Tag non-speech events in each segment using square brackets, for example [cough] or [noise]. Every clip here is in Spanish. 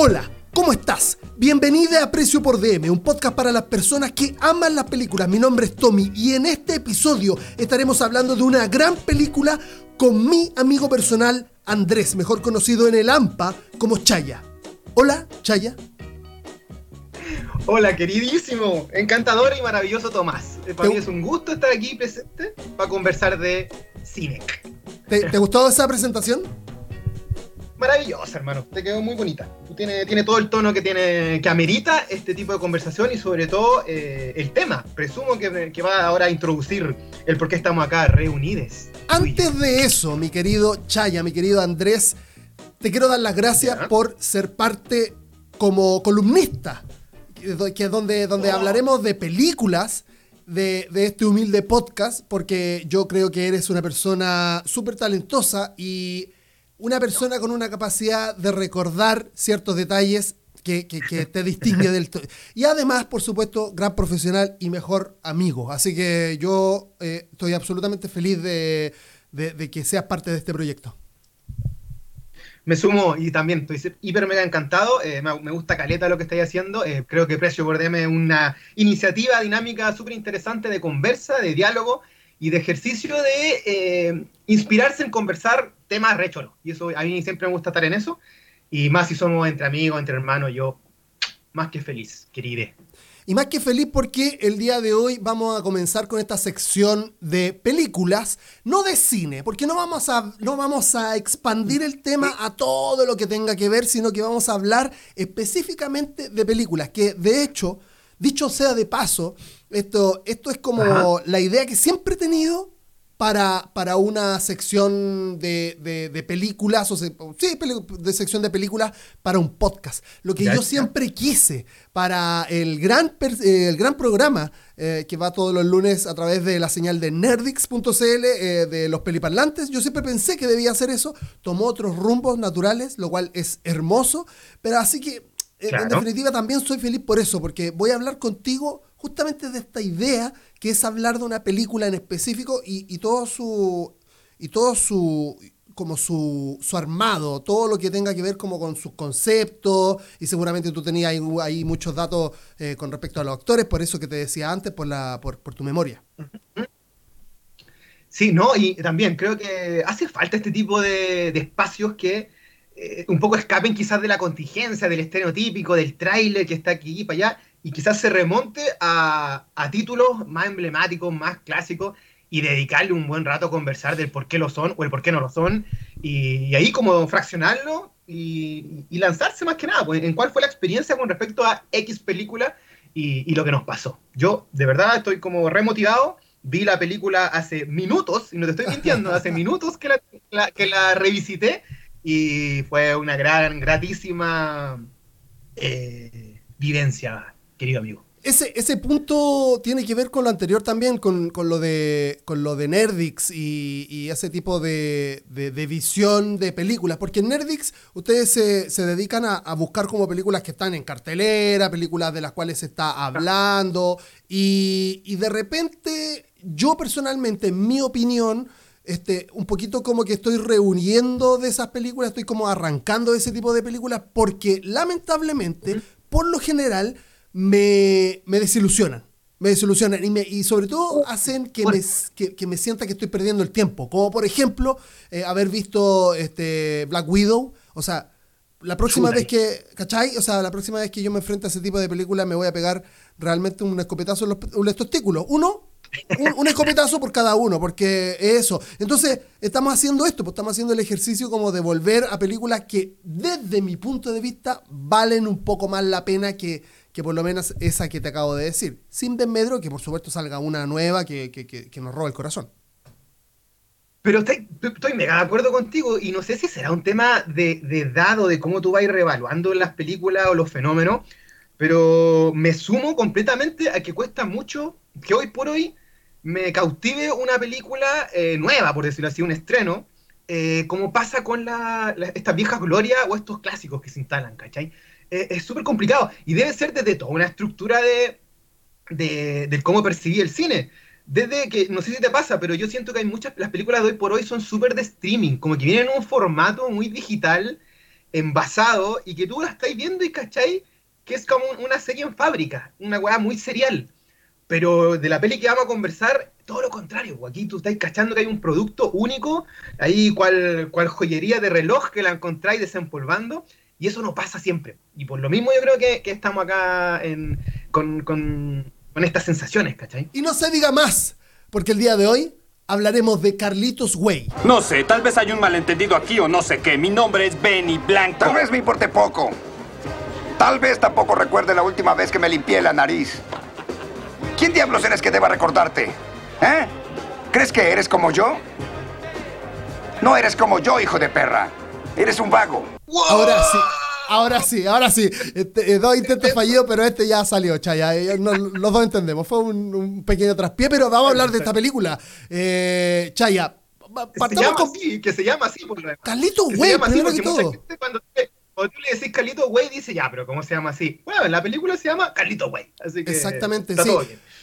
Hola, ¿cómo estás? Bienvenida a Precio por DM, un podcast para las personas que aman las películas. Mi nombre es Tommy y en este episodio estaremos hablando de una gran película con mi amigo personal Andrés, mejor conocido en el AMPA como Chaya. Hola, Chaya. Hola, queridísimo, encantador y maravilloso Tomás. Eh, para mí es un gusto estar aquí presente para conversar de cine. ¿Te, ¿te gustó esa presentación? Maravillosa, hermano. Te quedó muy bonita. Tiene, tiene todo el tono que tiene que amerita este tipo de conversación y sobre todo eh, el tema. Presumo que, que, va ahora a introducir el por qué estamos acá reunidos. Antes de eso, mi querido Chaya, mi querido Andrés, te quiero dar las gracias ¿Ya? por ser parte como columnista, que es donde, donde oh. hablaremos de películas. De, de, este humilde podcast, porque yo creo que eres una persona súper talentosa y una persona con una capacidad de recordar ciertos detalles que, que, que te distingue del... Y además, por supuesto, gran profesional y mejor amigo. Así que yo eh, estoy absolutamente feliz de, de, de, que seas parte de este proyecto. Me sumo y también estoy hiper mega encantado. Eh, me, gusta caleta lo que estáis haciendo. Eh, creo que Precio por DM es una iniciativa dinámica súper interesante de conversa, de diálogo y de ejercicio de eh, inspirarse en conversar temas recholos. Y eso a mí siempre me gusta estar en eso. Y más si somos entre amigos, entre hermanos, yo más que feliz, querida. Y más que feliz porque el día de hoy vamos a comenzar con esta sección de películas, no de cine, porque no vamos a, no vamos a expandir el tema a todo lo que tenga que ver, sino que vamos a hablar específicamente de películas, que de hecho, dicho sea de paso, esto, esto es como Ajá. la idea que siempre he tenido para, para una sección de, de, de películas, o se, sí, de sección de películas para un podcast. Lo que ya, yo siempre quise para el gran, el gran programa eh, que va todos los lunes a través de la señal de nerdix.cl, eh, de los peliparlantes, yo siempre pensé que debía hacer eso, tomó otros rumbos naturales, lo cual es hermoso, pero así que eh, claro. en definitiva también soy feliz por eso, porque voy a hablar contigo justamente de esta idea que es hablar de una película en específico y, y todo su y todo su como su, su, armado, todo lo que tenga que ver como con sus conceptos, y seguramente tú tenías ahí, muchos datos eh, con respecto a los actores, por eso que te decía antes, por, la, por, por tu memoria. Sí, no, y también creo que hace falta este tipo de, de espacios que eh, un poco escapen quizás de la contingencia, del estereotípico, del tráiler que está aquí y para allá, y quizás se remonte a, a, títulos más emblemáticos, más clásicos, y dedicarle un buen rato a conversar del por qué lo son o el por qué no lo son, y, y ahí como fraccionarlo y, y, lanzarse más que nada, pues, en cuál fue la experiencia con respecto a X película y, y lo que nos pasó. Yo de verdad estoy como remotivado, vi la película hace minutos, y no te estoy mintiendo, hace [laughs] minutos que la, la, que la revisité, y fue una gran, gratísima eh, vivencia querido amigo. Ese, ese punto tiene que ver con lo anterior también, con, con lo, de, con lo de Nerdix y, y ese tipo de, de, de, visión de películas, porque en Nerdix ustedes se, se dedican a, a, buscar como películas que están en cartelera, películas de las cuales se está hablando, y, y de repente yo personalmente, en mi opinión, este, un poquito como que estoy reuniendo de esas películas, estoy como arrancando de ese tipo de películas, porque lamentablemente, por lo general, me, me desilusionan. Me desilusionan y, me, y sobre todo hacen que me, que, que, me sienta que estoy perdiendo el tiempo. Como por ejemplo, eh, haber visto este Black Widow. O sea, la próxima vez que, ¿cachai? O sea, la próxima vez que yo me enfrente a ese tipo de películas me voy a pegar realmente un escopetazo en los, en los testículos. Uno, un, un, escopetazo por cada uno, porque eso. Entonces, estamos haciendo esto, pues estamos haciendo el ejercicio como de volver a películas que, desde mi punto de vista, valen un poco más la pena que, que por lo menos esa que te acabo de decir. Sin desmedro que por supuesto salga una nueva que, que, que, nos roba el corazón. Pero estoy, estoy, mega de acuerdo contigo y no sé si será un tema de, de edad de cómo tú vas reevaluando las películas o los fenómenos, pero me sumo completamente a que cuesta mucho que hoy por hoy me cautive una película eh, nueva, por decirlo así, un estreno, eh, como pasa con la, la, estas viejas glorias o estos clásicos que se instalan, ¿cachai? Es súper complicado y debe ser desde toda una estructura de, de, de, cómo percibir el cine. Desde que, no sé si te pasa, pero yo siento que hay muchas, las películas de hoy por hoy son súper de streaming, como que vienen en un formato muy digital envasado y que tú la estás viendo y cachai que es como una serie en fábrica, una weá muy serial. Pero de la peli que vamos a conversar, todo lo contrario. Aquí tú estás cachando que hay un producto único, ahí cual, cual joyería de reloj que la encontráis desempolvando, y eso no pasa siempre. Y por lo mismo yo creo que, que estamos acá en, con, con, con estas sensaciones, ¿cachai? Y no se diga más, porque el día de hoy hablaremos de Carlitos Way. No sé, tal vez hay un malentendido aquí o no sé qué. Mi nombre es Benny Blanco. Tal vez me importe poco. Tal vez tampoco recuerde la última vez que me limpié la nariz. ¿Quién diablos eres que deba recordarte? ¿Eh? ¿Crees que eres como yo? No eres como yo, hijo de perra. Eres un vago. Ahora sí. Ahora sí, ahora sí. Este, eh, dos intentos fallidos, pero este ya salió, Chaya. Eh, no, los dos entendemos. Fue un, un, pequeño traspié, pero vamos a hablar de esta película. Eh, Chaya, se llama con... así, que se llama así por lo Carlito Güey, primero que todo. Cuando, cuando, tú le decís Carlito Güey, dice ya, pero ¿cómo se llama así? Bueno, en la película se llama Carlito Güey. Así que Exactamente, sí.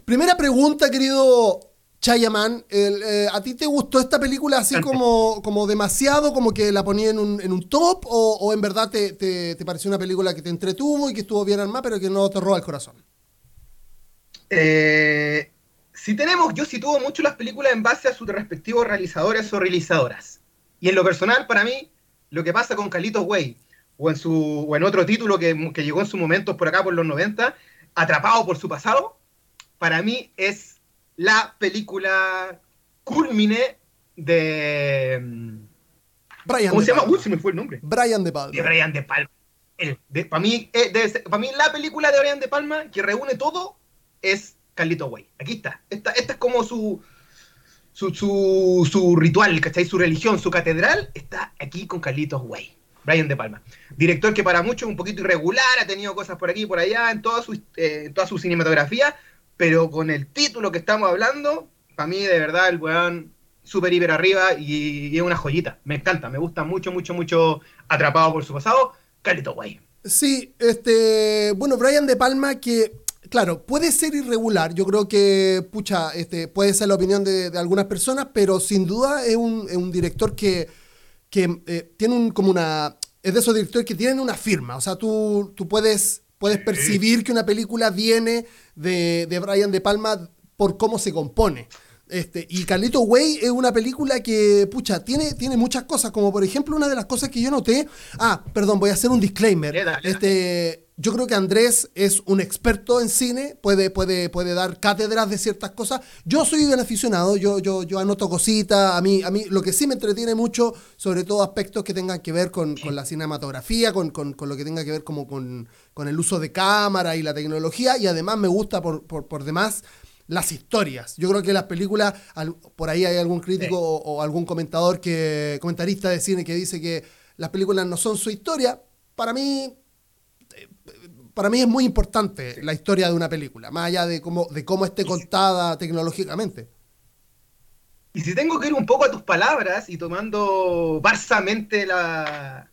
Primera pregunta, querido Chayaman, eh, ¿a ti te gustó esta película así como, como demasiado, como que la ponía en un, en un top, o, o, en verdad te, te, te, pareció una película que te entretuvo y que estuvo bien armada, pero que no te roba el corazón? Eh, si tenemos, yo sitúo mucho las películas en base a sus respectivos realizadores o realizadoras. Y en lo personal, para mí, lo que pasa con Carlitos Way, o en, su, o en otro título que, que llegó en su momento por acá, por los 90, Atrapado por su pasado, para mí es la película culmine de. Brian ¿Cómo de se llama? Palma. Uy, se me fue el nombre. Brian De Palma. De Brian De Palma. Para mí, eh, pa mí, la película de Brian De Palma que reúne todo es Carlito Way. Aquí está. Esta, esta es como su, su, su, su ritual, ¿cachai? Su religión, su catedral está aquí con Carlitos Way. Brian De Palma. Director que para muchos es un poquito irregular, ha tenido cosas por aquí y por allá en toda su, eh, en toda su cinematografía, pero con el título que estamos hablando, para mí de verdad el weón súper hiper arriba y, es una joyita. Me encanta, me gusta mucho, mucho, mucho Atrapado por su pasado. Carlito Way. Sí, este, bueno, Brian De Palma que, claro, puede ser irregular, yo creo que, pucha, este, puede ser la opinión de, de algunas personas, pero sin duda es un, es un director que, que eh, tiene un, como una, es de esos directores que tienen una firma, o sea, tú, tú puedes puedes percibir que una película viene de, de Brian De Palma por cómo se compone. Este, y Carlito Way es una película que, pucha, tiene, tiene muchas cosas, como por ejemplo una de las cosas que yo noté. Ah, perdón, voy a hacer un disclaimer. Este, yo creo que Andrés es un experto en cine, puede, puede, puede dar cátedras de ciertas cosas. Yo soy un aficionado, yo, yo, yo anoto cositas. A mí, a mí lo que sí me entretiene mucho, sobre todo aspectos que tengan que ver con, con la cinematografía, con, con, con, lo que tenga que ver como con, con el uso de cámara y la tecnología. Y además me gusta por, por, por demás las historias. Yo creo que las películas, por ahí hay algún crítico sí. o, o, algún comentador que, comentarista de cine que dice que las películas no son su historia. Para mí, para mí es muy importante la historia de una película, más allá de cómo, de cómo esté contada tecnológicamente. Y si tengo que ir un poco a tus palabras y tomando barsamente la,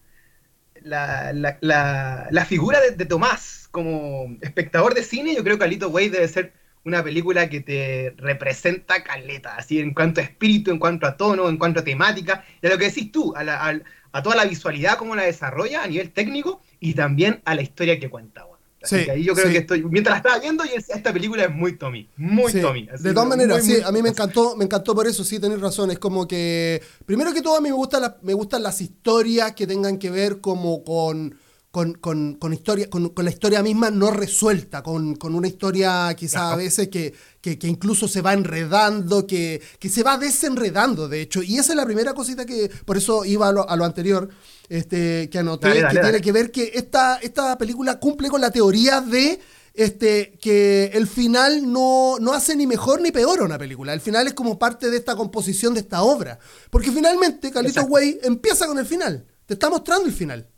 la, la, la, la figura de, de, Tomás como espectador de cine, yo creo que Alito Way debe ser una película que te representa caleta, así en cuanto a espíritu, en cuanto a tono, en cuanto a temática, y a lo que decís tú, a, la, a, a toda la visualidad, cómo la desarrolla a nivel técnico y también a la historia que cuenta. Así sí, que ahí yo creo sí. que estoy, mientras la estaba viendo, yo decía, esta película es muy Tommy, muy sí. Tommy. Así de todas maneras, muy, sí, muy, a mí me encantó, me encantó por eso, sí, tenés razón, es como que, primero que todo a mí me, gusta la, me gustan las historias que tengan que ver como con con, con, con, historia, con, con, la historia misma no resuelta, con, con una historia quizá a veces que, que, que, incluso se va enredando, que, que se va desenredando, de hecho. Y esa es la primera cosita que, por eso iba a lo, a lo anterior, este, que anoté, dale, dale, que dale. tiene que ver que esta, esta película cumple con la teoría de este, que el final no, no hace ni mejor ni peor a una película. El final es como parte de esta composición de esta obra. Porque finalmente Carlitos Way empieza con el final. Te está mostrando el final.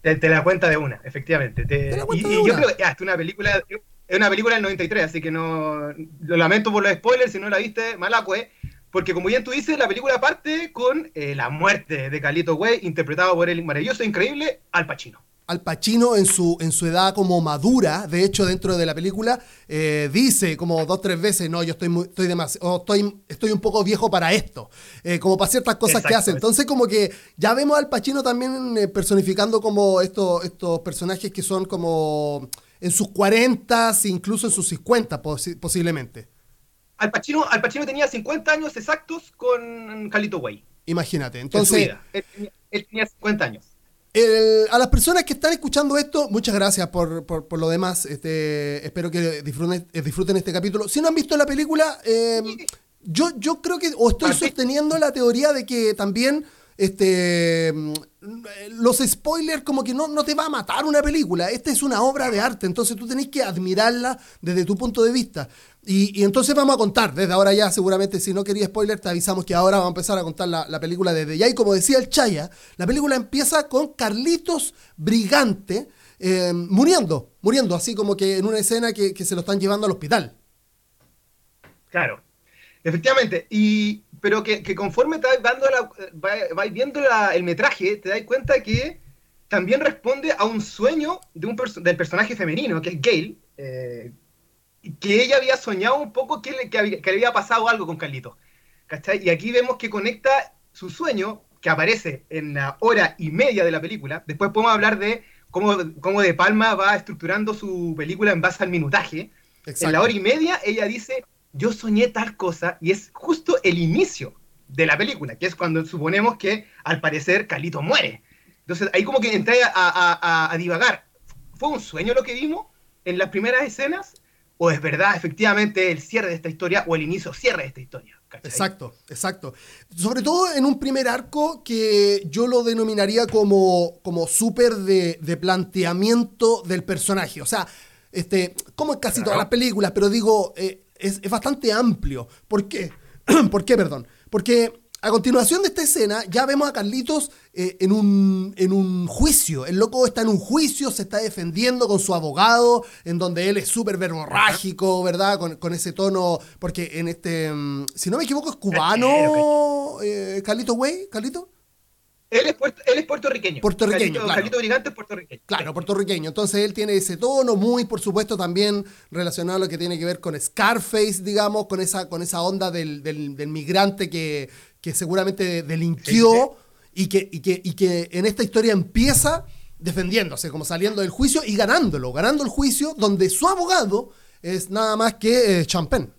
Te, te, la cuenta de una, efectivamente. Te, te y, y yo creo que ah, es una película, es una película del 93, así que no lo lamento por los spoilers, si no la viste, malacue, porque como bien tú dices, la película parte con eh, la muerte de Carlito Way, interpretado por el maravilloso, increíble Al Pacino. Al Pacino en su, en su edad como madura, de hecho dentro de la película, eh, dice como dos, tres veces, no, yo estoy muy, estoy demasiado, estoy, estoy un poco viejo para esto, eh, como para ciertas cosas que hace. Entonces como que ya vemos al Pacino también eh, personificando como estos, estos personajes que son como en sus 40, incluso en sus 50 posiblemente. Al Pacino, Al Pacino tenía 50 años exactos con Calito Way. Imagínate, entonces... Él, él tenía 50 años a las personas que están escuchando esto, muchas gracias por, lo demás. Este, espero que disfruten, eh, disfruten, este capítulo. Si no han visto la película, eh, yo, yo creo que, o estoy sosteniendo la teoría de que también este, los spoilers como que no, no te va a matar una película. Esta es una obra de arte, entonces tú tenés que admirarla desde tu punto de vista. Y, entonces vamos a contar, desde ahora ya seguramente si no querías spoiler te avisamos que ahora vamos a empezar a contar la, película desde ya. Y como decía el Chaya, la película empieza con Carlitos Brigante eh, muriendo, muriendo, así como que en una escena que, que se lo están llevando al hospital. Claro, efectivamente. Y pero que, conforme te vas, viendo el metraje, te das cuenta que también responde a un sueño de un del personaje femenino, que es Gail, eh, que ella había soñado un poco que le, que, había, pasado algo con Carlito. ¿cachai? Y aquí vemos que conecta su sueño, que aparece en la hora y media de la película. Después podemos hablar de cómo, cómo De Palma va estructurando su película en base al minutaje. En la hora y media ella dice, yo soñé tal cosa y es justo el inicio de la película, que es cuando suponemos que al parecer Calito muere. Entonces ahí como que entré a, divagar. ¿Fue un sueño lo que vimos en las primeras escenas? ¿O es verdad efectivamente el cierre de esta historia o el inicio cierre de esta historia? Exacto, exacto. Sobre todo en un primer arco que yo lo denominaría como, como súper de, planteamiento del personaje. O sea, este, como en casi todas las películas, pero digo, eh, es, bastante amplio. ¿Por qué? [clears throat] ¿Por qué, perdón? Porque a continuación de esta escena ya vemos a Carlitos eh, en, un, en un juicio. El loco está en un juicio, se está defendiendo con su abogado, en donde él es súper verborrágico, ¿verdad? Con, ese tono, porque en este, mm, si no me equivoco, es cubano, eh, Carlitos Güey, Carlitos. Él es, él es puertorriqueño. Puertorriqueño, claro. Brigante es puertorriqueño. Claro, puertorriqueño. Entonces él tiene ese tono muy, por supuesto, también relacionado a lo que tiene que ver con Scarface, digamos, con esa, con esa onda del, migrante que, seguramente delinquió Y, que, y, que, y que en esta historia empieza defendiéndose, como saliendo del juicio y ganándolo, ganando el juicio, donde su abogado es nada más que eh, Champagne.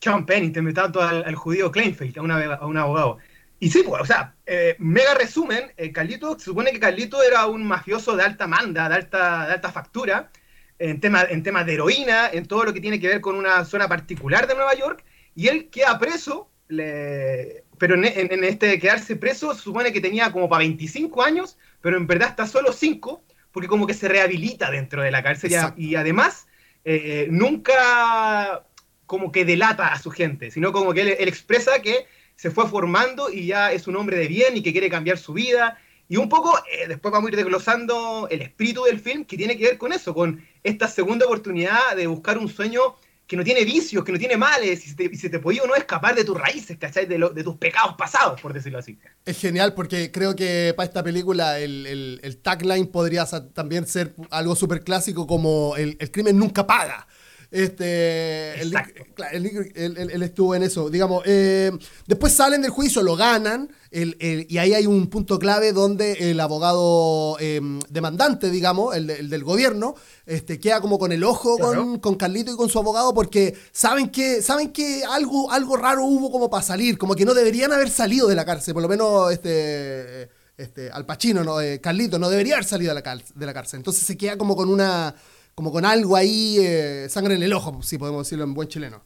Champagne, interpretando al, al judío Kleinfeld, a, a un abogado. Y sí, pues, o sea, eh, mega resumen, eh, Carlito, se supone que Carlito era un mafioso de alta manda, de alta, de alta factura, en temas en tema de heroína, en todo lo que tiene que ver con una zona particular de Nueva York, y él queda preso, pero en, este quedarse preso se supone que tenía como para 25 años, pero en verdad está solo 5, porque como que se rehabilita dentro de la cárcel y, además eh, nunca como que delata a su gente, sino como que él expresa que se fue formando y ya es un hombre de bien y que quiere cambiar su vida. Y un poco, eh, después vamos a ir desglosando el espíritu del film que tiene que ver con eso, con esta segunda oportunidad de buscar un sueño que no tiene vicios, que no tiene males, y se te, y te podía no escapar de tus raíces, ¿cachai? De, de, tus pecados pasados, por decirlo así. Es genial porque creo que para esta película el, tagline podría también ser algo súper clásico como el crimen nunca paga. Este, él, estuvo en eso. Digamos, eh, después salen del juicio, lo ganan, y ahí hay un punto clave donde el abogado em, demandante, digamos, el, del gobierno, este, queda como con el ojo con, con, Carlito y con su abogado porque saben que, saben que algo, algo raro hubo como para salir, como que no deberían haber salido de la cárcel, por lo menos este, este, Al Pacino, ¿no? Eh, Carlito, no debería haber salido de la, de la cárcel. Entonces se queda como con una como con algo ahí, eh, sangre en el ojo, si podemos decirlo en buen chileno.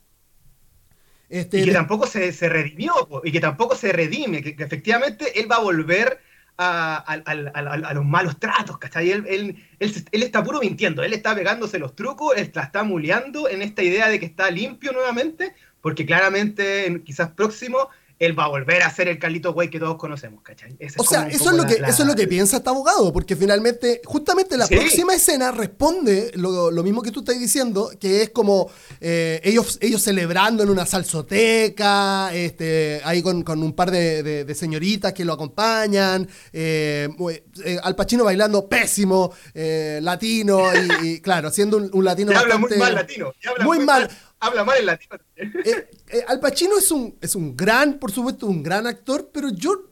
Este, y que tampoco se, se, redimió, y que tampoco se redime, que, efectivamente él va a volver a, los malos tratos, ¿cachai? Él, él, él, está puro mintiendo, él está pegándose los trucos, él la está muleando en esta idea de que está limpio nuevamente, porque claramente quizás próximo él va a volver a ser el Carlito Güey que todos conocemos, ¿cachai? o sea, eso, es lo que, eso es lo que piensa este abogado, porque finalmente, justamente la próxima escena responde lo, mismo que tú estás diciendo, que es como eh, ellos, ellos celebrando en una salsoteca, este, ahí con, un par de, señoritas que lo acompañan, eh, eh, Al Pacino bailando pésimo, latino, y, claro, haciendo un, latino [laughs] bastante, muy mal latino. Muy, mal habla mal el latino. Eh, eh, Al Pacino es un, es un gran, por supuesto, un gran actor, pero yo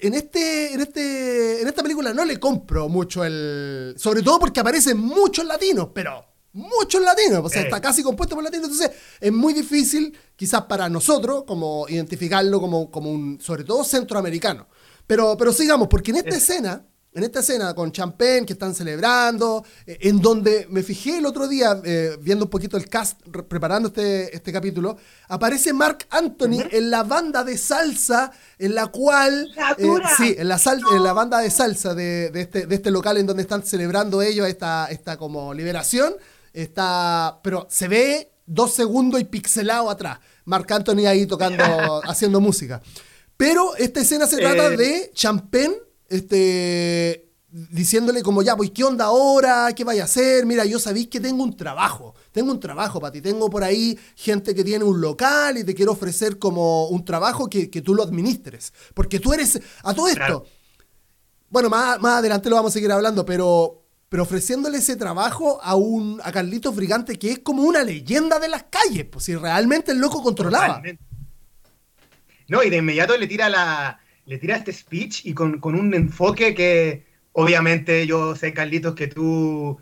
en este, en este, en esta película no le compro mucho el, sobre todo porque aparecen muchos latinos, pero muchos latinos, o sea, está casi compuesto por latinos, entonces es muy difícil, quizás para nosotros, como identificarlo como, como un, sobre todo centroamericano. Pero, pero sigamos, porque en esta escena en esta escena con Champagne que están celebrando, eh, en donde me fijé el otro día, eh, viendo un poquito el cast, preparando este, este capítulo, aparece Mark Anthony en la banda de salsa, en la cual... Eh, sí, en la, en la banda de salsa de, este, de este local en donde están celebrando ellos esta, esta como liberación. Está, pero se ve dos segundos y pixelado atrás. Mark Anthony ahí tocando, [laughs] haciendo música. Pero esta escena se trata de Champagne este, diciéndole como, ya, pues, ¿qué onda ahora? ¿Qué vaya a hacer? Mira, yo sabéis que tengo un trabajo, tengo un trabajo para ti, tengo por ahí gente que tiene un local y te quiero ofrecer como un trabajo que, tú lo administres, porque tú eres, a todo esto, bueno, más, más adelante lo vamos a seguir hablando, pero, pero ofreciéndole ese trabajo a un a Carlitos Brigante que es como una leyenda de las calles, pues si realmente el loco controlaba. No, y de inmediato le tira la le tira este speech y con, un enfoque que obviamente yo sé, Carlitos, que tú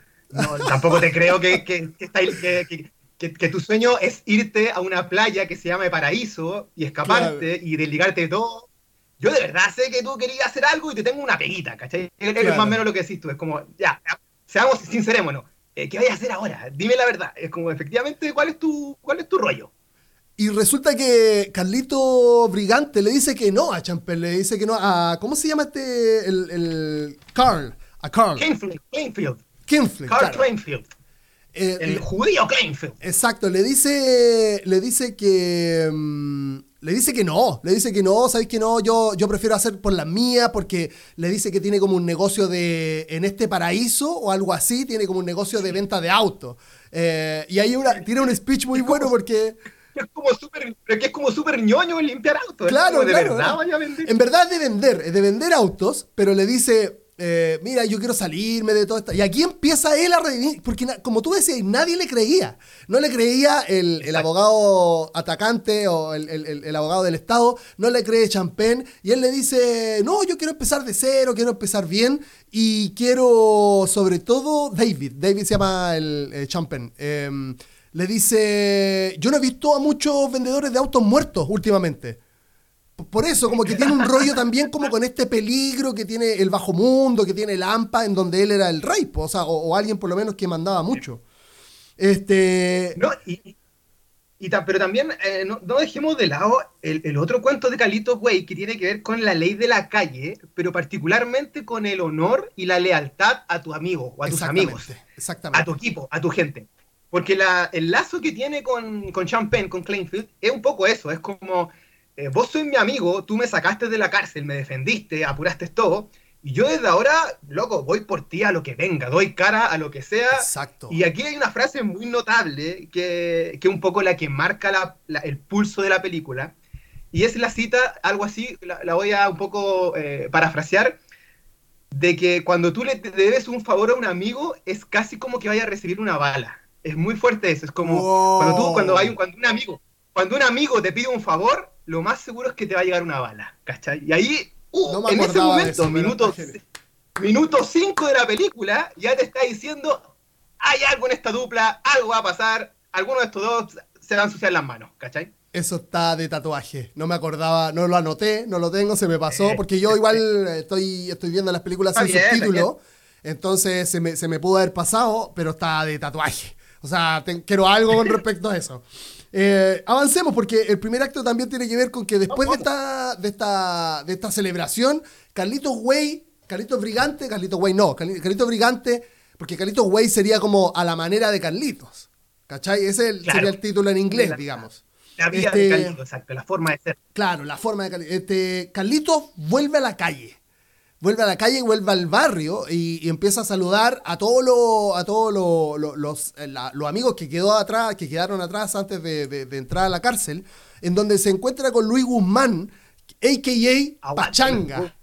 tampoco te creo que, que, tu sueño es irte a una playa que se llama Paraíso y escaparte y desligarte de todo. Yo de verdad sé que tú querías hacer algo y te tengo una peguita, ¿cachai? Es más o menos lo que decís tú. Es como, ya, seamos sincerémonos. Eh, ¿Qué vayas a hacer ahora? Dime la verdad. Es como, efectivamente, ¿cuál es tu, cuál es tu rollo? Y resulta que Carlito Brigante le dice que no a Champer, le dice que no a. ¿Cómo se llama este? El, el Carl. A Carl. Kingfield. Kingfield. Carl claro. Eh, el judío Kingfield. Exacto, le dice. Le dice que. Mm, le dice que no, le dice que no, ¿sabéis que no? Yo, yo prefiero hacer por la mía porque le dice que tiene como un negocio de, en este paraíso o algo así, tiene como un negocio de venta de autos. Eh, y ahí una, tiene un speech muy bueno porque es como súper, que es como súper ñoño limpiar autos. Claro, de verdad vaya a vender. En verdad es de vender, es de vender autos, pero le dice, eh, mira, yo quiero salirme de todo esto. Y aquí empieza él a redimir, porque como tú decías, nadie le creía. No le creía el, abogado atacante o el, abogado del Estado, no le cree Champagne. Y él le dice, no, yo quiero empezar de cero, quiero empezar bien. Y quiero, sobre todo, David. David se llama el eh, Champagne. Em, le dice, yo no he visto a muchos vendedores de autos muertos últimamente. Por eso, como que tiene un rollo también como con este peligro que tiene el bajo mundo, que tiene el AMPA, en donde él era el rey, o, sea, o, alguien por lo menos que mandaba mucho. Este... No, y, pero también eh, no, dejemos de lado el, otro cuento de Carlitos Way que tiene que ver con la ley de la calle, pero particularmente con el honor y la lealtad a tu amigo o a tus amigos, exactamente. a tu equipo, a tu gente. Porque la, el lazo que tiene con, con Champagne, con Kleinfield, es un poco eso. Es como, eh, vos sois mi amigo, tú me sacaste de la cárcel, me defendiste, apuraste todo. Y yo desde ahora, loco, voy por ti a lo que venga, doy cara a lo que sea. Exacto. Y aquí hay una frase muy notable que, que un poco la que marca la, el pulso de la película. Y es la cita, algo así, la, voy a un poco eh, parafrasear, de que cuando tú le debes un favor a un amigo, es casi como que vaya a recibir una bala es muy fuerte eso. Es como cuando tú, cuando hay un, cuando un amigo, cuando un amigo te pide un favor, lo más seguro es que te va a llegar una bala, ¿cachai? Y ahí, uh, en ese momento, minuto, minuto 5 de la película, ya te está diciendo, hay algo en esta dupla, algo va a pasar, alguno de estos dos se van a ensuciar las manos, ¿cachai? Eso está de tatuaje. No me acordaba, no lo anoté, no lo tengo, se me pasó, eh, porque yo igual estoy, estoy viendo las películas sin subtítulos. Entonces se me, se me pudo haber pasado, pero está de tatuaje. O sea, quiero algo con [laughs] respecto a eso. Eh, avancemos porque el primer acto también tiene que ver con que después de esta, de esta, de esta celebración, Carlitos Way, Carlitos Brigante, Carlitos Way no, Carlitos Brigante, porque Carlitos Way sería como a la manera de Carlitos. ¿Cachai? Ese sería el título en inglés, digamos. La vida Este- de Carlito, exacto, la forma de ser. Claro, la forma de Carlitos. Este, Carlitos vuelve a la calle. Vuelve a la calle, vuelve al barrio y, y empieza a saludar a todos los a todos lo- lo- los, eh, la- los amigos que quedó atrás, que quedaron atrás antes de, de- de entrar a la cárcel, en donde se encuentra con Luis Guzmán, a.k.a. Pachanga.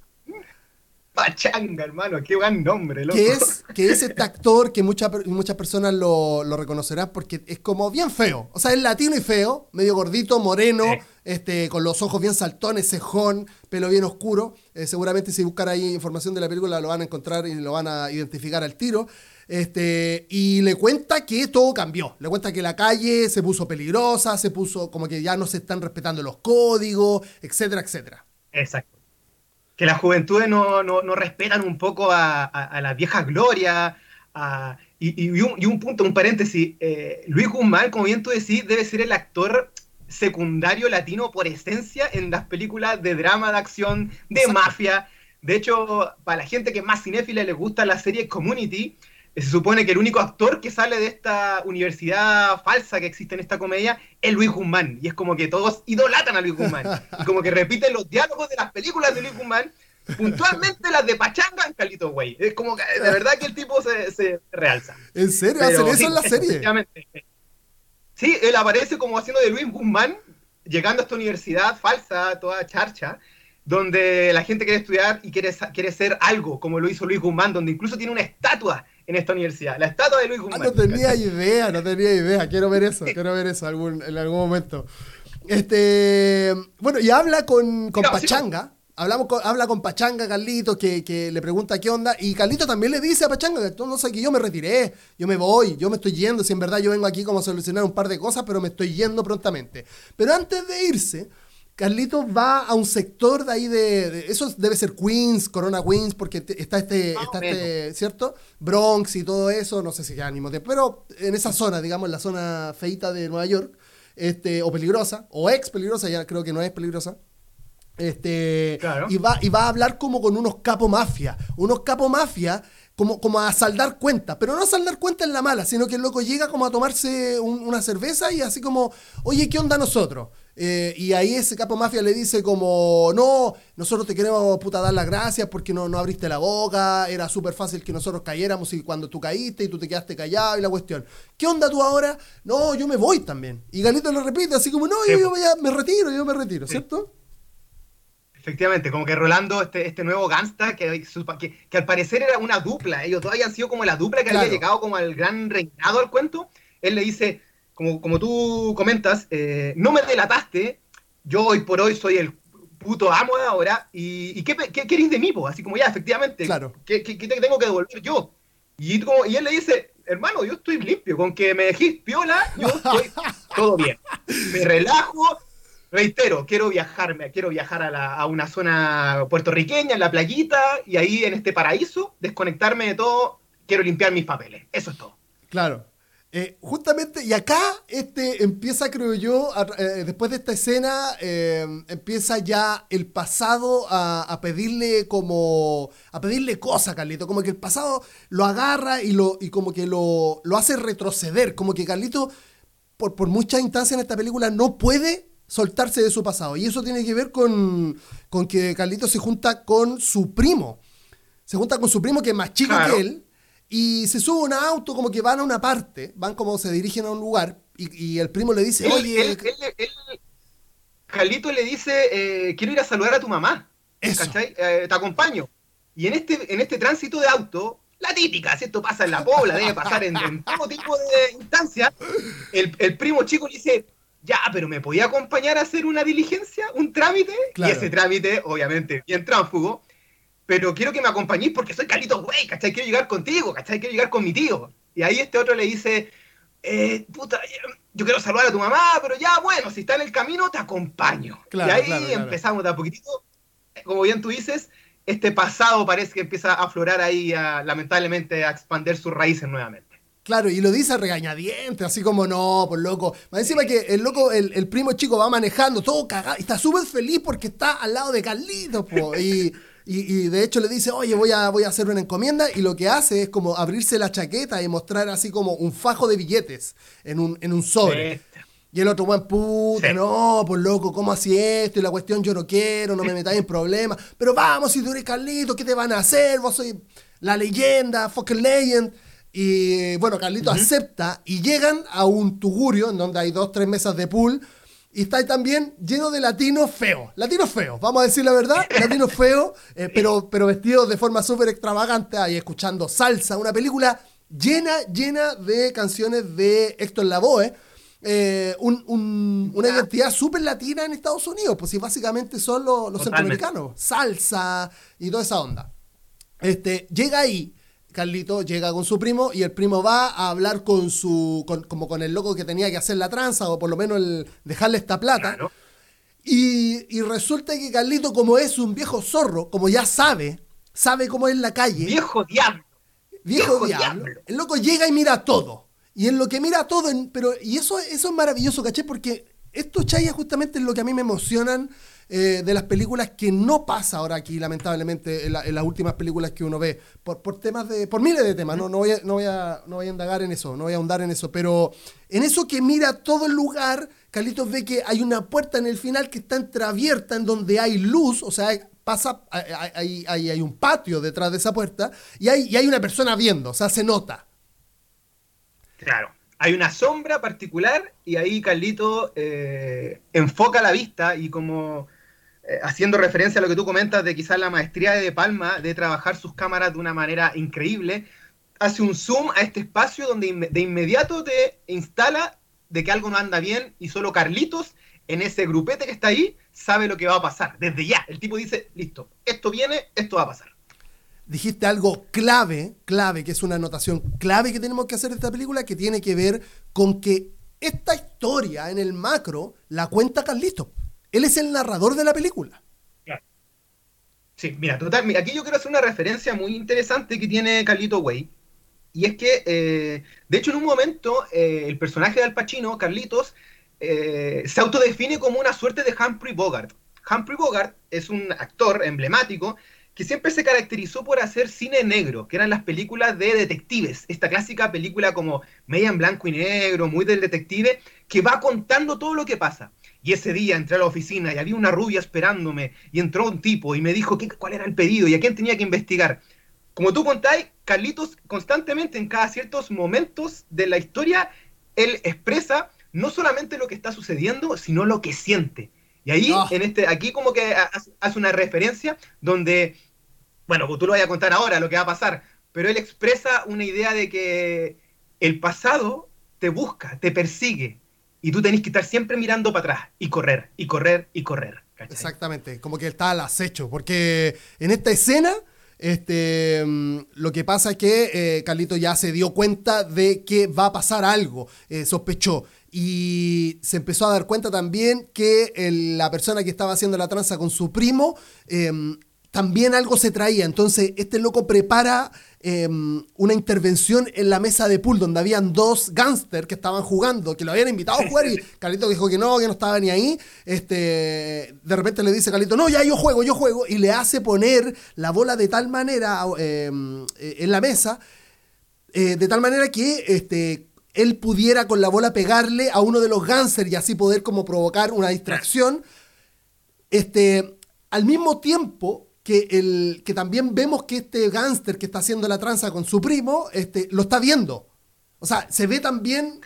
Pachanga, hermano, qué buen nombre, loco. que es, que es este actor que muchas per- muchas personas lo, lo reconocerán porque es como bien feo. O sea, es latino y feo, medio gordito, moreno, Sí. este, con los ojos bien saltones, cejón, pelo bien oscuro. Eh, seguramente si buscan ahí información de la película lo van a encontrar y lo van a identificar al tiro. Este, y le cuenta que todo cambió. Le cuenta que la calle se puso peligrosa, se puso como que ya no se están respetando los códigos, etcétera, etcétera. Exacto. Que las juventudes no, no, no respetan un poco a, a, a las viejas glorias. a- y, y un, y un punto, un paréntesis. eh, Luis Guzmán, como bien tú decís, debe ser el actor secundario latino por esencia en las películas de drama, de acción, de mafia. De hecho, para la gente que es más cinéfila y le gusta la serie Community, se supone que el único actor que sale de esta universidad falsa que existe en esta comedia es Luis Guzmán. Y es como que todos idolatan a Luis Guzmán. Y como que repiten los diálogos de las películas de Luis Guzmán, puntualmente las de Pachanga en Calito Güey. Es como que de verdad que el tipo se, se realza. ¿En serio? Pero ¿Hacen eso sí, en la serie? Sí, él aparece como haciendo de Luis Guzmán, llegando a esta universidad falsa, toda charcha, donde la gente quiere estudiar y quiere, quiere ser algo, como lo hizo Luis Guzmán, donde incluso tiene una estatua en esta universidad, la estatua de Luis Ah, Guzmán. no tenía idea, no tenía idea. Quiero ver eso, quiero ver eso algún, en algún momento. Este, bueno, y habla con, con Pachanga. Hablamos con- habla con Pachanga, Carlitos, que, que le pregunta qué onda. Y Carlitos también le dice a Pachanga que tú no sé que yo me retiré, yo me voy, yo me estoy yendo. Si en verdad yo vengo aquí como a solucionar un par de cosas, pero me estoy yendo prontamente. Pero antes de irse, Carlitos va a un sector de ahí de, de- eso debe ser Queens, Corona Queens, porque te- está este, está este, ¿cierto? Bronx y todo eso, no sé si queda al mismo tiempo, pero en esa zona, digamos, en la zona feita de Nueva York, este, o peligrosa, o ex peligrosa, ya creo que no es peligrosa. Este, Claro. y, va, y va a hablar como con unos capo mafia, unos capo mafia como, como a saldar cuentas, pero no a saldar cuentas en la mala, sino que el loco llega como a tomarse un- una cerveza y así como, oye, ¿qué onda nosotros? Eh, y ahí ese capo mafia le dice como, no, nosotros te queremos puta dar las gracias porque no, no abriste la boca, era súper fácil que nosotros cayéramos y cuando tú caíste y tú te quedaste callado y la cuestión. ¿Qué onda tú ahora? No, yo me voy también. Y Galito le repite así como, no, yo, Sí, yo ya me retiro, yo me retiro, ¿cierto? Efectivamente, como que Rolando, este, este nuevo gangsta, que, que, que al parecer era una dupla, ellos todavía han sido como la dupla que Claro. había llegado como al gran reinado al cuento, él le dice, como, como tú comentas, eh, no me delataste, yo hoy por hoy soy el puto amo de ahora, y, y ¿qué, qué de mí? po? Así como ya, efectivamente, Claro. ¿qué, qué- qué te tengo que devolver yo? Y, como, y él le dice, hermano, yo estoy limpio, con que me dejís piola, yo estoy [laughs] todo bien. Me relajo, reitero, quiero viajarme, quiero viajar a, la- a una zona puertorriqueña, en la playita, y ahí en este paraíso, desconectarme de todo, quiero limpiar mis papeles. Eso es todo. Claro. Eh, justamente, y acá este, empieza, creo yo, a- eh, después de esta escena, eh, empieza ya el pasado a, a pedirle como, a pedirle cosas, Carlito, como que el pasado lo agarra y, lo, y como que lo, lo hace retroceder, como que Carlito, por, por muchas instancias en esta película, no puede soltarse de su pasado. Y eso tiene que ver con, con que Carlito se junta con su primo. Se junta con su primo que es más chico Claro. que él. Y se sube a un auto, como que van a una parte, van como se dirigen a un lugar, y, y el primo le dice, Él, oye, él- él- él- Carlito le dice, eh, quiero ir a saludar a tu mamá. Eso. ¿Cachai? Eh, te acompaño. Y en este, en este tránsito de auto, la típica, si esto pasa en la pobla, debe pasar en, en todo tipo de instancias, el, el primo chico le dice, ya, pero ¿me podía acompañar a hacer una diligencia, un trámite? Claro. Y ese trámite, obviamente, bien tránsfugo, pero quiero que me acompañéis porque soy Carlitos Güey, ¿cachai? Quiero llegar contigo, ¿cachai? Quiero llegar con mi tío. Y ahí este otro le dice, eh, puta, yo quiero saludar a tu mamá, pero ya, bueno, si está en el camino, te acompaño. Claro, y ahí claro, claro. empezamos de a poquitito, como bien tú dices, este pasado parece que empieza a aflorar ahí, a, lamentablemente, a expandir sus raíces nuevamente. Claro, y lo dice a regañadientes, así como no, por loco. Más encima que el loco, el, el primo chico va manejando, todo cagado, y está súper feliz porque está al lado de Carlitos, po. Y, y, y de hecho le dice, oye, voy a, voy a hacer una encomienda, y lo que hace es como abrirse la chaqueta y mostrar así como un fajo de billetes en un, en un sobre. Y el otro buen puta, no, pues loco, ¿cómo así esto? Y la cuestión yo no quiero, no me metáis en problemas. Pero vamos, si tú eres Carlito, ¿qué te van a hacer? Vos sois la leyenda, fucking legend. Y bueno, Carlito acepta y llegan a un tugurio en donde hay dos, tres mesas de pool. Y está ahí también lleno de latinos feos. Latinos feos, vamos a decir la verdad. Latinos feos, eh, pero, pero vestidos de forma súper extravagante. Ahí escuchando salsa. Una película llena, llena de canciones de Héctor Lavoe. Eh, una identidad súper latina en Estados Unidos. Pues sí, básicamente son los, los centroamericanos. Salsa y toda esa onda. Este, llega ahí Carlito llega con su primo y el primo va a hablar con su, como con el loco que tenía que hacer la tranza o por lo menos el, dejarle esta plata. Y, resulta que Carlito, como es un viejo zorro, como ya sabe, sabe cómo es la calle. Viejo diablo. Viejo, diablo. El loco llega y mira todo. Y en lo que mira todo, pero y eso, eso es maravilloso, ¿caché? Porque estos chayas justamente es lo que a mí me emocionan eh, de las películas que no pasa ahora aquí, lamentablemente, en, las últimas películas que uno ve, por, por temas de, por miles de temas, no, no, voy a, no, voy a, no voy a indagar en eso, no voy a ahondar en eso, pero en eso que mira todo el lugar, Carlitos ve que hay una puerta en el final que está entreabierta, en donde hay luz, o sea, pasa, hay, hay, hay un patio detrás de esa puerta, y hay, y hay una persona viendo, o sea, se nota. Claro hay una sombra particular y ahí Carlito eh, enfoca la vista y como eh, haciendo referencia a lo que tú comentas de quizás la maestría de, de Palma de trabajar sus cámaras de una manera increíble, hace un zoom a este espacio donde de inmediato te instala de que algo no anda bien y solo Carlitos en ese grupete que está ahí sabe lo que va a pasar. Desde ya, el tipo dice, listo, esto viene, esto va a pasar dijiste algo clave, clave, que es una anotación clave que tenemos que hacer de esta película, que tiene que ver con que esta historia en el macro la cuenta Carlito. Él es el narrador de la película. Sí, mira, total, mira, aquí yo quiero hacer una referencia muy interesante que tiene Carlito Way. Y es que, eh, de hecho, en un momento, eh, el personaje de Al Pacino, Carlitos, eh, se autodefine como una suerte de Humphrey Bogart. Humphrey Bogart es un actor emblemático que siempre se caracterizó por hacer cine negro, que eran las películas de detectives, esta clásica película como media en blanco y negro, muy del detective, que va contando todo lo que pasa. Y ese día entré a la oficina y había una rubia esperándome y entró un tipo y me dijo qué, cuál era el pedido y a quién tenía que investigar. Como tú contáis, Carlitos constantemente en cada ciertos momentos de la historia, él expresa no solamente lo que está sucediendo, sino lo que siente. Y ahí, ah. en este, aquí como que hace una referencia donde bueno, pues tú lo vas a contar ahora, lo que va a pasar, pero él expresa una idea de que el pasado te busca, te persigue, y tú tenés que estar siempre mirando para atrás y correr, y correr, y correr. Exactamente, como que está al acecho, porque en esta escena... Este, mm, lo que pasa es que eh, Carlito ya se dio cuenta de que va a pasar algo, eh, sospechó. Y se empezó a dar cuenta también que la persona que estaba haciendo la tranza con su primo em, también algo se traía. Entonces, este loco prepara em, una intervención en la mesa de pool donde habían dos gángsters que estaban jugando, que lo habían invitado a jugar y [laughs] Carlito dijo que no, que no estaba ni ahí. Este, de repente le dice Carlito, no, ya yo juego, yo juego, y le hace poner la bola de tal manera em, en la mesa, eh, de tal manera que este, él pudiera con la bola pegarle a uno de los gángsters y así poder como provocar una distracción. Este, al mismo tiempo, que, el, que también vemos que este gángster que está haciendo la tranza con su primo, este, lo está viendo. O sea, se ve también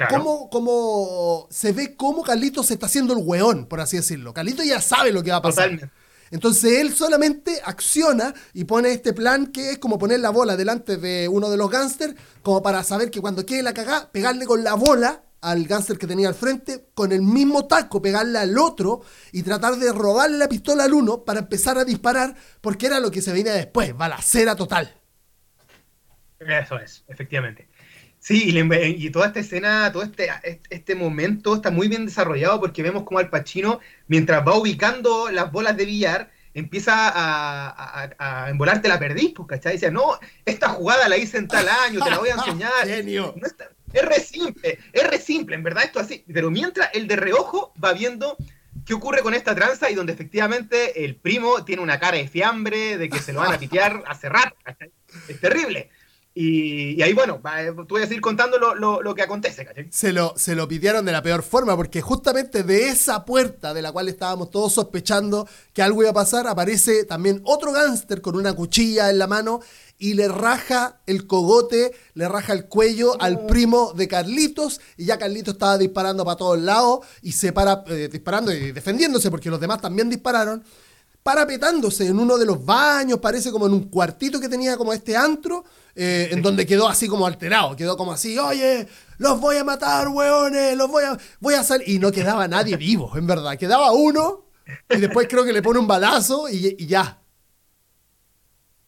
cómo, se ve cómo Carlito se está haciendo el weón, por así decirlo. Carlito ya sabe lo que va a pasar. Entonces él solamente acciona y pone este plan que es como poner la bola delante de uno de los gángsters, como para saber que cuando quede la cagada, pegarle con la bola al gánster que tenía al frente, con el mismo taco pegarle al otro y tratar de robarle la pistola al uno para empezar a disparar, porque era lo que se venía después, balacera total. Eso es, efectivamente. Sí, y, toda esta escena, todo este, este momento está muy bien desarrollado porque vemos como Al Pacino, mientras va ubicando las bolas de billar, empieza a, a, embolarte la perdiz, pues, ¿cachai? Dice, no, esta jugada la hice en tal año, te la voy a [laughs] enseñar. Genio. Es re simple, es re simple, en verdad esto así. Pero mientras el de reojo va viendo qué ocurre con esta tranza y donde efectivamente el primo tiene una cara de fiambre, de que se lo van a pitear a cerrar. Es terrible. Y, ahí, bueno, eh, tú voy a seguir contando lo, que acontece, ¿cachai? Se lo, se lo pidieron de la peor forma, porque justamente de esa puerta de la cual estábamos todos sospechando que algo iba a pasar, aparece también otro gángster con una cuchilla en la mano y le raja el cogote, le raja el cuello al primo de Carlitos, y ya Carlitos estaba disparando para todos lados y se para eh, disparando y defendiéndose, porque los demás también dispararon parapetándose en uno de los baños, parece como en un cuartito que tenía como este antro, eh, en donde quedó así como alterado, quedó como así, oye, los voy a matar, weones, los voy a, voy a salir. Y no quedaba nadie vivo, en verdad, quedaba uno y después creo que le pone un balazo y, ya.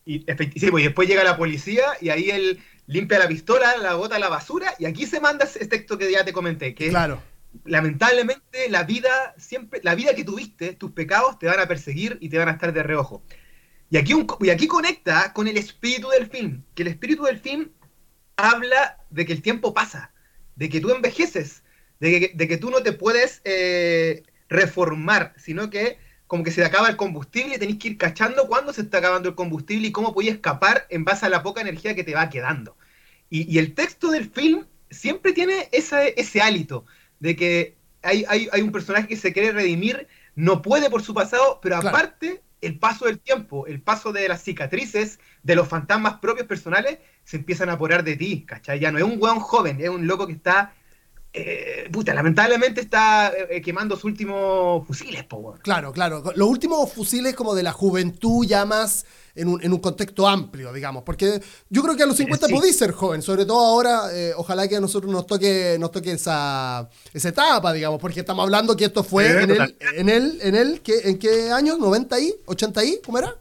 Y, sí, pues, después llega la policía y ahí él limpia la pistola, la bota a la basura y aquí se manda este texto que ya te comenté, que claro lamentablemente la vida siempre, la vida que tuviste, tus pecados te van a perseguir y te van a estar de reojo. Y aquí, y aquí conecta con el espíritu del film, que el espíritu del film habla de que el tiempo pasa, de que tú envejeces, de que, tú no te puedes eh, reformar, sino que como que se te acaba el combustible y tenés que ir cachando cuándo se está acabando el combustible y cómo podías escapar en base a la poca energía que te va quedando. Y, el texto del film siempre tiene ese hálito de que hay, hay, un personaje que se quiere redimir, no puede por su pasado, pero aparte el paso del tiempo, el paso de las cicatrices, de los fantasmas propios personales, se empiezan a apurar de ti, ¿cachai? Ya no es un weón joven, es un loco que está eh, puta, lamentablemente está eh, quemando sus últimos fusiles, po, Claro, claro. Los últimos fusiles como de la juventud ya más en un, en un contexto amplio, digamos. Porque yo creo que a los 50 podéis ser joven, sobre todo ahora, eh, ojalá que a nosotros nos toque, nos toque esa, esa etapa, digamos, porque estamos hablando que esto fue en, el, en el, en el, ¿en qué año? ¿90 y? ¿80 y? ¿Cómo era?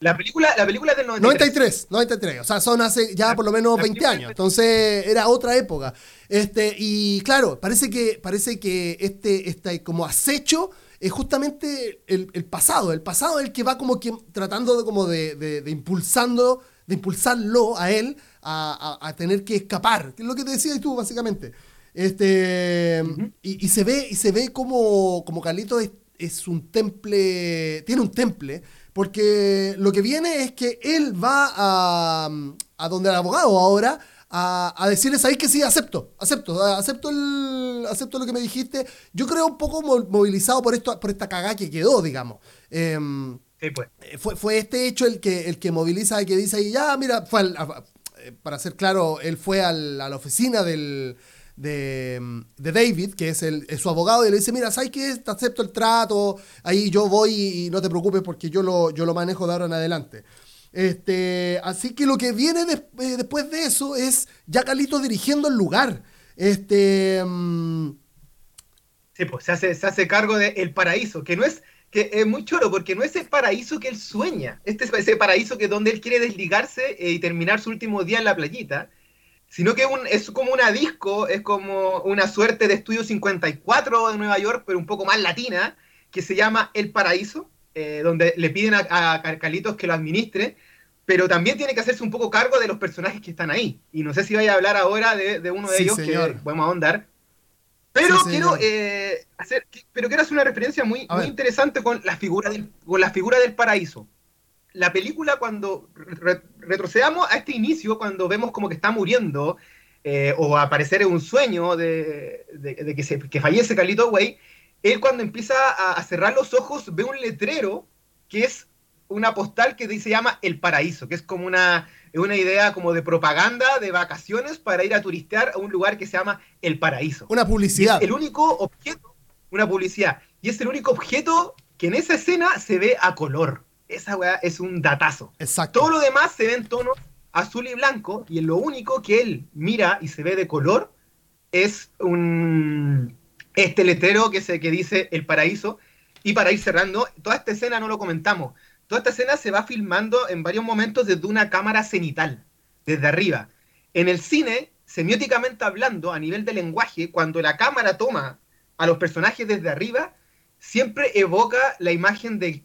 La película, la película del 93. 93, 93. O sea, son hace ya por lo menos 20 años. Entonces era otra época. Este, y claro, parece que, parece que este, este como acecho es justamente el, pasado. El pasado es el que va como que tratando de, como de, de, impulsando, de impulsarlo a él a, tener que escapar. Que es lo que te decías tú, básicamente. Este, y, se ve, y se ve como, como Carlito es, es un temple, tiene un temple porque lo que viene es que él va a, a donde el abogado ahora a, a decirles ahí que sí, acepto, acepto, acepto, el, acepto lo que me dijiste. Yo creo un poco movilizado por, esto, por esta cagada que quedó, digamos. Em, pues. eh, fue, fue este hecho el que, el que moviliza, el que dice ahí, ya, mira, fue eh, para ser claro, él fue a la oficina del, de, David, que es, el, su abogado, y le dice, mira, ¿sabes qué? Te acepto el trato, ahí yo voy y no te preocupes porque yo lo, yo lo manejo de ahora en adelante. Este, así que lo que viene eh, después de eso es ya Calito dirigiendo el lugar. Este, mm, Sí, pues se hace, se hace cargo de El Paraíso, que no es, que es muy choro, porque no es el paraíso que él sueña. Este es ese paraíso que es donde él quiere desligarse eh, y terminar su último día en la playita sino que es como una disco, es como una suerte de estudio 54 de Nueva York, pero un poco más latina, que se llama El Paraíso, eh, donde le piden a, a Carcalitos que lo administre, pero también tiene que hacerse un poco cargo de los personajes que están ahí. Y no sé si vaya a hablar ahora de, uno de ellos, que podemos ahondar. Pero quiero eh, hacer, pero quiero hacer una referencia muy, muy interesante con la figura del, con la figura del paraíso la película cuando retrocedamos a este inicio, cuando vemos como que está muriendo, eh, o aparecer en un sueño de, que, se, que, fallece Carlito Way, él cuando empieza a, cerrar los ojos ve un letrero que es una postal que se llama El Paraíso, que es como una, una idea como de propaganda de vacaciones para ir a turistear a un lugar que se llama El Paraíso. Una publicidad. el único objeto, una publicidad, y es el único objeto que en esa escena se ve a color esa weá es un datazo. Exacto. Todo lo demás se ve en tonos azul y blanco, y lo único que él mira y se ve de color es un este letrero que, se, que dice El Paraíso. Y para ir cerrando, toda esta escena no lo comentamos. Toda esta escena se va filmando en varios momentos desde una cámara cenital, desde arriba. En el cine, semióticamente hablando, a nivel de lenguaje, cuando la cámara toma a los personajes desde arriba, siempre evoca la imagen de,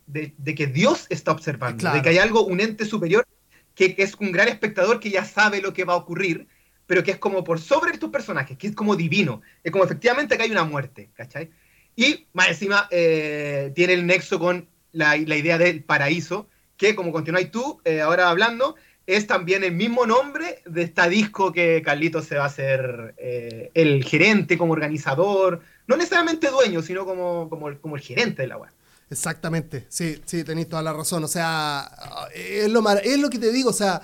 que Dios está observando, de que hay algo, un ente superior, que, es un gran espectador que ya sabe lo que va a ocurrir, pero que es como por sobre estos personajes, que es como divino, es como efectivamente que hay una muerte, ¿cachai? Y más encima eh, tiene el nexo con la, idea del paraíso, que como continuáis tú eh, ahora hablando, es también el mismo nombre de esta disco que Carlitos se va a hacer eh, el gerente como organizador, no necesariamente dueño, sino como, como, como el gerente de la web. Exactamente, sí, sí, tenéis toda la razón. O sea, es lo, es lo que te digo, o sea,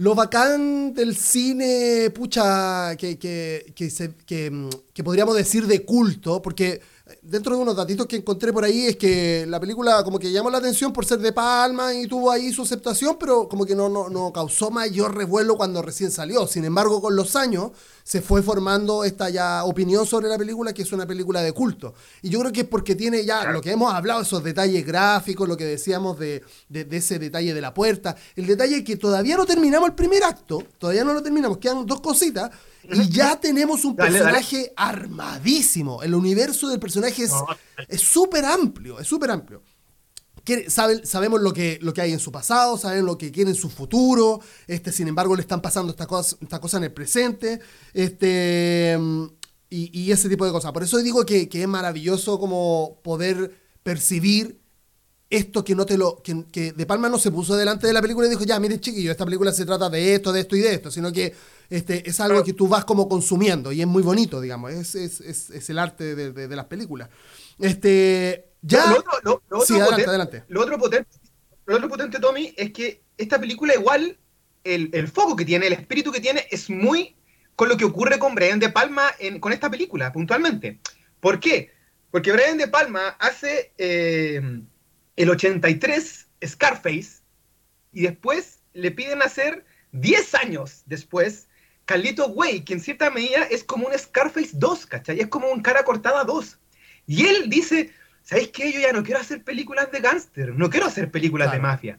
lo bacán del cine, pucha, que, que, que, se, que, que podríamos decir de culto, porque dentro de unos datitos que encontré por ahí es que la película como que llamó la atención por ser de Palma y tuvo ahí su aceptación, pero como que no, no, no causó mayor revuelo cuando recién salió. Sin embargo, con los años se fue formando esta ya opinión sobre la película, que es una película de culto. Y yo creo que es porque tiene ya lo que hemos hablado, esos detalles gráficos, lo que decíamos de, de, de ese detalle de la puerta, el detalle que todavía no terminamos el primer acto, todavía no lo terminamos, quedan dos cositas, y ya tenemos un personaje armadísimo. El universo del personaje es súper amplio, es súper amplio. Saben, sabemos lo que, lo que hay en su pasado, saben lo que quiere en su futuro, este, sin embargo le están pasando estas cosas esta cosa en el presente, este, y, y, ese tipo de cosas. Por eso digo que, que, es maravilloso como poder percibir esto que no te lo. Que, que, De Palma no se puso delante de la película y dijo, ya, mire chiquillo, esta película se trata de esto, de esto y de esto, sino que este, es algo que tú vas como consumiendo y es muy bonito, digamos, es, es, es, es el arte de, de, de, las películas. Este, ya... Lo, otro, lo, lo sí, adelante, potente, adelante. Lo otro, potente, lo otro potente, Tommy, es que esta película igual, el, el, foco que tiene, el espíritu que tiene, es muy con lo que ocurre con Brian De Palma en, con esta película, puntualmente. ¿Por qué? Porque Brian De Palma hace eh, el 83 Scarface y después le piden hacer 10 años después Carlito Way, que en cierta medida es como un Scarface 2, ¿cachai? Es como un cara cortada 2. Y él dice, ¿sabéis qué? Yo ya no quiero hacer películas de gángster, no quiero hacer películas claro. de mafia.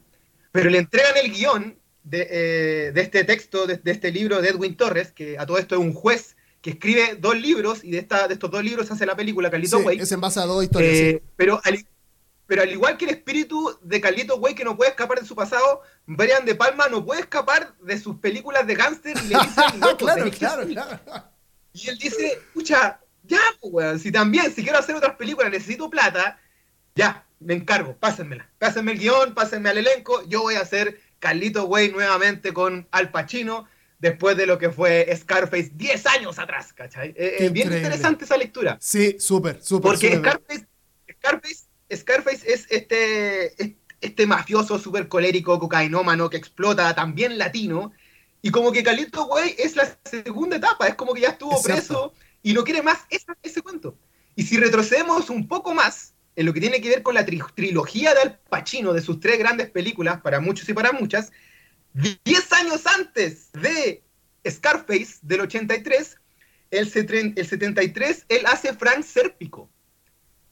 Pero le entregan el guion de, eh, de este texto, de, de, este libro de Edwin Torres, que a todo esto es un juez que escribe dos libros y de, esta, de estos dos libros hace la película Carlito sí, Way. Es en base a dos historias. Eh, sí. pero, al, pero al igual que el espíritu de Carlito Way, que no puede escapar de su pasado, Brian De Palma no puede escapar de sus películas de gángster y le dicen, [laughs] no, claro, claro, claro. Y él dice, escucha, ya, pues, weón, si también, si quiero hacer otras películas, necesito plata, ya, me encargo, pásenmela. Pásenme el guion, pásenme al elenco, yo voy a hacer Carlito Way nuevamente con Al Pacino, después de lo que fue Scarface 10 años atrás, ¿cachai? Es eh, bien interesante esa lectura. Sí, súper, súper. Porque super. Scarface, Scarface, Scarface es este, este mafioso súper colérico, cocainómano, que explota, también latino, y como que Carlito Way es la segunda etapa, es como que ya estuvo Exacto. preso y no quiere más ese, ese cuento. Y si retrocedemos un poco más en lo que tiene que ver con la tri trilogía de Al Pacino, de sus tres grandes películas, para muchos y para muchas, 10 años antes de Scarface del 83, el, el 73, él hace Frank Serpico.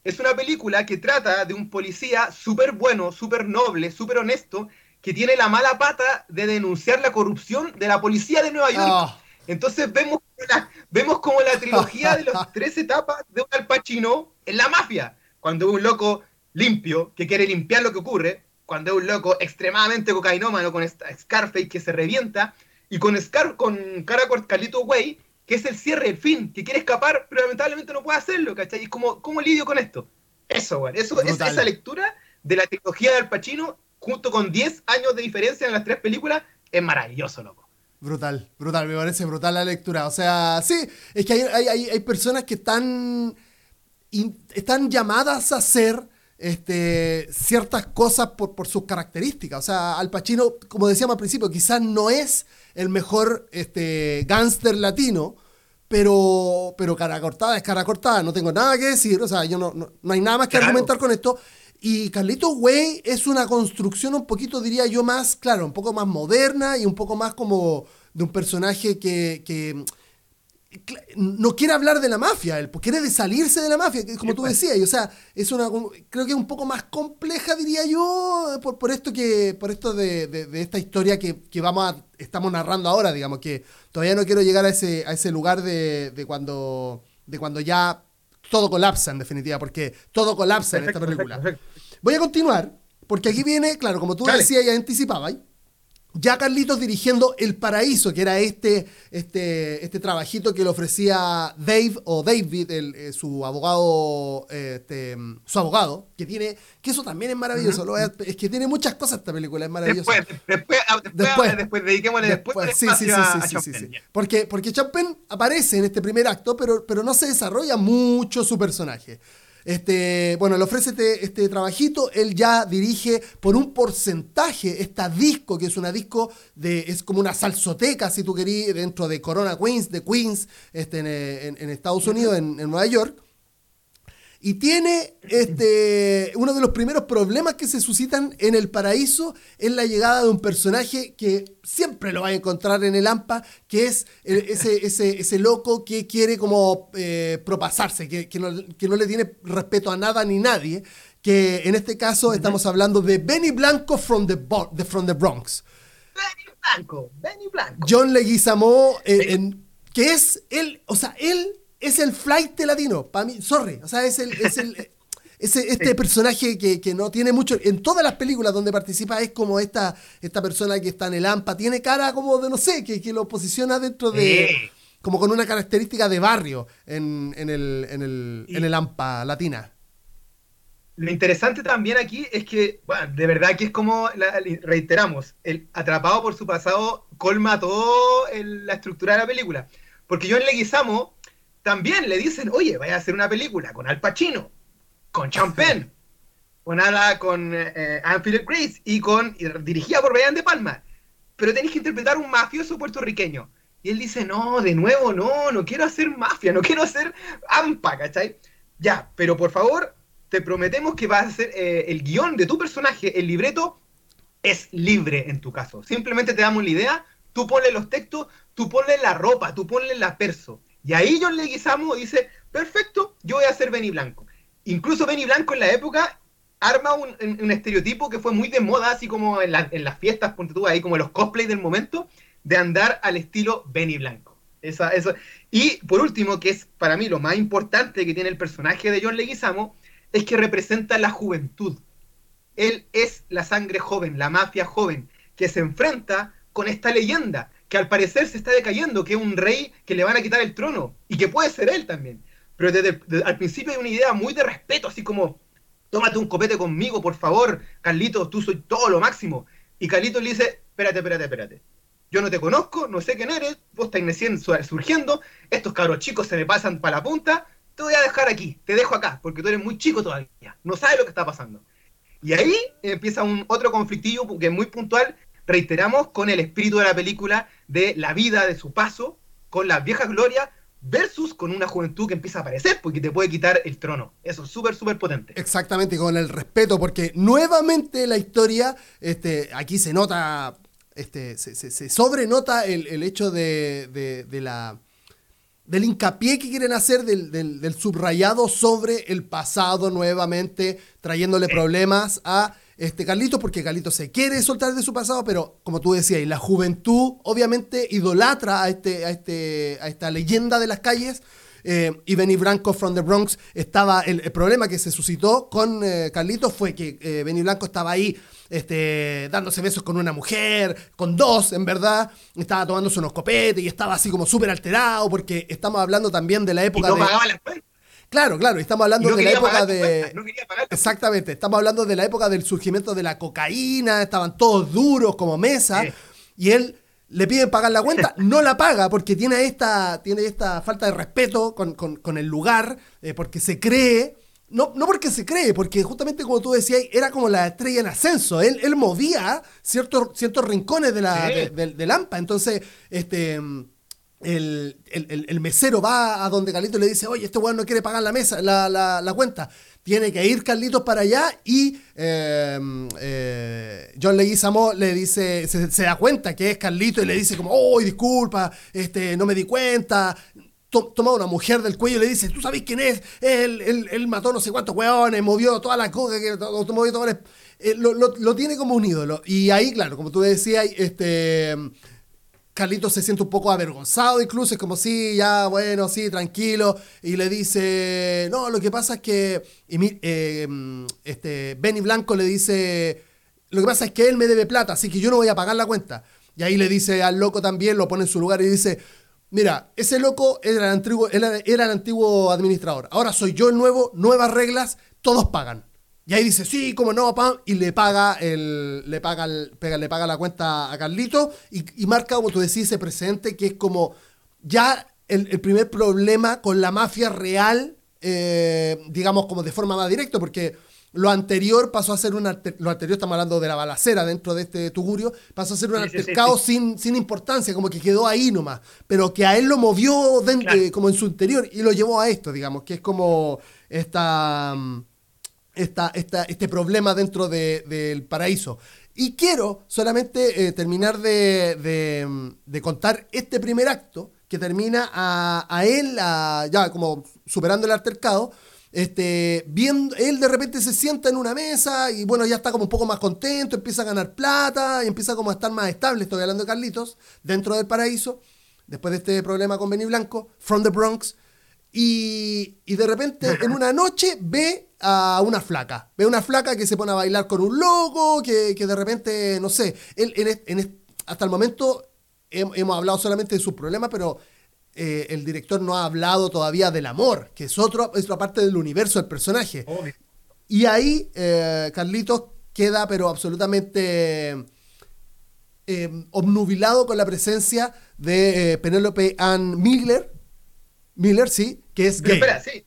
Es una película que trata de un policía súper bueno, súper noble, súper honesto, que tiene la mala pata de denunciar la corrupción de la policía de Nueva York. Oh. Entonces vemos, la, vemos como la trilogía de las [laughs] tres etapas de un Al Pacino en la mafia. Cuando es un loco limpio, que quiere limpiar lo que ocurre, cuando es un loco extremadamente cocainómano con Scarface que se revienta, y con, Scar con Caracort Carlito Way, que es el cierre, el fin, que quiere escapar, pero lamentablemente no puede hacerlo, ¿cachai? Y como, ¿cómo lidio con esto? Eso, güey. Eso es esa lectura de la trilogía de Al Pacino, junto con 10 años de diferencia en las tres películas, es maravilloso, loco. Brutal, brutal, me parece brutal la lectura. O sea, sí, es que hay, hay, hay personas que están, están llamadas a hacer este, ciertas cosas por, por, sus características. O sea, Al Pacino, como decíamos al principio, quizás no es el mejor este, gángster latino, pero, pero cara cortada es cara cortada, no tengo nada que decir, o sea, yo no, no, no hay nada más que claro. argumentar con esto. Y Carlito Way es una construcción un poquito, diría yo, más, claro, un poco más moderna y un poco más como de un personaje que, que no quiere hablar de la mafia, él quiere de salirse de la mafia, como tú decías, y, o sea, es una creo que es un poco más compleja, diría yo, por, por esto que por esto de, de, de esta historia que, que, vamos a, estamos narrando ahora, digamos, que todavía no quiero llegar a ese, a ese lugar de, de cuando de cuando ya todo colapsa en definitiva, porque todo colapsa perfecto, en esta película. Perfecto, perfecto. Voy a continuar, porque aquí viene, claro, como tú Dale. decías y anticipabas, ya Carlitos dirigiendo El Paraíso, que era este, este, este trabajito que le ofrecía Dave o David, el, eh, su abogado, este, su abogado, que tiene, que eso también es maravilloso, es que tiene muchas cosas esta película, es maravillosa. Después, después, ah, después, después, dediquémosle después, después sí, sí, sí, sí, sí, Porque, porque Champagne aparece en este primer acto, pero, pero no se desarrolla mucho su personaje. Este, bueno, le ofrece este, este, trabajito, él ya dirige por un porcentaje esta disco, que es una disco de, es como una salsoteca, si tú querís, dentro de Corona Queens, de Queens, este, en, Estados Unidos, en Nueva York. Y tiene este, uno de los primeros problemas que se suscitan en el paraíso es la llegada de un personaje que siempre lo va a encontrar en el AMPA, que es ese, ese, ese loco que quiere como eh, propasarse, que, que, no, le tiene respeto a nada ni nadie, que en este caso estamos hablando de Benny Blanco from the, from the Bronx. Benny Blanco, Benny Blanco. John Leguizamo, eh, que es él, o sea, él es el flight latino. Para mí, sorry. O sea, es el. Es el este personaje que, no tiene mucho. En todas las películas donde participa es como esta, esta persona que está en el AMPA. Tiene cara como de, no sé, que, que lo posiciona dentro de. Como con una característica de barrio en, el, en, el, en el AMPA latina. Lo interesante también aquí es que, bueno, de verdad que es como, reiteramos, el atrapado por su pasado colma todo la estructura de la película. Porque yo en Leguizamo también le dicen, oye, vaya a hacer una película con Al Pacino, con Champagne, [laughs] con Ala, con eh, Grace y con dirigida por Brian De Palma. Pero tenéis que interpretar un mafioso puertorriqueño. Y él dice, no, de nuevo, no, no quiero hacer mafia, no quiero hacer AMPA, ¿cachai? Ya, pero por favor, te prometemos que vas a hacer eh, el guion de tu personaje, el libreto, es libre en tu caso. Simplemente te damos la idea, tú ponle los textos, tú ponle la ropa, tú ponle la perso. Y ahí John Leguizamo dice, perfecto, yo voy a ser Benny Blanco. Incluso Benny Blanco en la época arma un, estereotipo que fue muy de moda, así como en, las fiestas, ponte tú ahí, como los cosplays del momento, de andar al estilo Benny Blanco. Y por último, que es para mí lo más importante que tiene el personaje de John Leguizamo, es que representa la juventud. Él es la sangre joven, la mafia joven, que se enfrenta con esta leyenda, que al parecer se está decayendo, que es un rey que le van a quitar el trono, y que puede ser él también. Pero desde, al principio hay una idea muy de respeto, así como, tómate un copete conmigo, por favor, Carlitos, tú soy todo lo máximo. Y Carlitos le dice, espérate, espérate, espérate. Yo no te conozco, no sé quién eres, vos estás surgiendo, estos cabros chicos se me pasan para la punta, te voy a dejar aquí, te dejo acá, porque tú eres muy chico todavía, no sabes lo que está pasando. Y ahí empieza un otro conflictillo que es muy puntual, reiteramos, con el espíritu de la película de la vida, de su paso, con la vieja gloria versus con una juventud que empieza a aparecer porque te puede quitar el trono. Eso es súper, súper potente. Exactamente, con el respeto, porque nuevamente la historia, este, aquí se nota, este, se, sobrenota el, hecho de, la del hincapié que quieren hacer del, del, subrayado sobre el pasado nuevamente, trayéndole problemas a este, Carlito, porque Carlito se quiere soltar de su pasado, pero como tú decías, la juventud obviamente idolatra a, este, a, este, a esta leyenda de las calles. Eh, y Benny Blanco from the Bronx estaba. El, problema que se suscitó con eh, Carlitos fue que eh, Benny Blanco estaba ahí este, dándose besos con una mujer, con dos, en verdad. Estaba tomándose unos copetes y estaba así como súper alterado, porque estamos hablando también de la época y no Pagaba la Claro, claro, estamos hablando de la época de. Exactamente, estamos hablando de la época del surgimiento de la cocaína, estaban todos duros como mesa, y él le piden pagar la cuenta, no la paga porque tiene esta, tiene esta falta de respeto con, el lugar, eh, porque se cree. No, no porque se cree, porque justamente como tú decías, era como la estrella en ascenso. Él, él movía ciertos, ciertos rincones de la, de, Lampa. Entonces, este el, mesero va a donde Carlitos le dice, oye, este weón no quiere pagar la mesa, la, cuenta. Tiene que ir Carlitos para allá y em, eh, John Leguizamo le dice, se, da cuenta que es Carlitos y le dice como, oh, disculpa, este, no me di cuenta. toma una mujer del cuello y le dice, ¿tú sabes quién es? Él, mató no sé cuántos weones, movió toda la cosa, que movió todo, eh, lo, lo, tiene como un ídolo. Y ahí, claro, como tú decías, este Carlitos se siente un poco avergonzado incluso, es como, sí, ya, bueno, sí, tranquilo, y le dice, no, lo que pasa es que eh, este, Benny Blanco le dice, lo que pasa es que él me debe plata, así que yo no voy a pagar la cuenta. Y ahí le dice al loco también, lo pone en su lugar y dice, mira, ese loco era el antiguo, era, era el antiguo administrador, ahora soy yo el nuevo, nuevas reglas, todos pagan. Y ahí dice, sí, como no, pam, y le paga el, le paga, el, pega, le paga la cuenta a Carlito y, y marca, como tú decís, ese presente que es como ya el, el primer problema con la mafia real, eh, digamos como de forma más directa, porque lo anterior pasó a ser un lo anterior estamos hablando de la balacera dentro de este tugurio, pasó a ser un Sí, altercado sí. Sin, sin importancia, como que quedó ahí nomás, pero que a él lo movió dentro, Claro. como en su interior y lo llevó a esto, digamos, que es como esta, mm, esta, esta- este problema dentro de- del paraíso. Y quiero solamente eh, terminar de, de, de contar este primer acto que termina a, a él, ya como superando el altercado. Este, viendo, él de repente se sienta en una mesa y bueno, ya está como un poco más contento, empieza a ganar plata y empieza como a estar más estable, estoy hablando de Carlitos, dentro del paraíso, después de este problema con Benny Blanco, from the Bronx, y, y de repente en una noche ve a una flaca. Ve una flaca que se pone a bailar con un loco, que, que de repente, no sé, él, en en hasta el momento hem- hemos hablado solamente de sus problemas, pero eh, el director no ha hablado todavía del amor, que es, otro, es otra parte del universo del personaje. Obvio. Y ahí eh, Carlitos queda pero absolutamente eh, obnubilado con la presencia de Penélope Ann Miller, Miller, sí, que es Pero gay. espera, sí.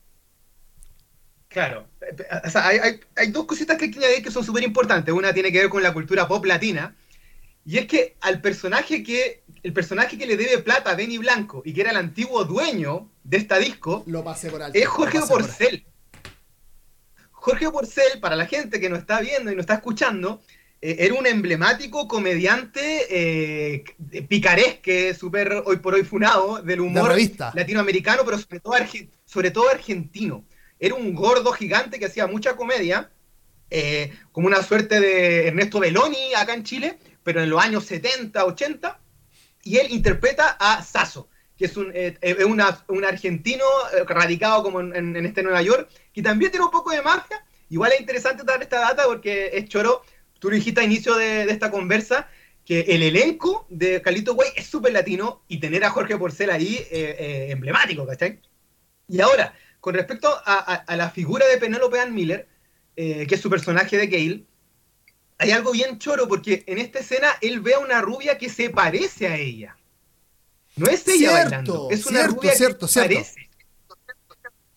Claro. O sea, hay, hay- hay dos cositas que hay que añadir que son súper importantes. Una tiene que ver con la cultura pop latina. Y es que al personaje que. El personaje que le debe plata a Benny Blanco y que era el antiguo dueño de esta disco Lo pasé por alto. es Jorge por. Porcel. Jorge Porcel, para la gente que nos está viendo y nos está escuchando, era un emblemático comediante eh, picaresque, súper hoy por hoy funado, del humor latinoamericano, pero sobre todo, sobre todo argentino. Era un gordo gigante que hacía mucha comedia, eh, como una suerte de Ernesto Belloni acá en Chile, pero en los años 70, 80, y él interpreta a Sasso, que es un, eh, eh, una- un argentino eh, radicado como en, en- en este Nueva York, que también tiene un poco de magia. Igual es interesante dar esta data porque es choro, tú lo dijiste a inicio de, de esta conversa, que el elenco de Calito Way es súper latino y tener a Jorge Porcel ahí eh, eh, emblemático, ¿cachai? Y ahora, con respecto a, a- a la figura de Penélope Ann Miller, eh, que es su personaje de Gale, hay algo bien choro porque en esta escena él ve a una rubia que se parece a ella. No es ella Cierto, bailando, es una cierto, rubia cierto, que cierto. parece.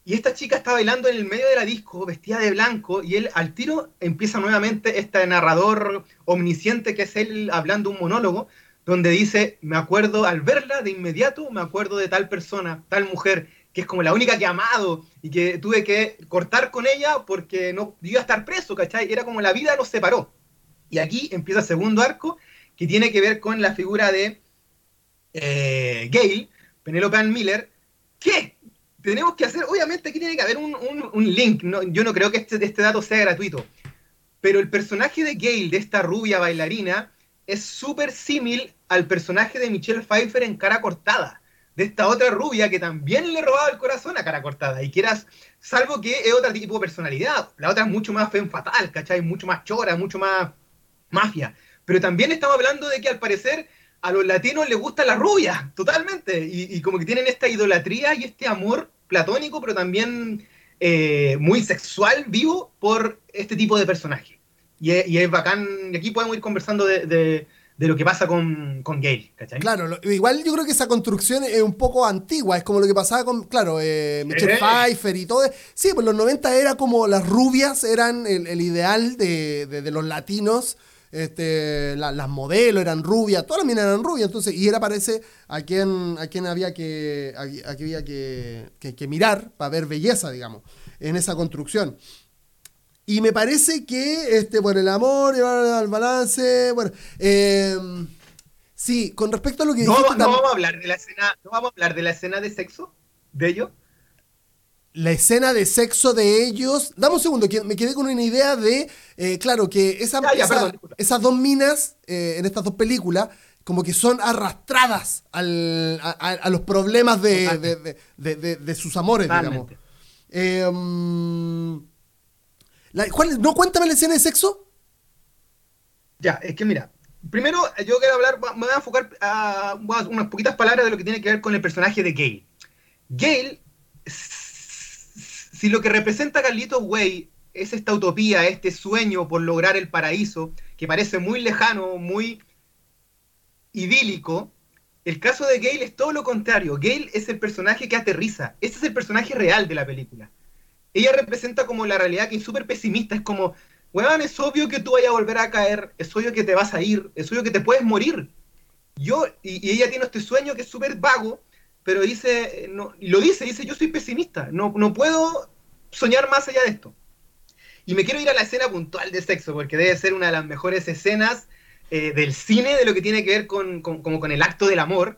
Y esta chica está bailando en el medio de la disco, vestida de blanco, y él al tiro empieza nuevamente este narrador omnisciente que es él hablando un monólogo, donde dice, me acuerdo al verla de inmediato, me acuerdo de tal persona, tal mujer, que es como la única que he amado y que tuve que cortar con ella porque no iba a estar preso, ¿cachai? Era como la vida nos separó. Y aquí empieza el segundo arco que tiene que ver con la figura de eh, Gail, Penelope Ann Miller, que tenemos que hacer, obviamente aquí tiene que haber un, un- link, no- yo no creo que este, este dato sea gratuito, pero el personaje de Gail, de esta rubia bailarina, es súper símil al personaje de Michelle Pfeiffer en Cara Cortada, de esta otra rubia que también le robaba el corazón a Cara Cortada, y que era, salvo que es otro tipo de personalidad, la otra es mucho más femme fatal, ¿cachai? Mucho más chora, mucho más mafia, pero también estamos hablando de que al parecer a los latinos les gusta la rubia, totalmente, y, y como que tienen esta idolatría y este amor platónico, pero también eh, muy sexual, vivo, por este tipo de personaje. Y es, y es bacán, y aquí podemos ir conversando de, de- de lo que pasa con, con Gale, ¿cachai? Claro, lo- igual yo creo que esa construcción es un poco antigua, es como lo que pasaba con, claro, eh, Michelle Eh. Pfeiffer y todo. Sí, pues los 90 era como las rubias eran el, el ideal de, de- de los latinos, este, la- las modelos eran rubias, todas las minas eran rubias, entonces, y era parece a quien, a quien había que, a, a quien había que, que- que mirar para ver belleza, digamos, en esa construcción. Y me parece que, este, bueno, el amor, llevar al balance, bueno, eh, sí, con respecto a lo que No, dijiste no vamos a hablar de la escena, no vamos a hablar de la escena de sexo de ellos. La escena de sexo de ellos. Dame un segundo, que me quedé con una idea de, eh, claro, que esa- Ya, ya, esa- perdón, disculpa. esas dos minas eh, en estas dos películas como que son arrastradas al- a, los problemas de, de- de- sus amores, digamos. Eh, la- ¿cuál- ¿No cuéntame la escena de sexo? Ya, es que mira, primero yo quiero hablar, me voy a enfocar a unas poquitas palabras de lo que tiene que ver con el personaje de Gale. Gale, si lo que representa Carlitos Way es esta utopía, este sueño por lograr el paraíso, que parece muy lejano, muy idílico, el caso de Gale es todo lo contrario. Gale es el personaje que aterriza. Ese es el personaje real de la película. Ella representa como la realidad que es súper pesimista. Es como, weón, es obvio que tú vayas a volver a caer, es obvio que te vas a ir, es obvio que te puedes morir. Yo, y, ella tiene este sueño que es súper vago, pero dice, no, y lo dice, dice, yo soy pesimista, no, no puedo soñar más allá de esto. Y me quiero ir a la escena puntual de sexo, porque debe ser una de las mejores escenas eh, del cine de lo que tiene que ver con, como con el acto del amor.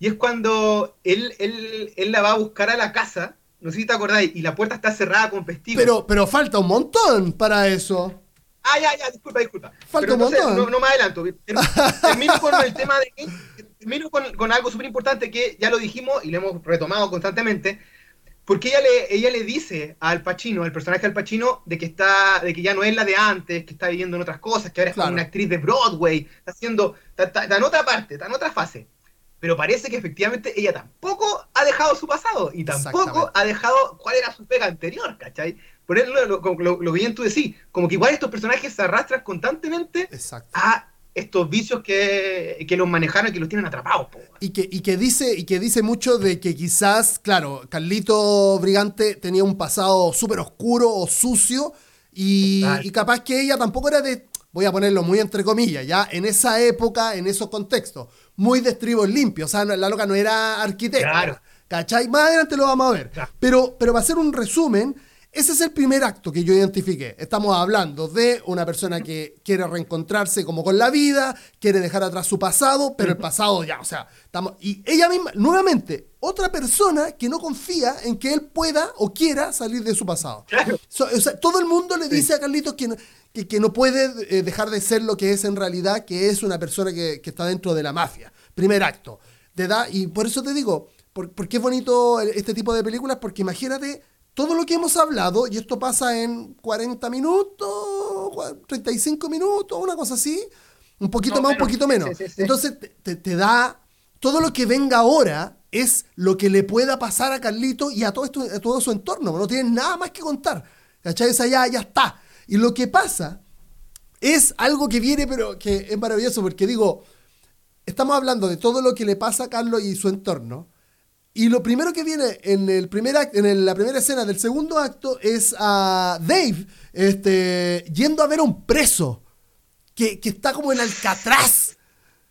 Y es cuando él, él, él, la va a buscar a la casa, no sé si te acordáis, y la puerta está cerrada con pestigos. Pero, pero falta un montón para eso. Ah, ya, ya, disculpa, disculpa. Falta un montón. No, no, me adelanto. Termino con el tema de... Termino con, con algo súper importante que ya lo dijimos y lo hemos retomado constantemente, porque ella le, ella le dice al Pacino, al personaje del Pacino, de que está, de que ya no es la de antes, que está viviendo en otras cosas, que ahora es como una actriz de Broadway, está haciendo, está, en otra parte, está en otra fase. Pero parece que efectivamente ella tampoco ha dejado su pasado y tampoco ha dejado cuál era su pega anterior, ¿cachai? Por eso lo, lo, lo, bien tú decís, como que igual estos personajes se arrastran constantemente a estos vicios que, que los manejaron y que los tienen atrapados. Y que, y, que dice, y que dice mucho de que quizás, claro, Carlito Brigante tenía un pasado súper oscuro o sucio y, y, capaz que ella tampoco era de, voy a ponerlo muy entre comillas, ya en esa época, en esos contextos, muy de estribos limpios, o sea, la loca no era arquitecta. Claro. ¿Cachai? Más adelante lo vamos a ver. Pero, pero va a ser un resumen ese es el primer acto que yo identifiqué. Estamos hablando de una persona que quiere reencontrarse como con la vida, quiere dejar atrás su pasado, pero el pasado ya, o sea, estamos... Y ella misma, nuevamente, otra persona que no confía en que él pueda o quiera salir de su pasado. o sea, todo el mundo le dice a Carlitos que no, que, no puede eh, dejar de ser lo que es en realidad, que es una persona que, está dentro de la mafia. Primer acto. De edad, y por eso te digo, por, ¿por qué es bonito este tipo de películas? Porque imagínate todo lo que hemos hablado, y esto pasa en 40 minutos, 35 minutos, una cosa así, un poquito más, un poquito menos. Entonces te, da todo lo que venga ahora es lo que le pueda pasar a Carlito y a todo, esto, a todo su entorno. No tienen nada más que contar. ¿Cachai? Esa ya, ya está. Y lo que pasa es algo que viene, pero que es maravilloso, porque digo, estamos hablando de todo lo que le pasa a Carlos y su entorno, y lo primero que viene en, el primer en la primera escena del segundo acto es a Dave este, yendo a ver a un preso que, está como en Alcatraz.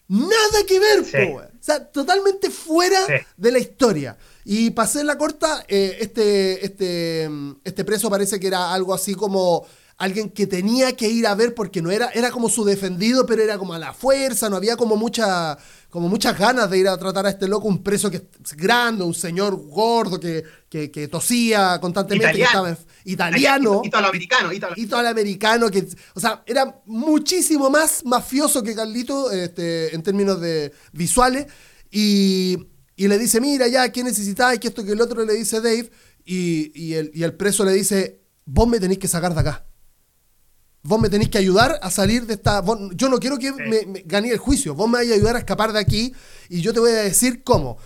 Nada que ver, O sea, totalmente fuera de la historia. Y pasé en la corta, eh, este, este, este preso parece que era algo así como alguien que tenía que ir a ver porque no era, era como su defendido, pero era como a la fuerza, no había como mucha como muchas ganas de ir a tratar a este loco, un preso que es grande, un señor gordo que, que, tosía constantemente, italiano, italiano, [laughs] italoamericano, italoamericano, que, o sea, era muchísimo más mafioso que Carlito este, en términos de visuales, y, y le dice, mira ya, ¿qué necesitáis? Que esto que el otro le dice Dave, y, y, el, y el preso le dice, vos me tenéis que sacar de acá. Vos me tenéis que ayudar a salir de esta. yo no quiero que me, gane el juicio. Vos me vais a ayudar a escapar de aquí y yo te voy a decir cómo.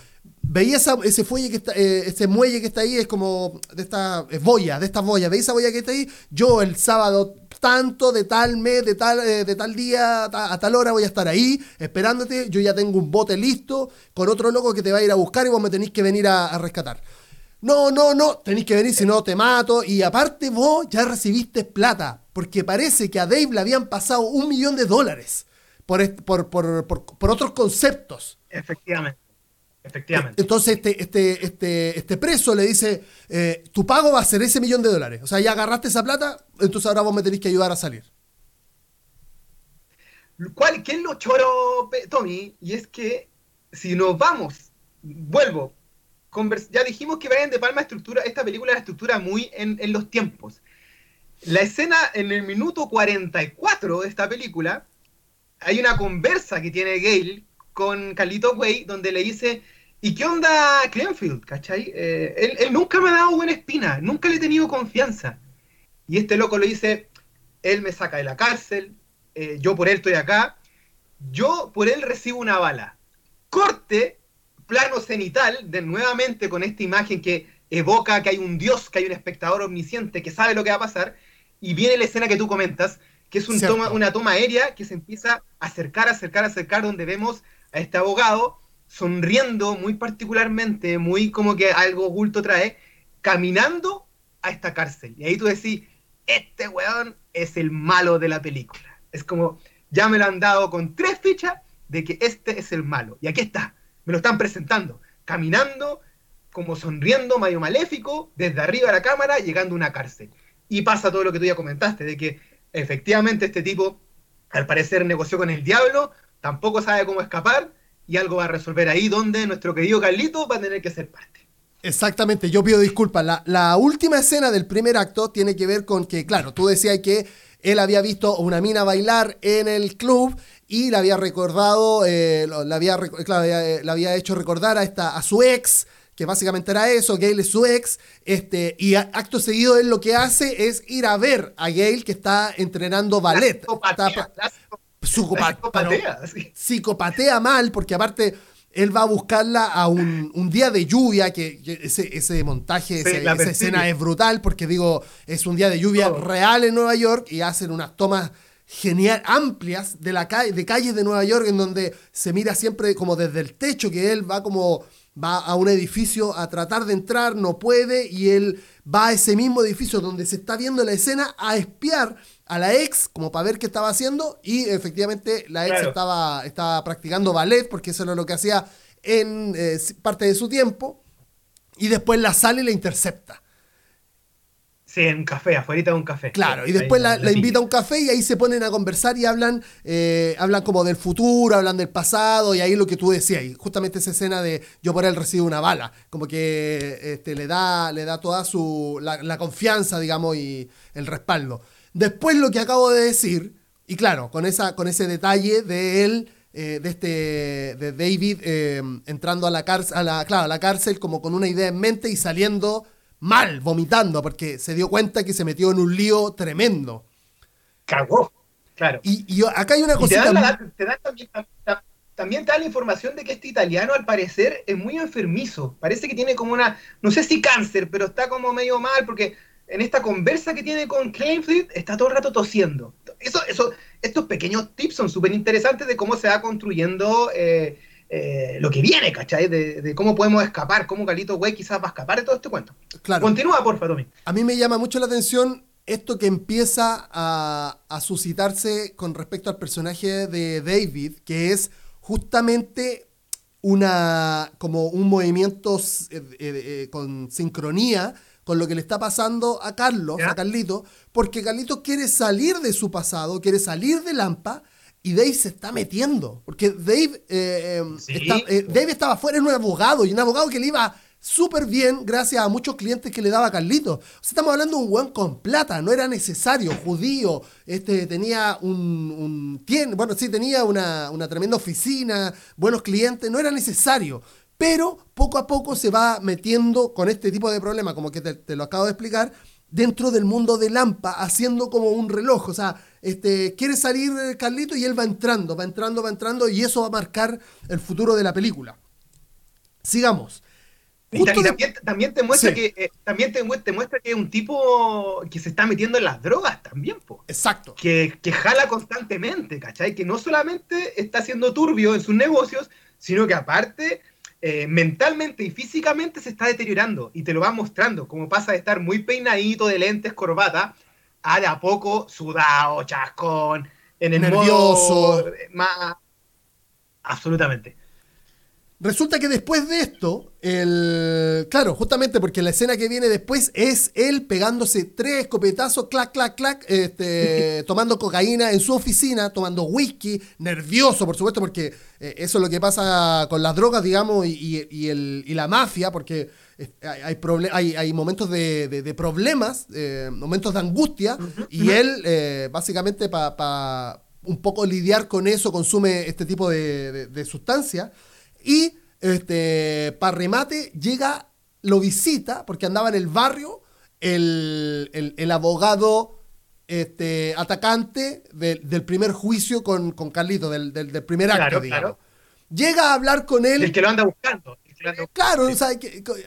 Veía ese fuelle que está, eh, ese muelle que está ahí, es como de esta es boya, de esta boya. ¿Veis esa boya que está ahí? Yo el sábado tanto, de tal mes, de tal, eh, de tal día, a tal hora voy a estar ahí esperándote. Yo ya tengo un bote listo con otro loco que te va a ir a buscar y vos me tenéis que venir a rescatar. No, no, no, tenéis que venir si no te mato. Y aparte vos ya recibiste plata, porque parece que a Dave le habían pasado un millón de dólares por, por, por, por otros conceptos. Efectivamente. Efectivamente. Entonces este, este, este, este preso le dice, eh, tu pago va a ser ese millón de dólares. O sea, ya agarraste esa plata, entonces ahora vos me tenéis que ayudar a salir. ¿Cuál, ¿Qué es lo choro, Tommy? Y es que si nos vamos, vuelvo, ya dijimos que Brian De Palma estructura, esta película la estructura muy en, los tiempos. La escena en el minuto 44 de esta película, hay una conversa que tiene Gail con Carlito Way, donde le dice, ¿y qué onda Clenfield? ¿Cachai? Eh, él, nunca me ha dado buena espina, nunca le he tenido confianza. Y este loco le dice, él me saca de la cárcel, eh, yo por él estoy acá, yo por él recibo una bala. Corte, plano cenital, de nuevamente con esta imagen que evoca que hay un dios, que hay un espectador omnisciente que sabe lo que va a pasar, y viene la escena que tú comentas, que es un toma, una toma aérea que se empieza a acercar, acercar, acercar, donde vemos a este abogado sonriendo muy particularmente, muy como que algo oculto trae, caminando a esta cárcel. Y ahí tú decís, este weón es el malo de la película. Es como, ya me lo han dado con tres fichas de que este es el malo. Y aquí está, me lo están presentando, caminando, como sonriendo, medio maléfico, desde arriba de la cámara, llegando a una cárcel. Y pasa todo lo que tú ya comentaste, de que efectivamente este tipo, al parecer, negoció con el diablo, tampoco sabe cómo escapar, y algo va a resolver ahí donde nuestro querido Carlito va a tener que ser parte. Exactamente, yo pido disculpas. La, la, última escena del primer acto tiene que ver con que, claro, tú decías que él había visto una mina bailar en el club y le había recordado, eh, la, había, eh, había hecho recordar a, esta, a su ex, que básicamente era eso, Gail es su ex, este, y acto seguido él lo que hace es ir a ver a Gail que está entrenando ballet. psicopatea, psicopatea mal, porque aparte él va a buscarla a un, día de lluvia, que, ese, montaje, esa escena es brutal, porque digo, es un día de lluvia real en Nueva York y hacen unas tomas genial, amplias de, la calle, de calles de Nueva York, en donde se mira siempre como desde el techo, que él va como, va a un edificio a tratar de entrar, no puede, y él va a ese mismo edificio donde se está viendo la escena a espiar a la ex como para ver qué estaba haciendo y efectivamente la ex estaba, estaba practicando ballet porque eso era lo que hacía en eh, parte de su tiempo y después la sale y la intercepta. Sí, en un café, afuera de un café. Claro, y después la, invita a un café y ahí se ponen a conversar y hablan, eh, hablan como del futuro, hablan del pasado y ahí lo que tú decías, y justamente esa escena de yo por él recibo una bala, como que este, le, da, le da toda su, la, la confianza, digamos, y el respaldo. Después lo que acabo de decir, y claro, con, esa, con ese detalle de él, eh, de este de David eh, entrando a la, cárcel, a, la, a la cárcel como con una idea en mente y saliendo mal, vomitando, porque se dio cuenta que se metió en un lío tremendo. Cagó, claro. Y, acá hay una cosita... también, te da la información de que este italiano al parecer es muy enfermizo. Parece que tiene como una, no sé si cáncer, pero está como medio mal porque en esta conversa que tiene con Claimfleet, está todo el rato tosiendo. Eso, eso, estos pequeños tips son súper interesantes de cómo se va construyendo eh, eh, lo que viene, ¿cachai? De, cómo podemos escapar, cómo Galito Güey quizás va a escapar de todo este cuento. Claro. Continúa, porfa, Tommy. A mí me llama mucho la atención esto que empieza a, a suscitarse con respecto al personaje de David, que es justamente una como un movimiento eh, con sincronía con lo que le está pasando a Carlos, a Carlito, porque Carlito quiere salir de su pasado, quiere salir de Lampa, y Dave se está metiendo. Porque Dave, eh, eh, eh, Dave estaba fuera en un abogado, y un abogado que le iba súper bien gracias a muchos clientes que le daba Carlito. O sea, estamos hablando de un buen con plata, no era necesario, judío, este, tenía un, bueno, sí, tenía una, una tremenda oficina, buenos clientes, no era necesario pero poco a poco se va metiendo con este tipo de problema, como que te, lo acabo de explicar, dentro del mundo de Lampa, haciendo como un reloj. O sea, este, quiere salir Carlito y él va entrando, va entrando, va entrando, y eso va a marcar el futuro de la película. Sigamos. Y, también, te muestra que eh, también te, muestra que es un tipo que se está metiendo en las drogas también, po. Exacto. Que, que jala constantemente, ¿cachai? Que no solamente está haciendo turbio en sus negocios, sino que aparte eh, mentalmente y físicamente se está deteriorando y te lo va mostrando, como pasa de estar muy peinadito de lentes, corbata, a de a poco sudado, chascón, en el nervioso, más... Absolutamente. Resulta que después de esto, el. Claro, justamente porque la escena que viene después es él pegándose tres escopetazos, clac, clac, clac, este, [laughs] tomando cocaína en su oficina, tomando whisky, nervioso, por supuesto, porque eh, eso es lo que pasa con las drogas, digamos, y, el, y la mafia, porque hay, hay, hay, momentos de, problemas, eh, momentos de angustia, y él, eh, básicamente, para un poco lidiar con eso, consume este tipo de, de sustancias. Y este, para remate, llega, lo visita, porque andaba en el barrio, el, abogado este, atacante del primer juicio con, con Carlito, del, del, primer acto, digamos. Llega a hablar con él. El que lo anda buscando. Claro,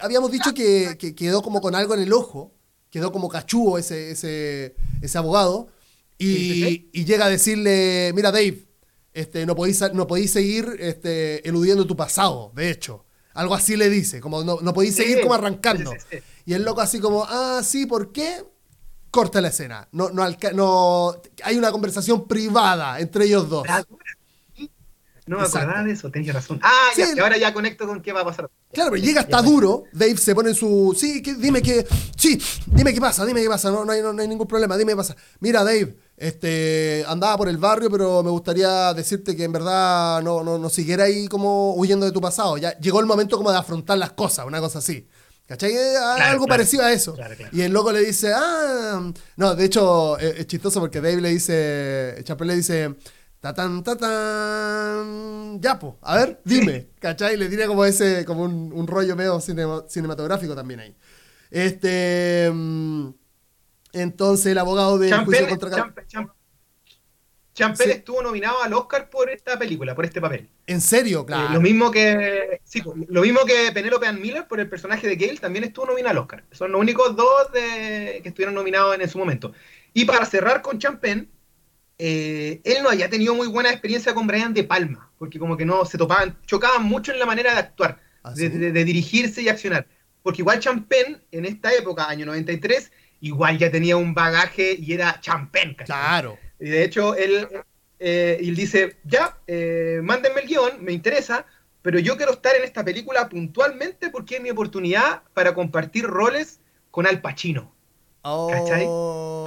habíamos dicho que, quedó como con algo en el ojo, quedó como cachudo ese, ese, ese abogado, y, llega a decirle, mira Dave, este, no, podéis, no podéis seguir este, eludiendo tu pasado, de hecho. Algo así le dice, como no, no podéis seguir como arrancando. Y el loco así como, ah, sí, ¿por qué? Corta la escena. No, no, no, hay una conversación privada entre ellos dos. No me acordaba de eso, tenías razón. Ah, ya, y ahora ya conecto con qué va a pasar. Claro, pero llega hasta duro, Dave se pone en su. Sí, dime qué. Sí, dime qué pasa, dime qué pasa, no, no, hay, no, hay, ningún problema, dime qué pasa. Mira, Dave, este, andaba por el barrio, pero me gustaría decirte que en verdad no, no, no siguiera ahí como huyendo de tu pasado. Ya llegó el momento como de afrontar las cosas, una cosa así. ¿Cachai? Eh, algo parecido a eso. y el loco le dice, ah, no, de hecho es, chistoso porque Dave le dice, Chappelle le dice, Tatán, tatán. Ya, pues, a ver, dime. ¿Cachai? Le tiene como ese, como un, rollo medio cinematográfico también ahí. Este. Mm, entonces, el abogado de juicio contra Champel estuvo nominado al Oscar por esta película, por este papel. ¿En serio? Eh, claro. lo mismo que. Sí, lo mismo que Penelope Ann Miller por el personaje de Gale también estuvo nominado al Oscar. Son los únicos dos de, que estuvieron nominados en, su momento. Y para cerrar con Champagne eh, él no había tenido muy buena experiencia con Brian De Palma, porque como que no se topaban, chocaban mucho en la manera de actuar, ¿Ah, de, dirigirse y accionar. Porque igual Champagne, en esta época, año 93, igual ya tenía un bagaje y era Champagne. Claro. Y de hecho, él, eh, él dice, ya, eh, mándenme el guion, me interesa, pero yo quiero estar en esta película puntualmente porque es mi oportunidad para compartir roles con Al Pacino. ¿Cachai?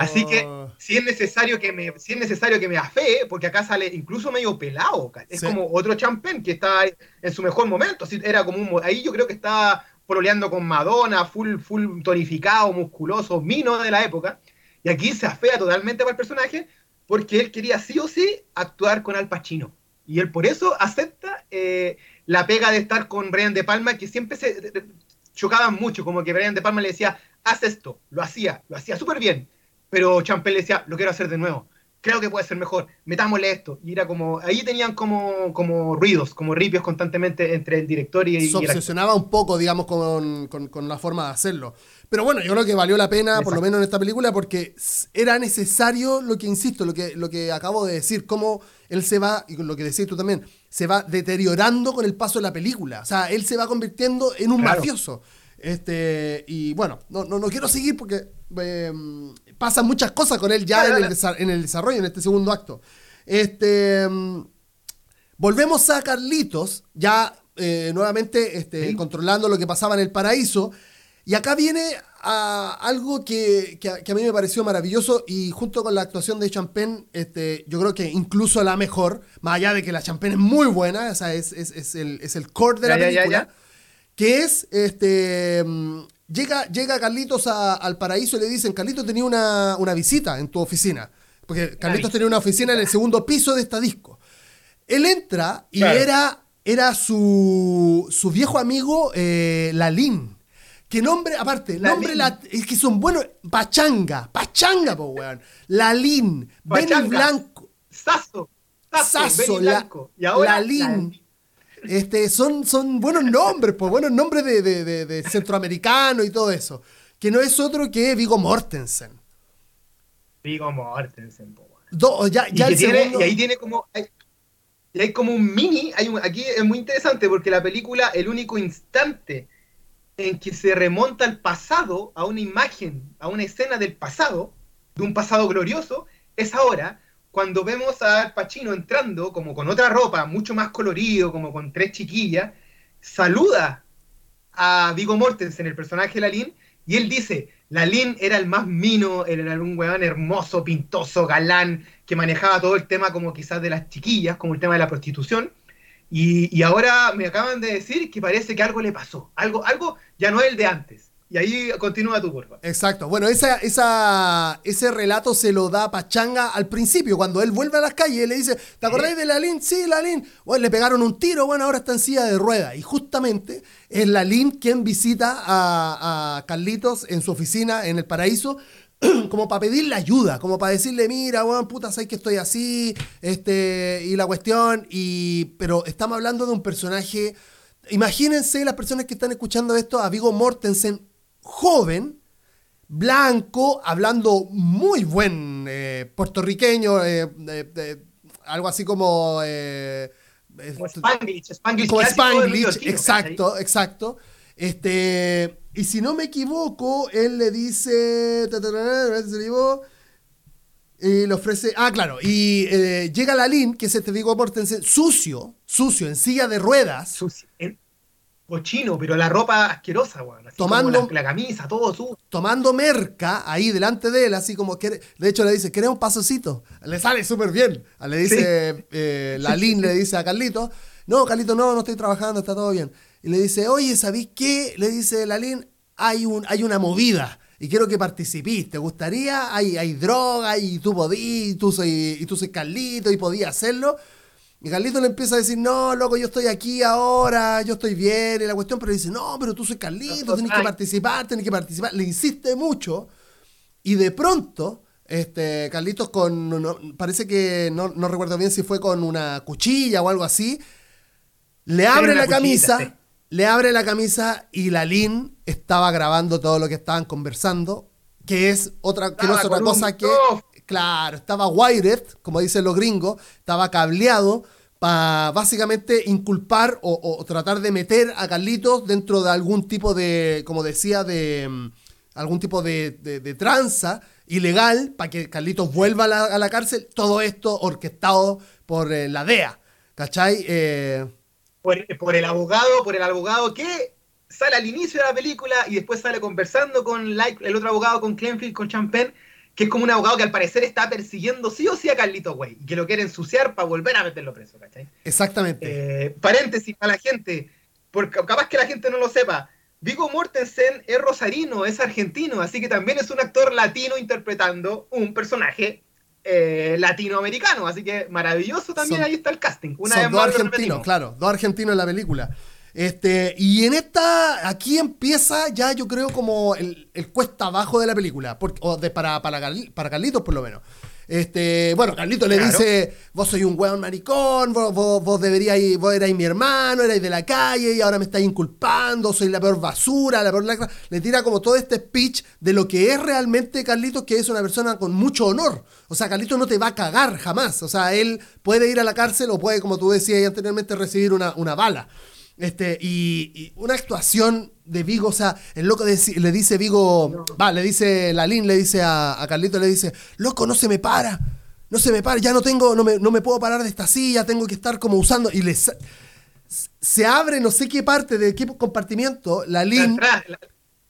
Así que oh. Si es necesario que me, si es necesario que me afee, porque acá sale incluso medio pelado, es como otro champén que está en su mejor momento, así, era como un, ahí yo creo que estaba pololeando con Madonna, full, full tonificado, musculoso, mino de la época, y aquí se afea totalmente para el personaje, porque él quería sí o sí actuar con Al Pacino, y él por eso acepta eh, la pega de estar con Brian De Palma, que siempre se chocaban mucho, como que Brian De Palma le decía, haz esto, lo hacía, lo hacía súper bien, pero Champel decía, lo quiero hacer de nuevo, creo que puede ser mejor, metámosle esto, y era como, ahí tenían como, como ruidos, como ripios constantemente entre el director y, Se obsesionaba un poco, digamos, con, con, la forma de hacerlo. Pero bueno, yo creo que valió la pena, por lo menos en esta película, porque era necesario lo que, insisto, lo que, lo que acabo de decir, cómo él se va, y lo que decís tú también, se va deteriorando con el paso de la película. O sea, él se va convirtiendo en un mafioso. Este, y bueno, no, no, quiero seguir porque em, pasan muchas cosas con él ya en, el, desarrollo, en este segundo acto. Este, em, volvemos a Carlitos, ya eh, nuevamente este, controlando lo que pasaba en el paraíso. Y acá viene a algo que, a, mí me pareció maravilloso y junto con la actuación de Champagne, este, yo creo que incluso la mejor, más allá de que la Champagne es muy buena, o sea, es, el, es el core de la película que es, este, mm, llega, llega Carlitos al paraíso y le dicen, Carlitos tenía una, visita en tu oficina, porque Carlitos tenía una oficina en el segundo piso de esta disco. Él entra y era, era su, su viejo amigo eh, Lalín. Que nombre, aparte, nombre es que son buenos. Pachanga, Pachanga, po, weón. Lalín, Benny Blanco. Sasso, Sasso, y ahora Lalín. Este, son, son buenos nombres, pues buenos nombres de, de, centroamericano y todo eso. Que no es otro que Vigo Mortensen. Vigo Mortensen, ya, ya y, y, ahí tiene como. Hay, y hay como un mini. Hay aquí es muy interesante porque la película, el único instante en que se remonta al pasado, a una imagen, a una escena del pasado, de un pasado glorioso, es ahora cuando vemos a Al Pacino entrando como con otra ropa, mucho más colorido, como con tres chiquillas, saluda a Vigo Mortensen, el personaje de Lalín, y él dice, Lalín era el más mino, era un weón hermoso, pintoso, galán, que manejaba todo el tema como quizás de las chiquillas, como el tema de la prostitución, y, y ahora me acaban de decir que parece que algo le pasó, algo, algo ya no es el de antes. Y ahí continúa tu curva. Exacto. Bueno, ese relato se lo da Pachanga al principio, cuando él vuelve a las calles y le dice, ¿te acordáis de Lalín? Sí, Lalín. Bueno, le pegaron un tiro, bueno, ahora está en silla de ruedas. Y justamente es Lalín quien visita a, Carlitos en su oficina en el paraíso [clears throat] como para pedirle ayuda, como para decirle, mira, weón, puta, sabes que estoy así, este, y la cuestión, y, pero estamos hablando de un personaje, imagínense las personas que están escuchando esto, a Vigo Mortensen, joven, blanco, hablando muy buen eh, puertorriqueño, eh, eh, algo así como... como Spanglish, Spanglish, como Spanglish exacto, exacto. Este, y si no me equivoco, él le dice. Y le ofrece. Ah, claro. Y eh, llega la Lin, que es este Vigo Mortensen, sucio, sucio, en silla de ruedas. Sucio. Cochino, pero la ropa asquerosa, weón. Tomando. La, camisa, todo sucio. Tomando merca ahí delante de él, así como que. De hecho, le dice, ¿querés un pasocito? Le sale súper bien. Le dice. Eh, la Lin le dice a Carlito. No, Carlito, no, no estoy trabajando, está todo bien y le dice, oye, ¿sabéis qué? Le dice Lalín, hay, un, hay una movida y quiero que participís. ¿Te gustaría? Hay, hay droga y tú podís, y tú soy, y tú soy Carlito y podías hacerlo. Y Carlito le empieza a decir, no, loco, yo estoy aquí ahora, yo estoy bien, y la cuestión, pero dice, no, pero tú soy Carlito, tienes que participar, tienes que participar. Le insiste mucho, y de pronto, este, Carlitos con, parece que, no, no, recuerdo bien si fue con una cuchilla o algo así, le abre la camisa, le abre la camisa y la Lin estaba grabando todo lo que estaban conversando, que es otra, que no es otra cosa que, claro, estaba wired, como dicen los gringos, estaba cableado para básicamente inculpar o, tratar de meter a Carlitos dentro de algún tipo de, como decía, de mm, algún tipo de, tranza ilegal para que Carlitos vuelva a la, cárcel. Todo esto orquestado por eh, la DEA. ¿Cachai? Eh, por, el abogado, por el abogado que sale al inicio de la película y después sale conversando con el otro abogado, con Clenfield, con Champagne, que es como un abogado que al parecer está persiguiendo sí o sí a Carlito Güey y que lo quiere ensuciar para volver a meterlo preso, ¿cachai? Exactamente. Eh, paréntesis para la gente, porque capaz que la gente no lo sepa. Vigo Mortensen es rosarino, es argentino, así que también es un actor latino interpretando un personaje eh, latinoamericano, así que maravilloso también ahí está el casting. Una son dos argentinos, claro, dos argentinos en la película. Este, y en esta, aquí empieza ya yo creo como el, cuesta abajo de la película, o de, para, para, para Carlitos por lo menos. Este, bueno, Carlito le dice, vos soy un weón maricón, vos, vos, vos deberíais, vos erais mi hermano, erais de la calle y ahora me estáis inculpando, soy la peor basura, la peor lacra. Le tira como todo este speech de lo que es realmente Carlitos, que es una persona con mucho honor. O sea, Carlitos no te va a cagar jamás. O sea, él puede ir a la cárcel o puede, como tú decías anteriormente, recibir una, una bala. Este, y, una actuación de Vigo, o sea, el loco le dice Vigo, va, le dice Lalín, le dice a, a, Carlito, le dice, loco, no se me para, no se me para, ya no tengo, no me, no me puedo parar de esta silla, tengo que estar como usando, y le se abre no sé qué parte de qué compartimiento, Lalín,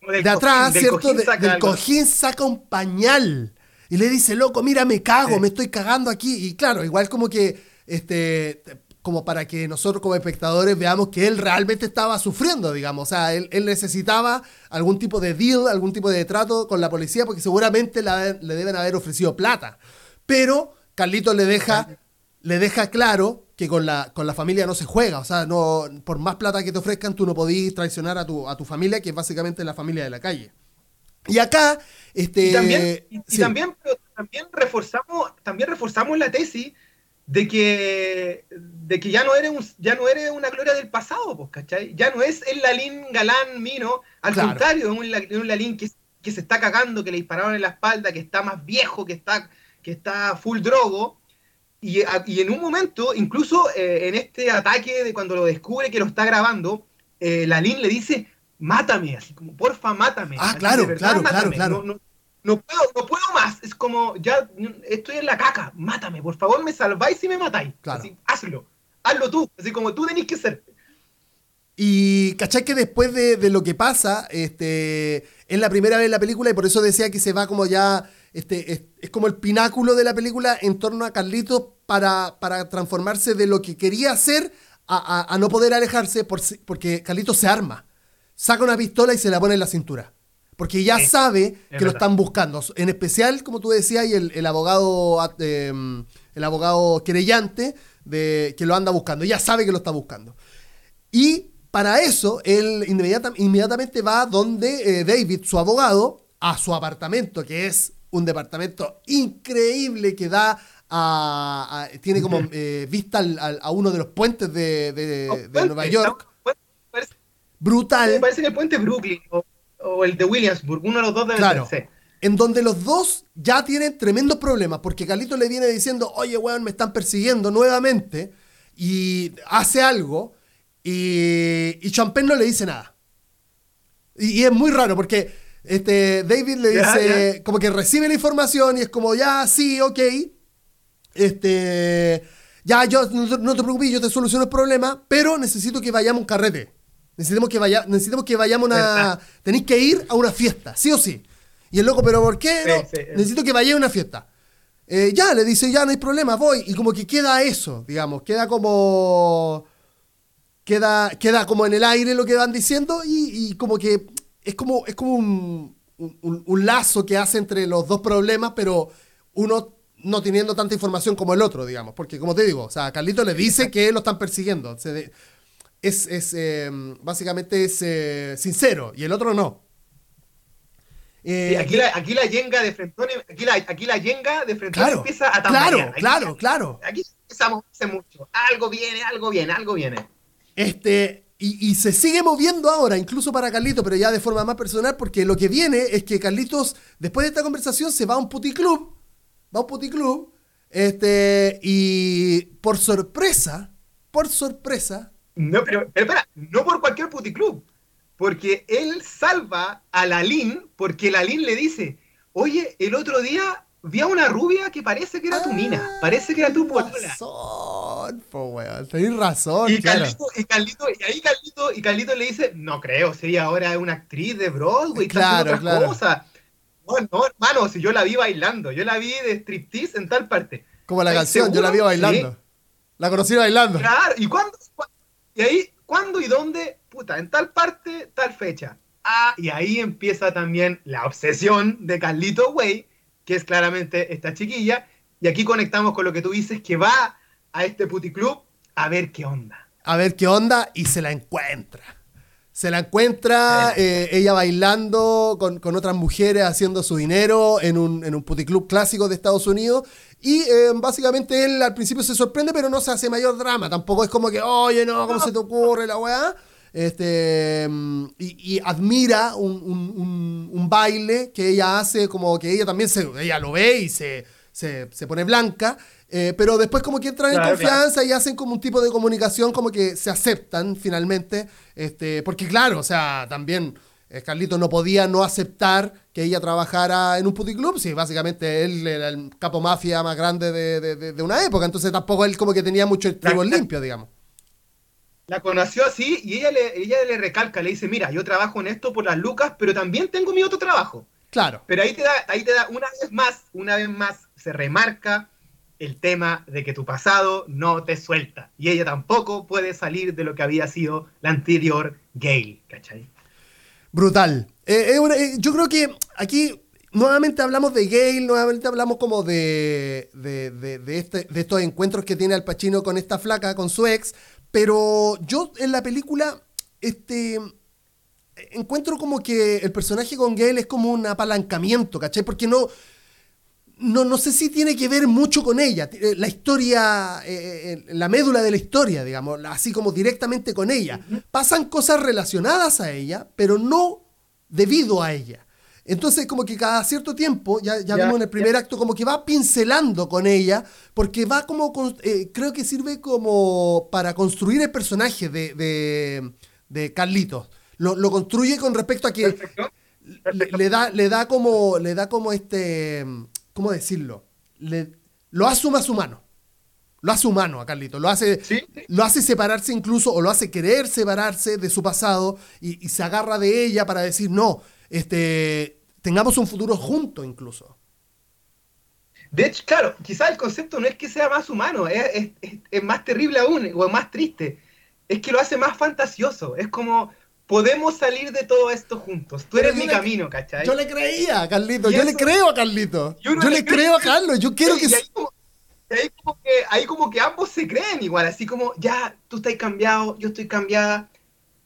de atrás, ¿cierto? Del cojín, saca un pañal y le dice, loco, mira, me cago, me estoy cagando aquí, y claro, igual como que este, como para que nosotros como espectadores veamos que él realmente estaba sufriendo, digamos. O sea, él, necesitaba algún tipo de deal, algún tipo de trato con la policía, porque seguramente le deben haber ofrecido plata. Pero Carlito le deja, le deja claro que con la, con la familia no se juega. O sea, no, por más plata que te ofrezcan, tú no podís traicionar a tu, a tu familia, que es básicamente la familia de la calle. Y acá, este. Y también, también, también reforzamos, también reforzamos la tesis de que, de que ya, no eres un, ya no eres una gloria del pasado, pues, ¿cachai? Ya no es el Lalín galán mino, al contrario, es un, Lalín que, que, se está cagando, que le dispararon en la espalda, que está más viejo, que está, que está full drogo. Y, y en un momento, incluso eh, en este ataque de cuando lo descubre que lo está grabando, eh, Lalín le dice, mátame, así como, porfa, mátame. Ah, claro, claro, claro, claro, no puedo, no puedo más. Es como, ya estoy en la caca, mátame, por favor, me salváis y me matáis. Así, hazlo, hazlo tú, así como tú tenés que ser. Y cachai que después de, lo que pasa, este, es la primera vez en la película y por eso decía que se va como ya, este, es, como el pináculo de la película en torno a Carlitos para, para transformarse de lo que quería hacer a, no poder alejarse porque Carlitos se arma, saca una pistola y se la pone en la cintura. Porque ya sabe que lo están buscando. En especial, como tú decías, y el, abogado em, el abogado querellante de, que lo anda buscando. Ya sabe que lo está buscando. Y para eso, él inmediatamente va donde eh, David, su abogado, a su apartamento, que es un departamento increíble que da a, a- tiene como eh, vista al- al- a uno de los puentes de, de- de Nueva York. Brutal. parece que el puente Brooklyn o el de Williamsburg, uno de los dos debe Claro. ser. En donde los dos ya tienen tremendos problemas, porque Carlito le viene diciendo, oye, weón, me están persiguiendo nuevamente, y hace algo, y, y Champagne no le dice nada. Y, y es muy raro, porque este, David le dice, como que recibe la información, y es como, ya, sí, ok, este, ya, yo, no, no te preocupes, yo te soluciono el problema, pero necesito que vayamos a un carrete. Necesitamos que, vaya, necesitamos que vayamos a una... Tenéis que ir a una fiesta, sí o sí. Y el loco, ¿pero por qué? Sí, no? sí. Necesito que vaya a una fiesta. Eh, ya, le dice, ya, no hay problema, voy. Y como que queda eso, digamos, queda como... Queda, queda como en el aire lo que van diciendo y, y como que es como, es como un, un- un lazo que hace entre los dos problemas, pero uno no teniendo tanta información como el otro, digamos. Porque como te digo, o sea, Carlito le dice que lo están persiguiendo. Se de- es, es, eh, básicamente es eh, sincero y el otro no. Eh, Sí, aquí, la, aquí la yenga de Frentón, aquí la, aquí la yenga de Frentón claro, empieza a tambalear. claro, Aquí- claro, claro. Aquí empezamos a mucho. Algo viene, algo viene, algo viene. Este, y, y se sigue moviendo ahora, incluso para Carlitos, pero ya de forma más personal, porque lo que viene es que Carlitos, después de esta conversación, se va a un puticlub, va a un puticlub, este, y por sorpresa, por sorpresa, No, pero, pero espera, no por cualquier puticlub. Porque él salva a Lalín porque Lalín le dice, oye, el otro día vi a una rubia que parece que era tu mina, parece que era tu polola. razón, po, weón, tenés razón, Y claro. Carlito, y Carlito, y ahí Carlito, y Carlito le dice, no creo, si ella ahora es una actriz de Broadway, Claro, otras claro. cosas. No, no, hermano, si yo la vi bailando, yo la vi de striptease en tal parte. Como la ¿Estás canción, yo la vi bailando. Sí. La conocí bailando. Claro, ¿y cuándo? cu- Y ahí, ¿cuándo y dónde? Puta, en tal parte, tal fecha. Ah, y ahí empieza también la obsesión de Carlito Way, que es claramente esta chiquilla. Y aquí conectamos con lo que tú dices, que va a este puticlub a ver qué onda. a ver qué onda y se la encuentra. Se la encuentra eh, ella bailando con, con otras mujeres haciendo su dinero en un, en un puticlub clásico de Estados Unidos. Y eh, básicamente él al principio se sorprende, pero no se hace mayor drama. Tampoco es como que, oye, no, ¿cómo se te ocurre la weá? Este, y, y admira un, un- un- un baile que ella hace, como que ella también se, ella lo ve y se, se, se pone blanca. eh, pero después como que entran en claro. confianza y hacen como un tipo de comunicación como que se aceptan finalmente. Este, porque claro, o sea, también Carlito no podía no aceptar que ella trabajara en un puticlub, si básicamente él era el capo mafia más grande de, de- una época, entonces tampoco él como que tenía mucho el Claro. limpio, digamos. La conoció así y ella le, ella le recalca, le dice, mira, yo trabajo en esto por las lucas, pero también tengo mi otro trabajo. Claro. Pero ahí te da, ahí te da una vez más, una vez más, se remarca el tema de que tu pasado no te suelta. Y ella tampoco puede salir de lo que había sido la anterior Gail, ¿cachai? Brutal. Eh, eh, yo creo que aquí nuevamente hablamos de Gale, nuevamente hablamos como de, de, de- de este- de estos encuentros que tiene Al Pacino con esta flaca, con su ex, pero yo en la película este, encuentro como que el personaje con Gale es como un apalancamiento, ¿cachai? Porque no... No, no sé si tiene que ver mucho con ella, eh, la historia, eh, eh, la médula de la historia, digamos, así como directamente con ella. Pasan cosas relacionadas a ella, pero no debido a ella. Entonces, como que cada cierto tiempo, ya, ya, Ya, vimos en el primer ya. acto, como que va pincelando con ella, porque va como, con- eh, creo que sirve como para construir el personaje de, de, de Carlitos. Lo, lo construye con respecto a que Perfecto. le, le da, le da como, le da como este, ¿cómo decirlo? Le- lo hace más humano. Lo hace humano a Carlito. Lo hace, Sí, lo hace separarse incluso, o lo hace querer separarse de su pasado y, y se agarra de ella para decir, no, este, tengamos un futuro juntos incluso. De hecho, claro, quizás el concepto no es que sea más humano, es, es- es- es más terrible aún, o más triste. Es que lo hace más fantasioso. Es como, podemos salir de todo esto juntos. Tú eres mi le- camino, ¿cachai? Yo le creía a Carlito, Y yo le creo a Carlito. y Yo le creo a Carlos, yo quiero y, que... y ahí, como, y ahí como que, ahí como que ambos se creen igual, así como, ya, tú estás cambiado, yo estoy cambiada.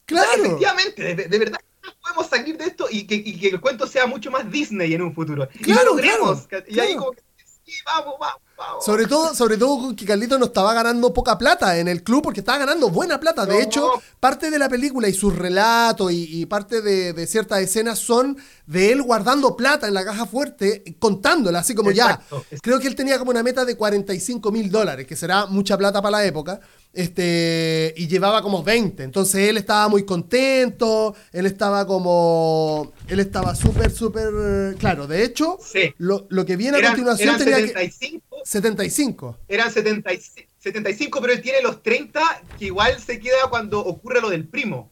Claro. Efectivamente, de, de verdad, podemos salir de esto y que, y que el cuento sea mucho más Disney en un futuro. y Claro, lo logremos. claro, y ahí claro. como que, sí, vamos, vamos. Sobre todo, sobre todo con que Carlito no estaba ganando poca plata en el club porque estaba ganando buena plata. De hecho, parte de la película y sus relatos y, y parte de, de ciertas escenas son de él guardando plata en la caja fuerte, contándola, así como Exacto, ya. Creo que él tenía como una meta de 45 mil dólares, que será mucha plata para la época. Este, y llevaba como 20. Entonces él estaba muy contento. Él estaba como. Él estaba súper, súper. Claro, de hecho, Sí. lo, lo que viene a continuación tenía que. 75, 75. eran 75, 75, pero él tiene los 30, que igual se queda cuando ocurre lo del primo.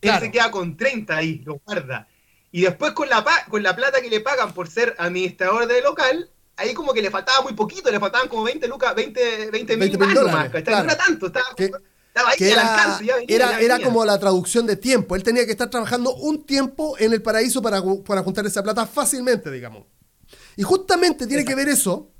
Claro. Él se queda con 30 ahí, lo guarda. Y después con la, con la plata que le pagan por ser administrador de local, ahí como que le faltaba muy poquito, le faltaban como 20 lucas, 20, 20 mil 20 más mil dólares, ¿cachai? claro. No era tanto, estaba, Que- estaba ahí que al era, alcance, ya venía, era, ya venía. como la traducción de tiempo. Él tenía que estar trabajando un tiempo en el paraíso para, para juntar esa plata fácilmente, digamos. Y justamente tiene que ver eso,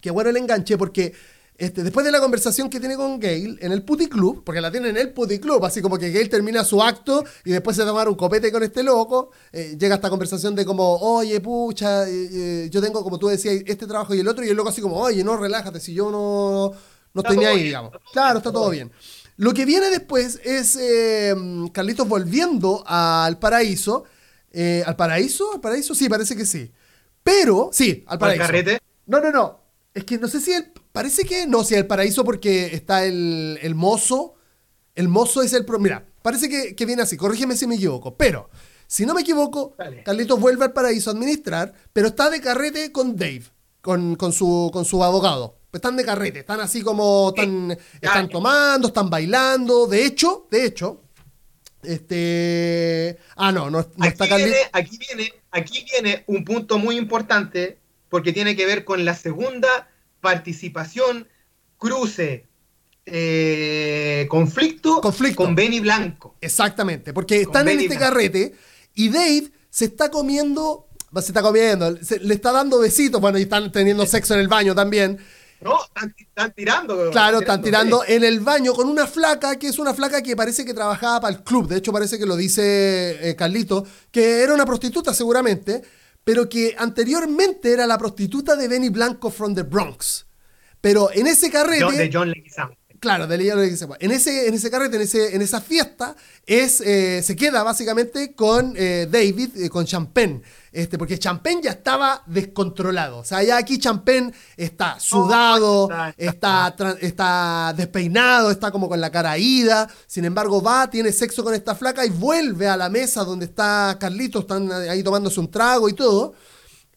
que bueno el enganche, porque este, después de la conversación que tiene con Gail en el Putty Club, porque la tiene en el Putty Club, así como que Gail termina su acto y después se tomar un copete con este loco, eh, llega esta conversación de como, oye, pucha, eh, eh, yo tengo, como tú decías, este trabajo y el otro, y el loco así como, oye, no, relájate, si yo no, no estoy ni ahí, bien, digamos. Claro, está todo bien. Lo que viene después es eh, Carlitos volviendo al paraíso. ¿Al paraíso? ¿Al paraíso? Sí, parece que sí. Pero, sí, al ¿Al paraíso. carrete? No, no, no. Es que no sé si el. Parece que no, si el paraíso porque está el, el mozo. El mozo es el. pro- Mira, parece que, que viene así. Corrígeme si me equivoco. Pero, si no me equivoco, Dale. Carlitos vuelve al paraíso a administrar, pero está de carrete con Dave, con, con, su, con su abogado. Están de carrete, están así como. Están, están tomando, están bailando. De hecho, de hecho. Este. Ah, no, no, no está Carlitos. viene, aquí, viene, aquí viene un punto muy importante porque tiene que ver con la segunda participación, cruce, eh, conflicto, Conflicto. con Benny Blanco. Exactamente, porque están en Benny este Blanco. carrete y Dave se está comiendo, se está comiendo, se- le está dando besitos, bueno, y están teniendo sexo en el baño también. No, están, están tirando. Claro, están tirando sí. en el baño con una flaca, que es una flaca que parece que trabajaba para el club, de hecho parece que lo dice eh, Carlito, que era una prostituta seguramente, pero que anteriormente era la prostituta de Benny Blanco from the Bronx. Pero en ese carrete... John- de John Leguizamo. Claro, de Leguizamo Leguizamo. En ese, en ese carrete, en, ese, en esa fiesta, es, eh, se queda básicamente con eh, David, eh, con Champagne. Este, porque Champagne ya estaba descontrolado. O sea, ya aquí Champagne está sudado, está- está, está despeinado, está como con la cara ida. Sin embargo, va, tiene sexo con esta flaca y vuelve a la mesa donde está Carlitos, están ahí tomándose un trago y todo.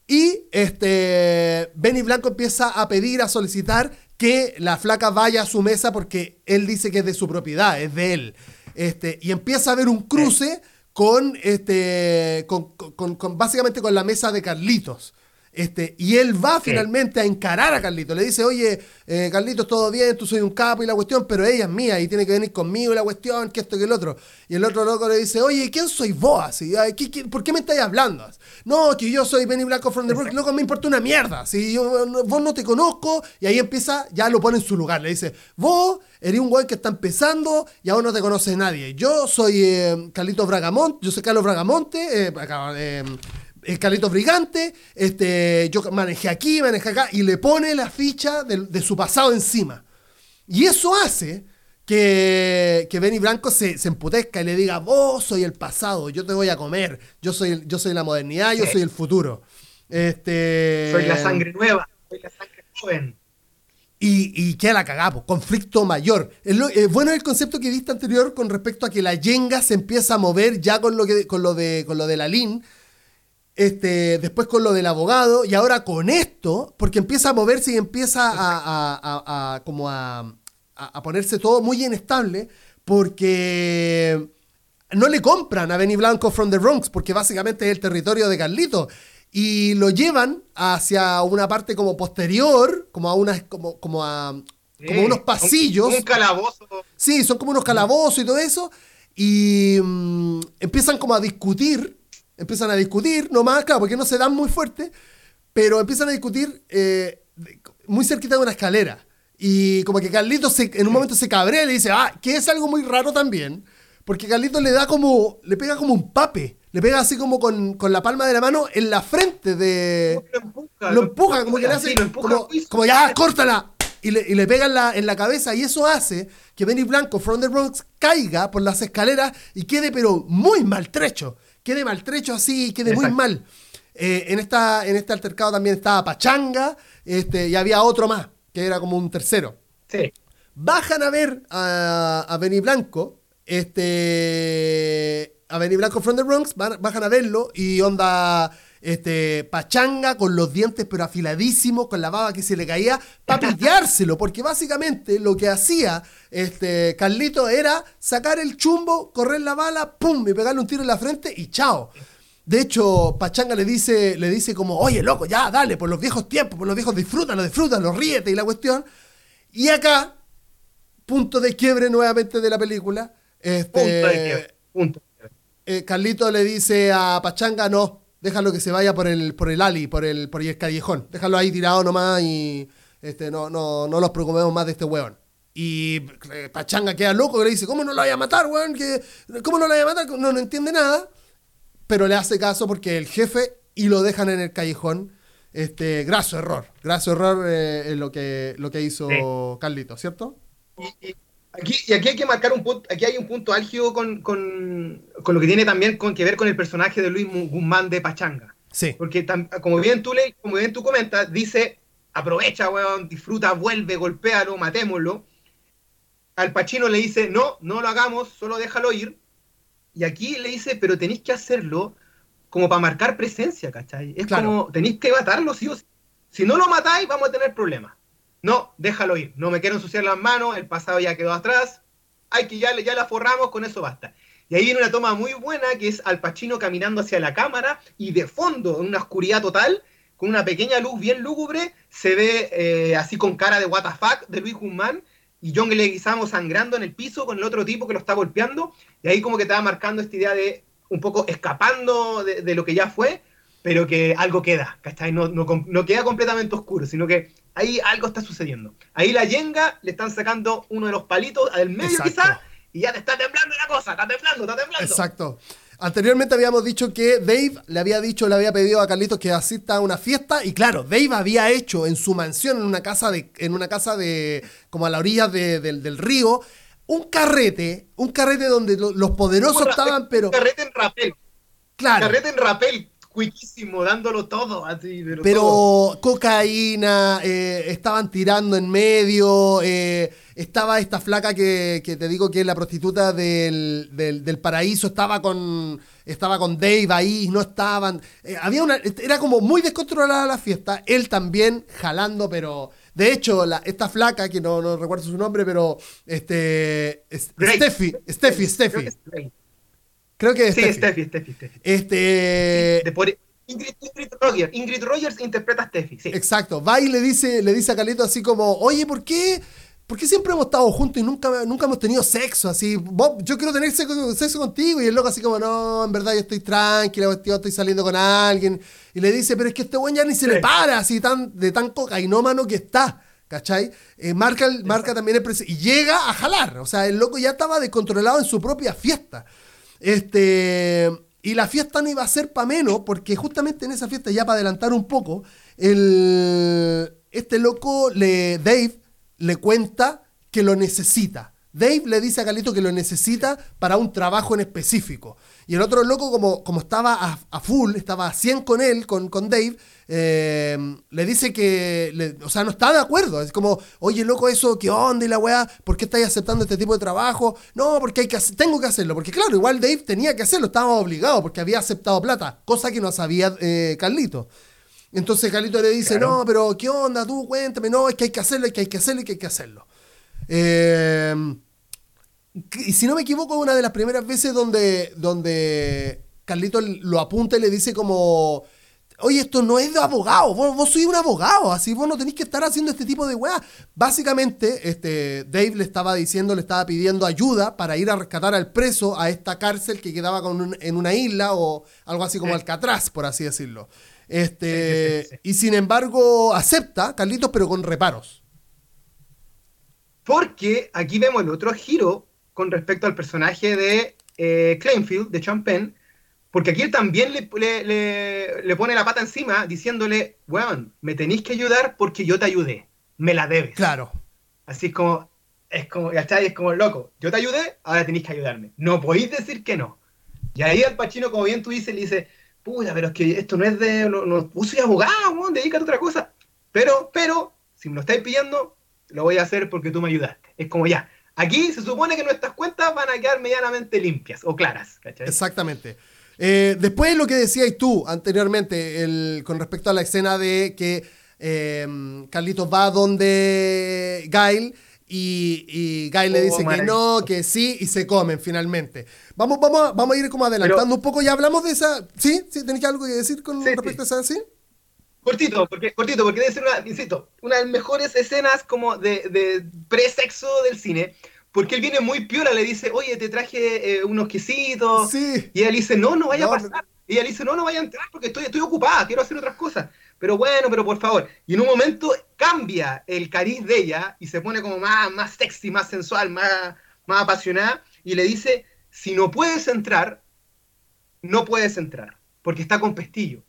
Y este Benny Blanco empieza a pedir, a solicitar que la flaca vaya a su mesa porque él dice que es de su propiedad, es de él. Este, y empieza a haber un cruce con este con, con- con- básicamente con la mesa de Carlitos. Este, y él va finalmente a encarar a Carlitos. Le dice, oye, eh, Carlitos, todo bien, tú soy un capo y la cuestión, pero ella es mía y tiene que venir conmigo y la cuestión, que esto que el otro. Y el otro loco le dice, oye, ¿quién soy vos? Así, "Ay, ¿qué- qué- por qué me estáis hablando? No, que yo soy Benny Blanco from the Bronx, loco, me importa una mierda. Si yo, no- vos no te conozco, y ahí empieza, ya lo pone en su lugar. Le dice, vos eres un güey que está empezando y aún no te conoce nadie. Yo soy eh, Carlitos Bragamonte, yo soy Carlos Bragamonte, eh, acá, eh, el Carlitos Brigante, este, yo manejé aquí, manejé acá, y le pone la ficha de, de su pasado encima. Y eso hace que, que Benny Blanco se, se emputezca y le diga, vos soy el pasado, yo te voy a comer, yo soy, yo soy la modernidad, yo soy el futuro. Este, Soy la sangre nueva, soy la sangre joven. y, y queda la cagada, po, conflicto mayor. Es lo- eh, bueno el concepto que viste anterior con respecto a que la yenga se empieza a mover ya con lo, que, con lo, de, con lo de la LIN, este, después con lo del abogado, y ahora con esto, porque empieza a moverse y empieza a, a- a- a- como a, ponerse todo muy inestable, porque no le compran a Benny Blanco from the Bronx, porque básicamente es el territorio de Carlito. Y lo llevan hacia una parte como posterior, como a unas, como, como a como Sí, unos pasillos. Un, un calabozo. Sí, son como unos calabozos y todo eso. Y mm, empiezan como a discutir. Empiezan a discutir nomás, claro, porque no se dan muy fuerte. Pero empiezan a discutir eh, muy cerquita de una escalera. Y como que Carlitos se- en un momento se cabrea y le dice, ah, que es algo muy raro también. porque Carlitos le da como, le pega como un pape, le pega así como con, con la palma de la mano en la frente de... Lo empuja, Lo empuja, como que le hace, como ya, córtala. Y le, y le pega en la, en la cabeza y eso hace que Benny Blanco, from the Bronx, caiga por las escaleras y quede pero muy maltrecho. Quede maltrecho así, quede muy mal. Eh, en, esta, en este altercado también estaba Pachanga este, y había otro más, que era como un tercero. Sí. Bajan a ver a, a Benny Blanco, este, a Benny Blanco from the Bronx, bajan a verlo y onda, este, pachanga con los dientes pero afiladísimos, con la baba que se le caía, para pillárselo, porque básicamente lo que hacía este, Carlito era sacar el chumbo, correr la bala, pum, y pegarle un tiro en la frente y chao. De hecho, Pachanga le dice, le dice como, oye, loco, ya, dale, por los viejos tiempos, por los viejos, disfrútalo, disfrútalo, ríete y la cuestión. Y acá, punto de quiebre nuevamente de la película. Este, Punto de quiebre. Punto. eh, Carlito le dice a Pachanga, no, déjalo que se vaya por el, por el ali, por el, por el callejón. Déjalo ahí tirado nomás y este, no, no, no nos preocupemos más de este weón. Y eh, Pachanga queda loco y le dice, ¿cómo no lo vaya a matar, weón? ¿Qué- ¿Cómo no lo vaya a matar? No, no entiende nada. Pero le hace caso porque el jefe y lo dejan en el callejón. Este, graso error. Graso error eh, en lo que, lo que hizo Carlito, ¿cierto? Y, y aquí, y aquí hay que marcar un punto, aquí hay un punto álgido con, con, con lo que tiene también con, que ver con el personaje de Luis Guzmán de Pachanga. Sí. Porque tam- como bien tú le, como bien tú comentas, dice, aprovecha, weón, disfruta, vuelve, golpéalo, matémoslo. Al Pachino le dice, no, no lo hagamos, solo déjalo ir. Y aquí le dice, pero tenéis que hacerlo como para marcar presencia, ¿cachai? Es Claro. como, tenéis que matarlo, sí o sí. Si no lo matáis, vamos a tener problemas. No, déjalo ir. No me quiero ensuciar las manos, el pasado ya quedó atrás. Hay que ya, ya la forramos, con eso basta. Y ahí viene una toma muy buena que es Al Pacino caminando hacia la cámara y de fondo, en una oscuridad total, con una pequeña luz bien lúgubre, se ve eh, así con cara de fuck de Luis Guzmán y John Leguizamo sangrando en el piso con el otro tipo que lo está golpeando. Y ahí como que te va marcando esta idea de un poco escapando de, lo que ya fue, pero que algo queda, ¿cachai? No, no, no queda completamente oscuro, sino que ahí algo está sucediendo. Ahí la yenga le están sacando uno de los palitos del medio quizás y ya te está temblando la cosa, está temblando, está temblando. Exacto. Anteriormente habíamos dicho que Dave le había dicho, le había pedido a Carlitos que asista a una fiesta y claro, Dave había hecho en su mansión, en una casa de, en una casa de, como a la orilla de- del, del río, un carrete, un carrete donde lo- los poderosos Un estaban, pero Carrete en rapel, claro, carrete en rapel, cuiquísimo, dándolo todo, así, pero, todo. cocaína, eh, estaban tirando en medio, eh, estaba esta flaca que, que te digo que es la prostituta del, del- del paraíso, estaba con, estaba con Dave ahí, no estaban, eh, había una, era como muy descontrolada la fiesta, él también jalando, pero de hecho la- esta flaca, que no, no recuerdo su nombre, pero este. Steffi, Steffi, Steffi. Creo que es Sí, Steffi. Steffi, Steffi. Este, por- Ingrid, Ingrid Rogers, Ingrid Rogers interpreta a Steffi, sí. Exacto, va y le dice, le dice a Carlito así como, oye, ¿por qué? ¿Por qué siempre hemos estado juntos y nunca, nunca hemos tenido sexo? Así, yo quiero tener sexo, sexo contigo. Y el loco así como, no, en verdad yo estoy tranquila, estoy saliendo con alguien. Y le dice, pero es que este buen ya ni se le para, así tan, de tan cocainómano que está. ¿Cachai? Eh, marca, el- marca también el prese- Y llega a jalar. O sea, el loco ya estaba descontrolado en su propia fiesta. Este. Y la fiesta no iba a ser para menos, porque justamente en esa fiesta, ya para adelantar un poco, el, este loco, le, Dave, le cuenta que lo necesita. Dave le dice a Carlito que lo necesita para un trabajo en específico. Y el otro loco, como, como estaba a, a full, estaba a 100 con él, con, con Dave, eh, le dice que, le- o sea, no está de acuerdo. Es como, oye, loco, eso, ¿qué onda? Y la weá, ¿por qué estáis aceptando este tipo de trabajo? No, porque hay que hacer- tengo que hacerlo. Porque claro, igual Dave tenía que hacerlo, estaba obligado porque había aceptado plata, cosa que no sabía eh, Carlito. Entonces Carlito le dice, Claro. no, pero ¿qué onda? Tú cuéntame, no, es que hay que hacerlo, es que hay que hacerlo, es que hay que hacerlo. Eh, y si no me equivoco, es una de las primeras veces donde, donde Carlito lo apunta y le dice como, oye, esto no es de abogado, vos, vos sois un abogado, así vos no tenéis que estar haciendo este tipo de weá. Básicamente, este, Dave le estaba diciendo, le estaba pidiendo ayuda para ir a rescatar al preso a esta cárcel que quedaba con un- en una isla o algo así como. Alcatraz, por así decirlo. Este, Sí, sí, sí, sí. Y sin embargo, acepta, Carlitos, pero con reparos. Porque aquí vemos el otro giro con respecto al personaje de eh, de Champagne, porque aquí él también le, le, le, pone la pata encima diciéndole, weón, me tenéis que ayudar porque yo te ayudé, me la debes. Claro. Así es como, es como, ¿cachai? Es como, loco, yo te ayudé, ahora tenéis que ayudarme. No podéis decir que no. Y ahí al Pachino, como bien tú dices, le dice, puta, pero es que esto no es de, no, no soy abogado, weón, dedícate a otra cosa. Pero, pero, si me lo estáis pidiendo, lo voy a hacer porque tú me ayudaste. Es como ya, aquí se supone que nuestras cuentas van a quedar medianamente limpias o claras, ¿cachai? Exactamente. Eh, después lo que decías tú anteriormente el, con respecto a la escena de que eh, Carlitos va donde Gail y, y Gail le oh, dice que no, que sí, y se comen finalmente. Vamos, vamos, vamos a ir como adelantando un poco, ya hablamos de esa. ¿Sí? ¿Sí? ¿Tenéis algo que decir con respecto a esa? ¿Sí? Cortito, porque, cortito, porque debe ser una, insisto, una de las mejores escenas como de, de pre-sexo del cine porque él viene muy piola, le dice, oye, te traje eh, unos quesitos. Sí. Y él dice, no, no vaya a pasar. Y ella dice, no, no vaya a entrar porque estoy, estoy ocupada, quiero hacer otras cosas. Pero bueno, pero por favor. Y en un momento cambia el cariz de ella y se pone como más, más sexy, más sensual, más, más apasionada. Y le dice, si no puedes entrar, no puedes entrar, porque está con pestillo.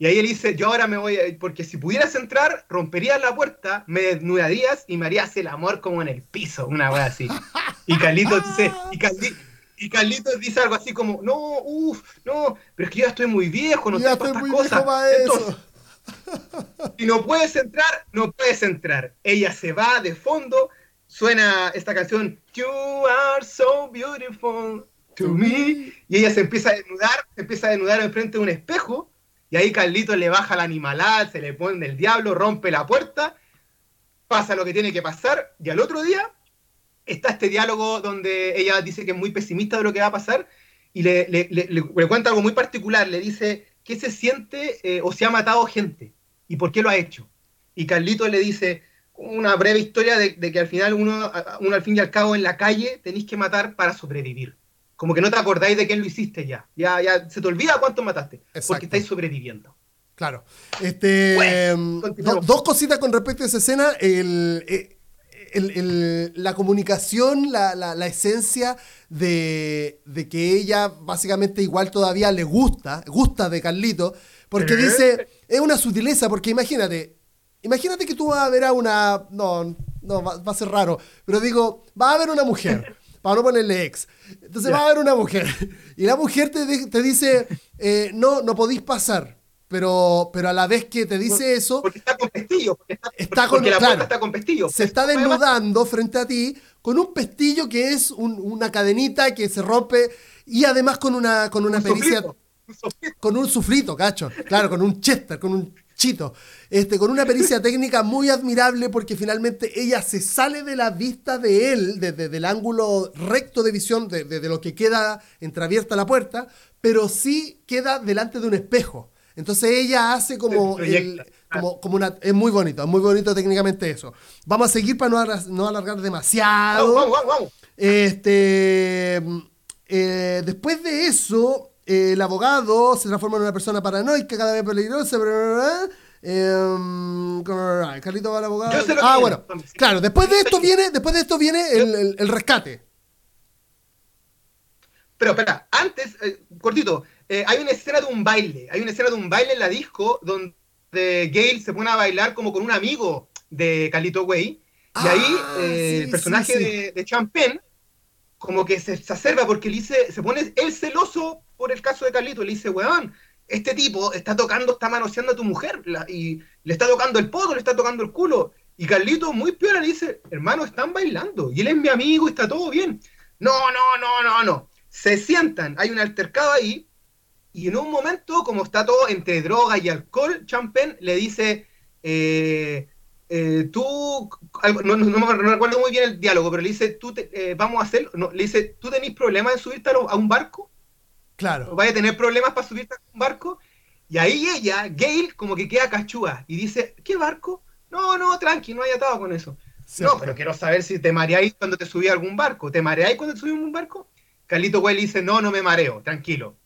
Y ahí él dice, yo ahora me voy, a... porque si pudieras entrar, romperías la puerta, me desnudarías y me harías el amor como en el piso, una wea así. Y Carlitos [laughs] dice, y, Carlitos dice algo así como, no, uff, no, pero es que yo ya estoy muy viejo, no ya estoy muy cosas. Entonces, [laughs] si no puedes entrar, no puedes entrar. Ella se va de fondo, suena esta canción, You are so beautiful to me, y ella se empieza a desnudar, se empieza a desnudar enfrente de un espejo, y ahí Carlito le baja la animalada, se le pone el diablo, rompe la puerta, pasa lo que tiene que pasar, y al otro día está este diálogo donde ella dice que es muy pesimista de lo que va a pasar, y le, cuenta algo muy particular, le dice qué se siente eh, o si ha matado gente, y por qué lo ha hecho. Y Carlito le dice una breve historia de, que al final uno al fin y al cabo en la calle tenéis que matar para sobrevivir como que no te acordáis de quién lo hiciste ya. Ya, ya se te olvida cuánto mataste. Porque estáis sobreviviendo. Claro. Este, dos cositas con respecto a esa escena. Eh, la comunicación, la, esencia de, que ella básicamente igual todavía le gusta, gusta de Carlito, porque dice, es una sutileza, porque imagínate, imagínate que tú vas a ver a una, no, no, va, va a ser raro, pero digo, va a ver una mujer para no ponerle ex. Entonces va a haber una mujer. Y la mujer te, te dice, eh, no, no podéis pasar. Pero, pero a la vez que te dice eso. Porque está con pestillo. Porque, está, con, la claro, está con pestillo. Se está desnudando frente a ti con un pestillo que es una cadenita que se rompe y además con una, con una pericia. Con un sufrito, cacho. Claro, con un chester, con un Chito, este, con una pericia [laughs] técnica muy admirable porque finalmente ella se sale de la vista de él, desde el ángulo recto de visión de, lo que queda entreabierta la puerta, pero sí queda delante de un espejo. Entonces ella hace como, como, una... Es muy bonito, es muy bonito técnicamente eso. Vamos a seguir para no, alargar demasiado. Vamos, vamos, vamos. Este, eh, después de eso, el abogado se transforma en una persona paranoica, cada vez peligrosa. Eh, Carlito va al abogado. ah, bueno. Claro, después de esto viene, después de esto viene el, rescate. Pero espera, antes, eh, cortito, eh, hay una escena de un baile, hay una escena de un baile en la disco donde Gail se pone a bailar como con un amigo de Carlito Way. Y ahí ah, eh, el personaje de, de Champagne como que se exacerba porque le dice, se pone él celoso por el caso de Carlito. Le dice, weón, este tipo está tocando, está manoseando a tu mujer y le está tocando el poto, le está tocando el culo. Y Carlito, muy peor, le dice, hermano, están bailando. Y él es mi amigo y está todo bien. No, no, no, no, no. Se sientan, hay un altercado ahí. Y en un momento, como está todo entre droga y alcohol, Champagne le dice, eh, eh, tú, no, no, recuerdo muy bien el diálogo, pero le dice, tú eh, vamos a hacer, le dice, ¿tú tenés problemas en subirte a, un barco? Claro. ¿Vaya a tener problemas para subirte a un barco? Y ahí ella, Gail, como que queda cachúa y dice, ¿qué barco? No, no, tranqui, no hay atado con eso. No, pero quiero saber si te mareáis cuando te subí a algún barco. ¿Te mareáis cuando te subí a un barco? Carlito Güell dice, no, no me mareo, tranquilo,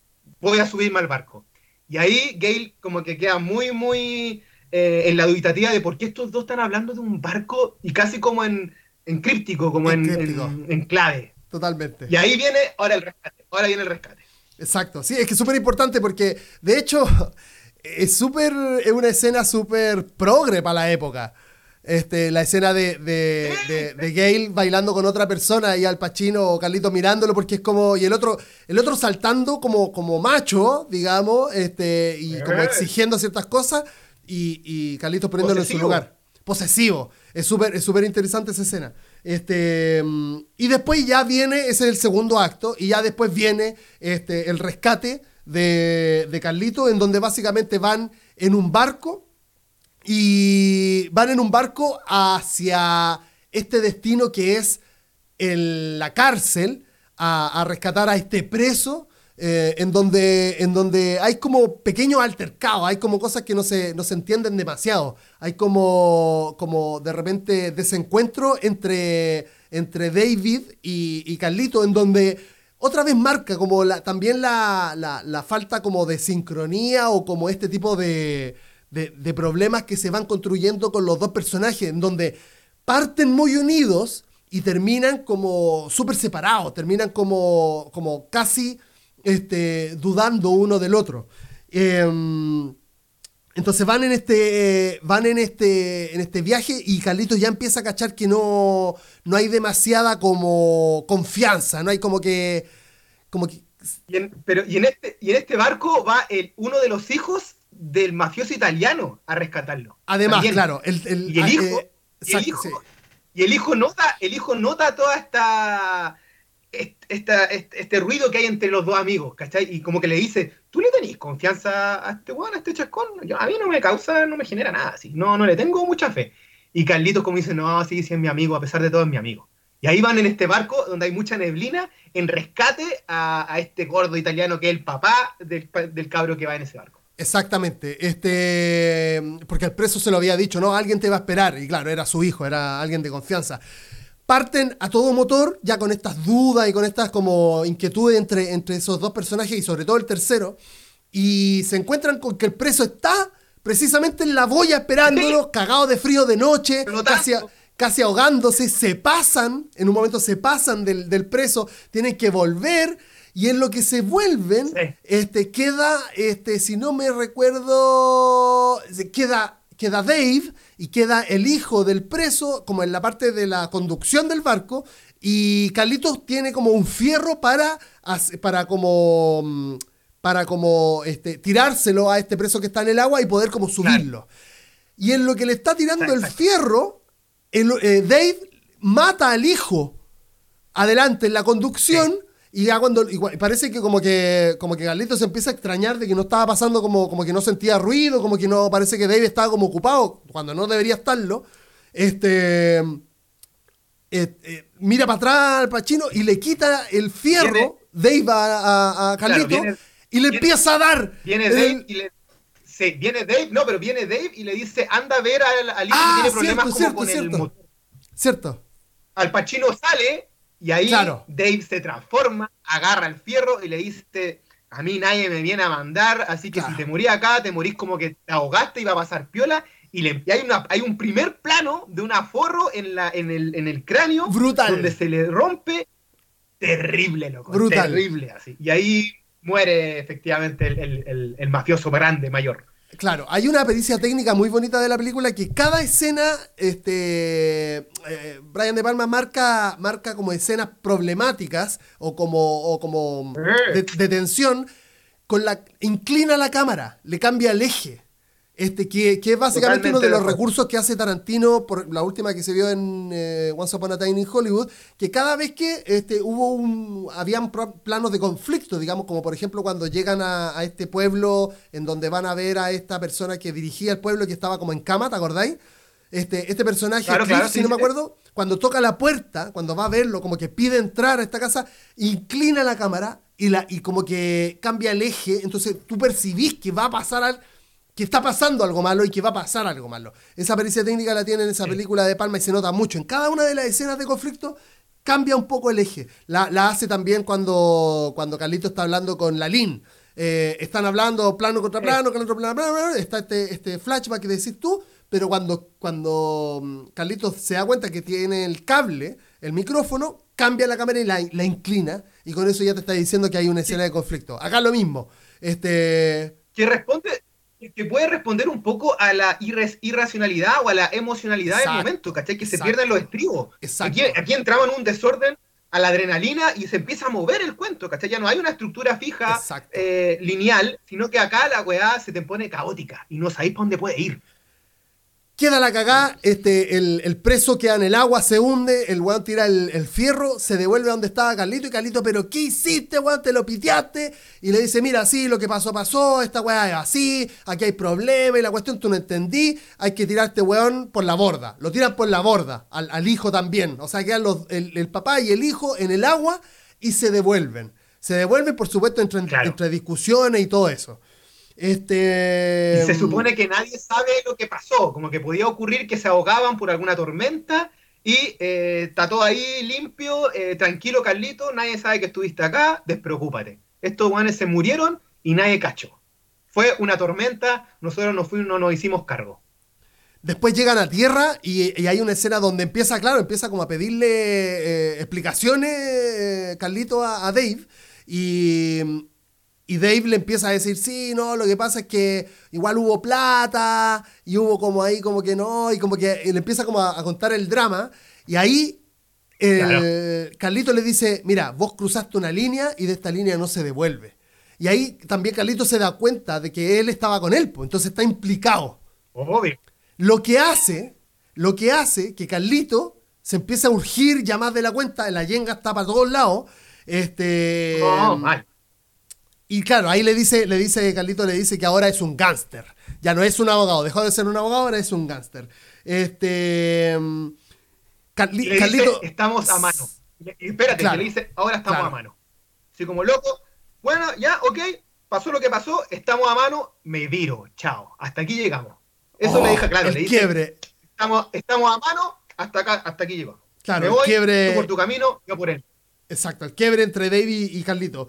voy a subirme al barco. Y ahí Gail como que queda muy, muy eh, en la dubitativa de por qué estos dos están hablando de un barco y casi como en, en críptico, como en, en, clave. totalmente. Y ahí viene ahora el rescate. Ahora viene el rescate. Exacto, sí, es que es súper importante porque, de hecho, [laughs] es súper, es una escena súper progre para la época. Este, la escena de, de, de, de Gail bailando con otra persona y Al Pacino o Carlito mirándolo porque es como y el otro el otro saltando como, como macho digamos este y como Eh. exigiendo ciertas cosas y, y Carlitos poniéndolo en su lugar. Posesivo. Es súper es súper interesante esa escena este mm, y después ya viene ese es el segundo acto y ya después viene este el rescate de, de Carlito en donde básicamente van en un barco y van en un barco hacia este destino que es el- la cárcel a, a rescatar a este preso eh, en, donde, en donde hay como pequeños altercados, hay como cosas que no se, no se entienden demasiado, hay como, como de repente desencuentro entre, entre David y, Carlito en donde otra vez marca como también la, la- falta como de sincronía o como este tipo de, de- de problemas que se van construyendo con los dos personajes, en donde parten muy unidos y terminan como súper separados, terminan como, como casi este, dudando uno del otro. Em, entonces van en este van en este en este viaje y Carlitos ya empieza a cachar que no no hay demasiada como confianza, no hay como que como que Y en, pero, y, en este, y en este barco va el, uno de los hijos del mafioso italiano a rescatarlo. además, También. claro, el, el- Y el ah, hijo, eh, y el hijo, sí. y el hijo nota, el hijo nota toda esta, est- esta, este, ruido que hay entre los dos amigos, ¿cachai? Y como que le dice, ¿tú le tenés confianza a este weón, a este chascón? Yo- a mí no me causa, no me genera nada así, no, no le tengo mucha fe. Y Carlitos como dice, no, sí, sí es mi amigo, a pesar de todo es mi amigo. Y ahí van en este barco donde hay mucha neblina en rescate a, este gordo italiano que es el papá del, del cabro que va en ese barco. Exactamente, este, porque el preso se lo había dicho, no, alguien te va a esperar, y claro, era su hijo, era alguien de confianza. Parten a todo motor, ya con estas dudas y con estas como inquietudes entre, entre esos dos personajes y sobre todo el tercero, y se encuentran con que el preso está precisamente en la boya esperándolos, cagado de frío de noche, casi, casi ahogándose, se pasan, en un momento se pasan del, del preso, tienen que volver, y en lo que se vuelven, Sí. este, queda, este, si no me recuerdo, queda, queda Dave y queda el hijo del preso, como en la parte de la conducción del barco, y Carlitos tiene como un fierro para, para como, mm, para como, este, tirárselo a este preso que está en el agua y poder como subirlo. Y en lo que le está tirando el fierro, el- eh, Dave mata al hijo adelante en la conducción y ya cuando igual- parece que como que como que Carlitos se empieza a extrañar de que no estaba pasando como, como que no sentía ruido, como que no parece que Dave estaba como ocupado cuando no debería estarlo. Este eh, eh, mira para atrás al Pachino y le quita el fierro Dave a, a, a y le viene- empieza a dar Viene el- Dave y le. Sí, viene Dave, no, pero viene Dave y le dice, anda a ver al, al hijo Ah, que tiene problemas cierto, como cierto, con el cierto. motor. cierto. Al Pachino sale y ahí Claro. Dave se transforma, agarra el fierro y le dice, a mí nadie me viene a mandar, así que Claro. si te morís acá, te morís como que te ahogaste y va a pasar piola. Y, le- y hay, una, hay un primer plano de un aforro en, la, en, el, en el cráneo Brutal. donde se le rompe terrible, loco. Brutal. Terrible, así. Y ahí muere efectivamente el, el- el- el mafioso grande, mayor. Claro, hay una pericia técnica muy bonita de la película que cada escena, este, eh, Brian De Palma marca, marca como escenas problemáticas o como, o como de, de tensión, con la, inclina la cámara, le cambia el eje. Este, que, que es básicamente Totalmente uno de los recursos que hace Tarantino, por la última que se vio en eh, Once Upon a Time in Hollywood, que cada vez que este, hubo un, habían planos de conflicto, digamos, como por ejemplo cuando llegan a, a este pueblo en donde van a ver a esta persona que dirigía el pueblo que estaba como en cama, ¿te acordáis? Este, este personaje, Claro, Cliff, claro, si sí, no me acuerdo, cuando toca la puerta, cuando va a verlo, como que pide entrar a esta casa, inclina la cámara y, la, y como que cambia el eje, entonces tú percibís que va a pasar al, que está pasando algo malo y que va a pasar algo malo. Esa pericia técnica la tiene en esa película de Palma y se nota mucho. En cada una de las escenas de conflicto cambia un poco el eje. La, la hace también cuando, cuando Carlito está hablando con Lalín. Eh, están hablando plano contra plano, con otro plano, plano, plano, está este, este flashback que decís tú, pero cuando, cuando mm, Carlitos se da cuenta que tiene el cable, el micrófono, cambia la cámara y la, la inclina, y con eso ya te está diciendo que hay una escena de conflicto. Acá lo mismo. Este, que responde, que puede responder un poco a la irres- irracionalidad o a la emocionalidad Exacto, del momento, ¿cachai? Que se exacto. pierden los estribos. Exacto. Aquí, aquí entramos en un desorden a la adrenalina y se empieza a mover el cuento, ¿cachai? Ya no hay una estructura fija, eh, lineal, sino que acá la weá se te pone caótica y no sabéis para dónde puede ir. Queda la cagá, este, el, el preso queda en el agua, se hunde, el weón tira el, el fierro, se devuelve a donde estaba Carlito y Carlito, pero ¿qué hiciste, weón? Te lo piteaste. Y le dice, mira, sí, lo que pasó, pasó, esta weá es así, aquí hay problema y la cuestión tú no entendí, hay que tirarte, weón, por la borda. Lo tiran por la borda, al, al hijo también. O sea, quedan los, el, el papá y el hijo en el agua y se devuelven. Se devuelven, por supuesto, entre, Claro. entre discusiones y todo eso. Este... Y se supone que nadie sabe lo que pasó, como que podía ocurrir que se ahogaban por alguna tormenta y eh, está todo ahí limpio, eh, tranquilo Carlito, nadie sabe que estuviste acá, despreocúpate. Estos guanes se murieron y nadie cachó. Fue una tormenta, nosotros no, fuimos, no nos hicimos cargo. Después llegan a tierra y, y hay una escena donde empieza, claro, empieza como a pedirle eh, explicaciones, Carlito, a, a Dave. Y, y Dave le empieza a decir, sí, no, lo que pasa es que igual hubo plata y hubo como ahí como que no, y como que y le empieza como a, a contar el drama. Y ahí el, Carlito le dice, mira, vos cruzaste una línea y de esta línea no se devuelve. Y ahí también Carlito se da cuenta de que él estaba con él, pues, entonces está implicado. Obvio. Lo que hace, lo que hace que Carlito se empieza a urgir ya más de la cuenta, la yenga está para todos lados. Este, No, mal. Y claro, ahí le dice, le dice, Carlito le dice que ahora es un gángster. Ya no es un abogado, dejó de ser un abogado, ahora es un gángster. Este. Carli- le Carlito. dice, estamos a mano. Espérate, Claro, que le dice, ahora estamos claro. a mano. Así como loco, bueno, ya, ok, pasó lo que pasó, estamos a mano, me viro, chao, hasta aquí llegamos. Eso Oh, le deja claro, el le dice, quiebre. estamos, estamos a mano, hasta acá, hasta aquí llegó. Claro, me el voy, quiebre- tú por tu camino, yo por él. Exacto, el quiebre entre Davey y Carlito.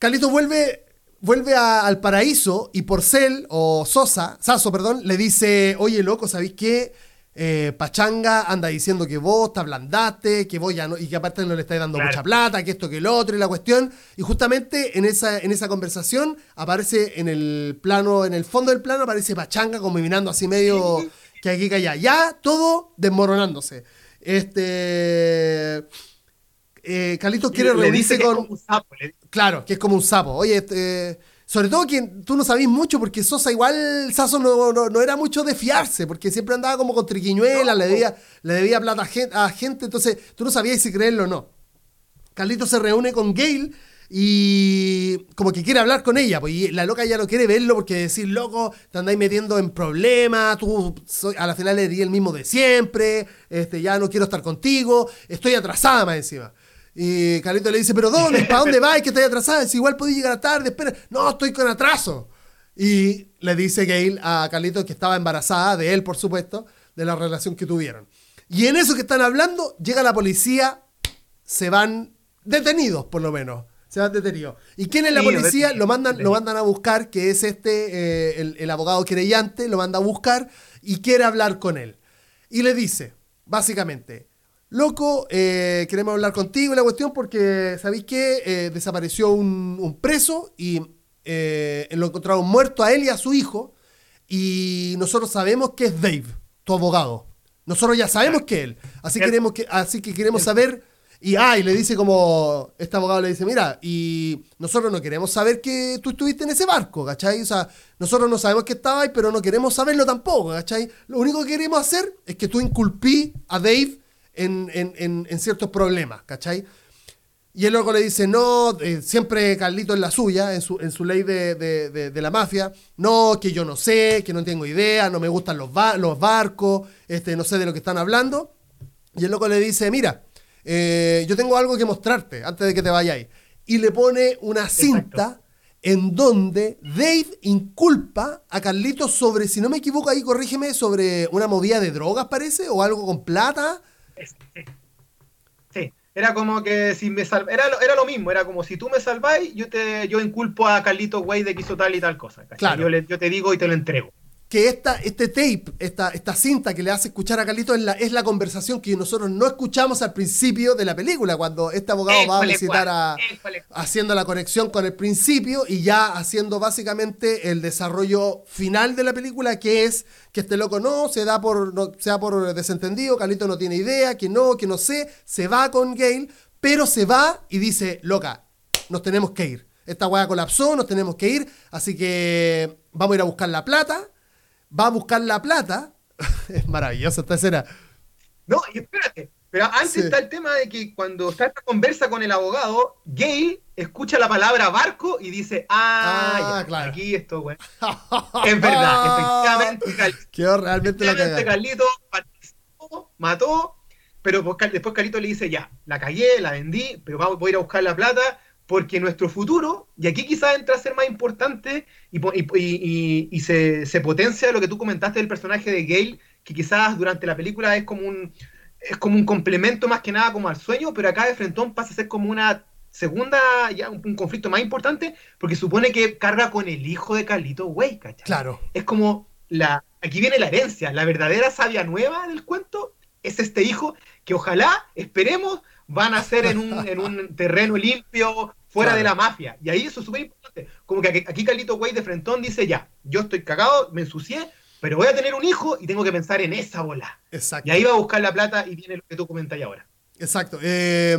Carlito vuelve, vuelve a- al paraíso y Porcel, o Sosa, Saso, perdón, le dice, oye, loco, ¿sabéis qué? Eh, Pachanga anda diciendo que vos te ablandaste, que vos ya no, y que aparte no le estáis dando Claro. mucha plata, que esto, que el otro, y la cuestión. Y justamente en esa, en esa conversación aparece en el plano, en el fondo del plano, aparece Pachanga como mirando así medio que aquí que allá. Ya todo desmoronándose. Este. Eh, Carlitos quiere le reunirse dice que es con. como un sapo, le- Claro, que es como un sapo. Oye, este, sobre todo que tú no sabís mucho, porque Sosa igual, Saso no, no, no era mucho de fiarse, porque siempre andaba como con triquiñuela, le, debía, le debía plata a gen- a gente, entonces tú no sabías si creerlo o no. Carlito se reúne con Gail y como que quiere hablar con ella, pues y la loca ya no quiere verlo porque decir, loco, te andáis metiendo en problemas, tú soy- a la final eres el mismo de siempre, este, ya no quiero estar contigo, estoy atrasada más encima. Y Carlito le dice, pero ¿dónde? ¿Para dónde [laughs] vas? Que estoy atrasada. Si igual podés llegar tarde, espera. No, estoy con atraso. Y le dice Gail a Carlito que estaba embarazada, de él por supuesto, de la relación que tuvieron. Y en eso que están hablando, llega la policía, se van detenidos por lo menos. Se van detenidos. ¿Y quién es la policía? Lo mandan, lo mandan a buscar, que es este, eh, el, el abogado querellante, lo manda a buscar y quiere hablar con él. Y le dice, básicamente, loco, eh, queremos hablar contigo la cuestión porque, ¿sabéis qué? Eh, desapareció un, un preso y eh, lo encontraron muerto a él y a su hijo y nosotros sabemos que es Dave, tu abogado. Nosotros ya sabemos que es él. Así, El- queremos que, así que queremos saber... Y, ah, y le dice como, este abogado le dice, mira, y nosotros no queremos saber que tú estuviste en ese barco, ¿cachai? O sea, nosotros no sabemos que estabas ahí, pero no queremos saberlo tampoco, ¿cachai? Lo único que queremos hacer es que tú inculpí a Dave en, en- en- en ciertos problemas, ¿cachai? Y el loco le dice, no, eh, siempre Carlito en la suya, en su, en su ley de, de- de- de la mafia, no, que yo no sé, que no tengo idea, no me gustan los, ba- los barcos, este, no sé de lo que están hablando. Y el loco le dice, mira, eh, yo tengo algo que mostrarte antes de que te vayáis. Y le pone una cinta en donde Dave inculpa a Carlito sobre, si no me equivoco ahí, corrígeme, sobre una movida de drogas parece, o algo con plata. Sí, era como que si me sal... era, lo, era lo mismo, era como si tú me salváis, yo te yo inculpo a Carlito Güey de que hizo tal y tal cosa. Claro. Yo, le- yo te digo y te lo entrego. Que esta, este tape, esta, esta cinta que le hace escuchar a Carlito es la, es la conversación que nosotros no escuchamos al principio de la película, cuando este abogado va a visitar a, haciendo la conexión con el principio y ya haciendo básicamente el desarrollo final de la película, que es que este loco no, se da por, no, se da por desentendido, Carlito no tiene idea, que no, que no sé, se va con Gail, pero se va y dice, loca, nos tenemos que ir. Esta weá colapsó, nos tenemos que ir, así que vamos a ir a buscar la plata va a buscar la plata. [laughs] es maravillosa esta escena. No, y espérate. Pero antes está el tema de que cuando está esta conversa con el abogado, Gail escucha la palabra barco y dice, ah, ah aquí esto, güey. [laughs] es verdad, efectivamente. Quedó realmente efectivamente, la Carlito mató, pero después Carlito le dice, ya, la callé, la vendí, pero voy a ir a buscar la plata porque nuestro futuro, y aquí quizás entra a ser más importante y, se, potencia lo que tú comentaste del personaje de Gale, que quizás durante la película es como un, es como un complemento más que nada como al sueño, pero acá de Frentón pasa a ser como una segunda, ya un, conflicto más importante, porque supone que carga con el hijo de Carlito Way, ¿cachai? Claro. Es como la, aquí viene la herencia, la verdadera sabia nueva del cuento es este hijo que ojalá, esperemos, van a ser en un, en un terreno limpio, fuera de la mafia. Y ahí eso es súper importante. Como que aquí Carlito Way de Frentón dice, ya, yo estoy cagado, me ensucié, pero voy a tener un hijo y tengo que pensar en esa bola. Exacto. Y ahí va a buscar la plata y viene lo que tú comentas ahora. Exacto. Eh,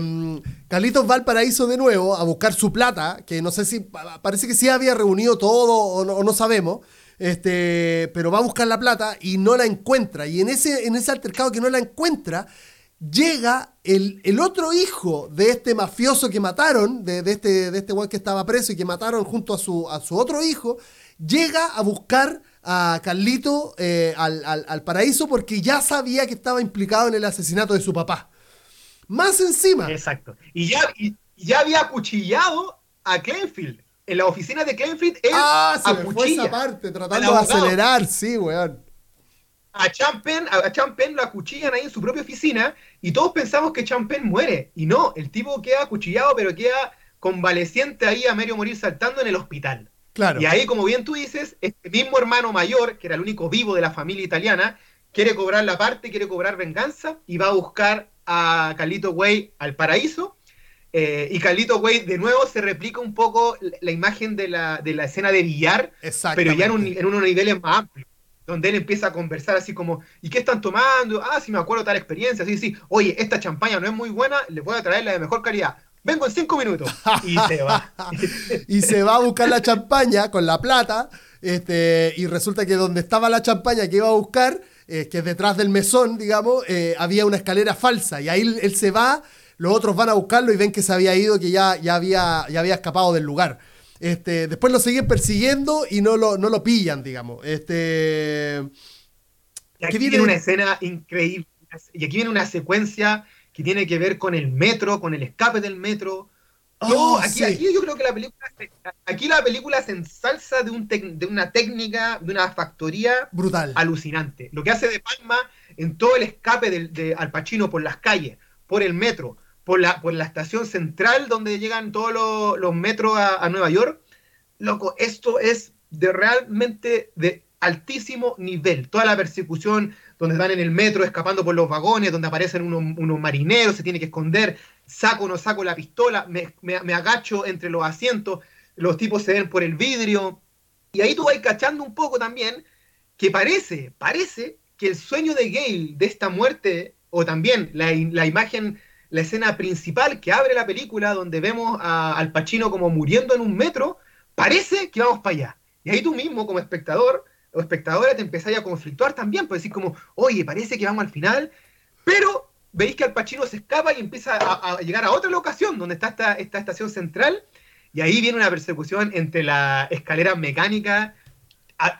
Carlitos va al paraíso de nuevo a buscar su plata, que no sé si, parece que sí había reunido todo o no, sabemos, este, pero va a buscar la plata y no la encuentra. Y en ese, en ese altercado que no la encuentra, llega el, otro hijo de este mafioso que mataron, de, este, de este que estaba preso y que mataron junto a su, a su otro hijo, llega a buscar a Carlito eh, al, paraíso porque ya sabía que estaba implicado en el asesinato de su papá. Más encima. Exacto. Y ya, ya había acuchillado a Clenfield. En la oficina de Clenfield, él ah, se fue esa parte, tratando de acelerar, sí, weón a Champen, a Champen lo acuchillan ahí en su propia oficina y todos pensamos que Champen muere. Y no, el tipo queda acuchillado, pero queda convaleciente ahí a medio morir saltando en el hospital. Claro. Y ahí, como bien tú dices, este mismo hermano mayor, que era el único vivo de la familia italiana, quiere cobrar la parte, quiere cobrar venganza y va a buscar a Carlito Way al paraíso. Eh, y Carlito Way de nuevo se replica un poco la, imagen de la, de la, escena de billar, pero ya en, un, en unos niveles más amplios donde él empieza a conversar así como, ¿y qué están tomando? Ah, sí me acuerdo tal experiencia, sí, sí, oye, esta champaña no es muy buena, les voy a traer la de mejor calidad. Vengo en cinco minutos. [laughs] Y se va. y se va a buscar la champaña con la plata. Este, y resulta que donde estaba la champaña que iba a buscar, eh, que es detrás del mesón, digamos, eh, había una escalera falsa. Y ahí él, se va, los otros van a buscarlo y ven que se había ido, que ya, ya, había, ya había escapado del lugar. Este, después lo siguen persiguiendo y no lo, no lo pillan, digamos. Este, y aquí viene una escena increíble. Y aquí viene una secuencia que tiene que ver con el metro, con el escape del metro. Oh, aquí, aquí, yo creo que la película, aquí la película se ensalza de, un de una técnica, de una factoría brutal, alucinante. Lo que hace de Palma en todo el escape de, Al Pacino por las calles, por el metro, por la, por la estación central donde llegan todos los, metros a, Nueva York. Loco, esto es de realmente de altísimo nivel. Toda la persecución donde van en el metro escapando por los vagones, donde aparecen unos, marineros, se tiene que esconder, saco o no saco la pistola, me, me, agacho entre los asientos, los tipos se ven por el vidrio. Y ahí tú vas cachando un poco también que parece, parece que el sueño de Gale de esta muerte, o también la, la imagen la escena principal que abre la película, donde vemos a, al Pacino como muriendo en un metro, parece que vamos para allá. Y ahí tú mismo, como espectador o espectadora, te empezáis a conflictuar también, pues decir como, oye, parece que vamos al final, pero veis que al Pacino se escapa y empieza a, llegar a otra locación, donde está esta, esta estación central, y ahí viene una persecución entre la escalera mecánica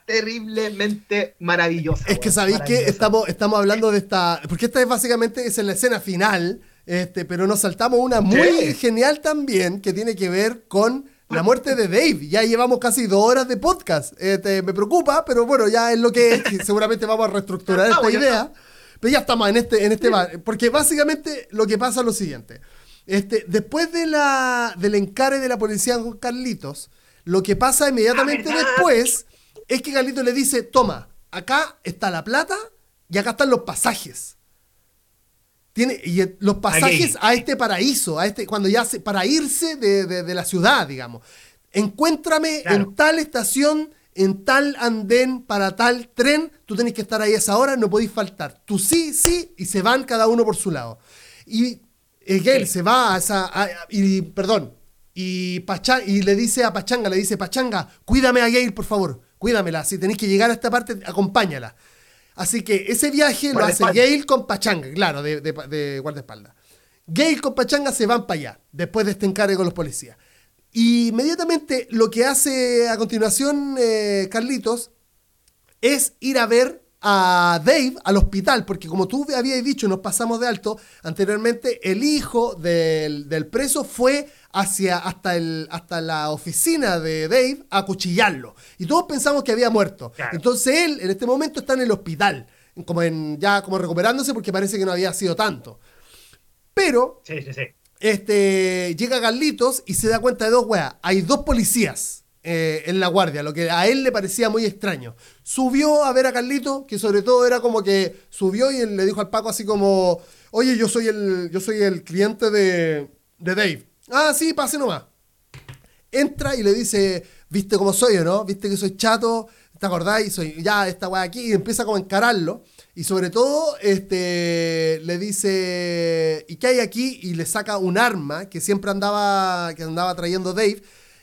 terriblemente maravillosa. Es que sabéis que estamos, estamos hablando de esta. Porque esta es básicamente es en la escena final este, pero nos saltamos una muy genial también que tiene que ver con la muerte de Dave. Ya llevamos casi dos horas de podcast. Este, me preocupa, pero bueno, ya es lo que es. seguramente vamos a reestructurar [laughs] esta idea. Pero ya estamos en este, en este bar. Porque básicamente lo que pasa es lo siguiente. Este, después de la, del encare de la policía Carlitos, lo que pasa inmediatamente después es que Carlitos le dice, toma, acá está la plata y acá están los pasajes. Tiene, y los pasajes a este paraíso, a este, cuando ya se, para irse de, de- de la ciudad, digamos. Encuéntrame Claro. en tal estación, en tal andén, para tal tren, tú tenés que estar ahí a esa hora, no podéis faltar. Tú sí, sí, y se van cada uno por su lado. Y Gale se va a esa. a- y, perdón. Y le dice a Pachanga, le dice, Pachanga, cuídame a Gale, por favor. Cuídamela. Si tenéis que llegar a esta parte, acompáñala. Así que ese viaje lo hace. Gale con Pachanga, claro, de, de, de guardaespaldas. Gale con Pachanga se van para allá, después de este encargue con los policías. Y inmediatamente lo que hace a continuación eh, Carlitos es ir a ver a Dave al hospital, porque como tú habías dicho, nos pasamos de alto, anteriormente el hijo del, del preso fue hacia, hasta, el, hasta la oficina de Dave a cuchillarlo. Y todos pensamos que había muerto. Claro. Entonces él en este momento está en el hospital, como en, ya como recuperándose porque parece que no había sido tanto. Pero Sí, sí, sí. este, llega Carlitos y se da cuenta de dos weas. Hay dos policías eh, en la guardia, lo que a él le parecía muy extraño. Subió a ver a Carlitos, que sobre todo era como que subió y él le dijo al Paco así como, oye, yo soy el, yo soy el cliente de, de Dave. Ah, sí, pase nomás. Entra y le dice, viste cómo soy o no, viste que soy chato, ¿te acordáis? Soy ya esta aquí y empieza como a encararlo. Y sobre todo, este, le dice, ¿y qué hay aquí? Y le saca un arma que siempre andaba, que andaba trayendo Dave.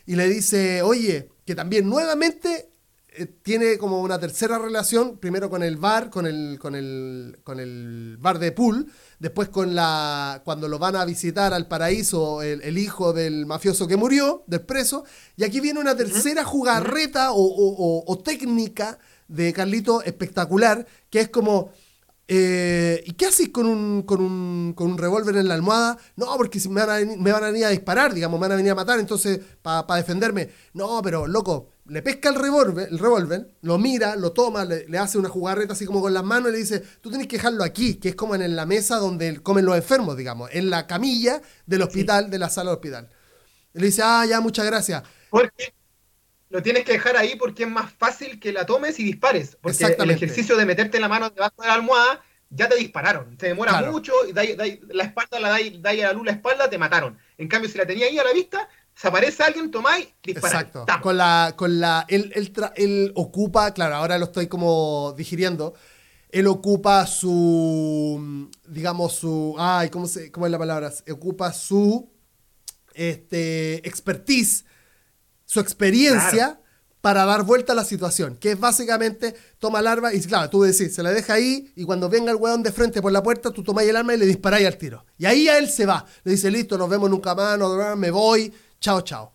Y le dice, oye, que también nuevamente eh, tiene como una tercera relación, primero con el bar, con el, con el, con el bar de pool, después con la, cuando lo van a visitar al paraíso, el, el hijo del mafioso que murió, del preso, y aquí viene una tercera jugarreta o, o- o- o técnica de Carlito espectacular, que es como... eh, ¿Y qué haces con un, con un, con un revólver en la almohada? No, porque si me van, a, venir- me van a venir a disparar, digamos, me van a venir a matar, entonces, para defenderme. No, pero loco, le pesca el revólver, el revólver, lo mira, lo toma, le, le hace una jugarreta así como con las manos y le dice, tú tienes que dejarlo aquí, que es como en la mesa donde comen los enfermos, digamos, en la camilla del hospital, de la sala del hospital. Y le dice, ah, ya, muchas gracias. Porque lo tienes que dejar ahí porque es más fácil que la tomes y dispares. Porque el ejercicio de meterte la mano debajo de la almohada ya te dispararon. Te demora Claro. mucho, y dai- dai- la espalda la dais dais a la luz la espalda, te mataron. En cambio, si la tenía ahí a la vista, se aparece alguien, tomáis, disparáis. Exacto. Tam. Con la, con la, él, él tra- él ocupa, claro, ahora lo estoy como digiriendo. Él ocupa su, digamos, su, ay, ¿cómo, se, cómo es la palabra? Ocupa su, este, expertise, su experiencia Claro. para dar vuelta a la situación, que es básicamente toma el arma y claro, tú decís, se la deja ahí y cuando venga el weón de frente por la puerta, tú tomáis el arma y le disparáis al tiro. Y ahí a él se va, le dice, listo, nos vemos nunca más, no, me voy, chao, chao.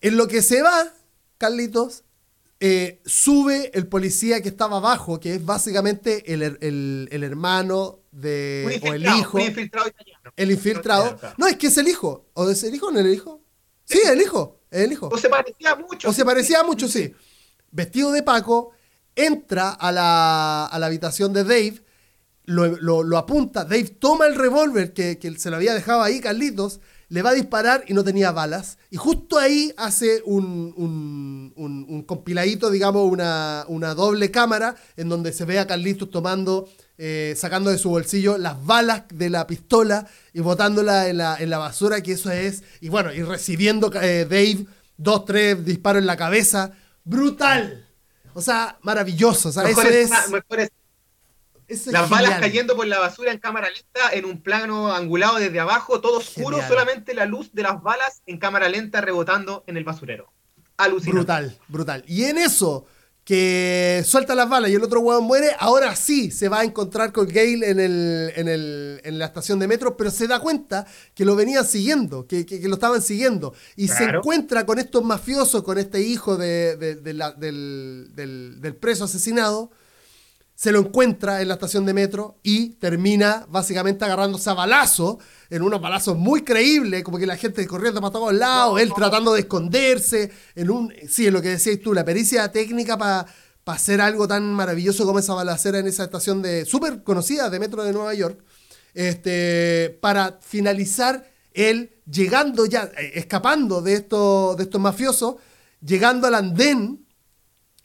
En lo que se va, Carlitos, eh, sube el policía que estaba abajo, que es básicamente el, el- el hermano de, o el hijo, infiltrado el infiltrado. No, es que es el hijo. ¿O es el hijo o no el hijo? Sí, el hijo, el hijo. O se parecía mucho. O se parecía mucho, sí. Vestido de Paco, entra a la, a la habitación de Dave, lo, lo- lo apunta. Dave toma el revólver que, que se lo había dejado ahí, Carlitos, le va a disparar y no tenía balas. Y justo ahí hace un, un, un- un compiladito, digamos, una, una doble cámara en donde se ve a Carlitos tomando, eh, sacando de su bolsillo las balas de la pistola y botándola en la, en la basura, que eso es. Y bueno, y recibiendo eh, Dave dos, tres disparos en la cabeza. ¡Brutal! O sea, maravilloso. O sea, eso es. escena- mejor es- eso es las balas cayendo por la basura en cámara lenta, en un plano angulado desde abajo, todo oscuro, Genial. solamente la luz de las balas en cámara lenta rebotando en el basurero. Alucinante. Brutal, brutal. Y en eso, que suelta las balas y el otro huevón muere, ahora sí se va a encontrar con Gale en, el, en, el- en la estación de metro, pero se da cuenta que lo venían siguiendo, que, que- que lo estaban siguiendo. Y se encuentra con estos mafiosos, con este hijo de- de- de la- del, del- del preso asesinado. Se lo encuentra en la estación de metro y termina básicamente agarrándose a balazo, en unos balazos muy creíbles, como que la gente corriendo para todos lados, él tratando de esconderse, en un, sí, en lo que decías tú, la pericia técnica para hacer algo tan maravilloso como esa balacera en esa estación de súper conocida de metro de Nueva York, este, para finalizar él llegando ya, eh, escapando de estos, de estos mafiosos, llegando al andén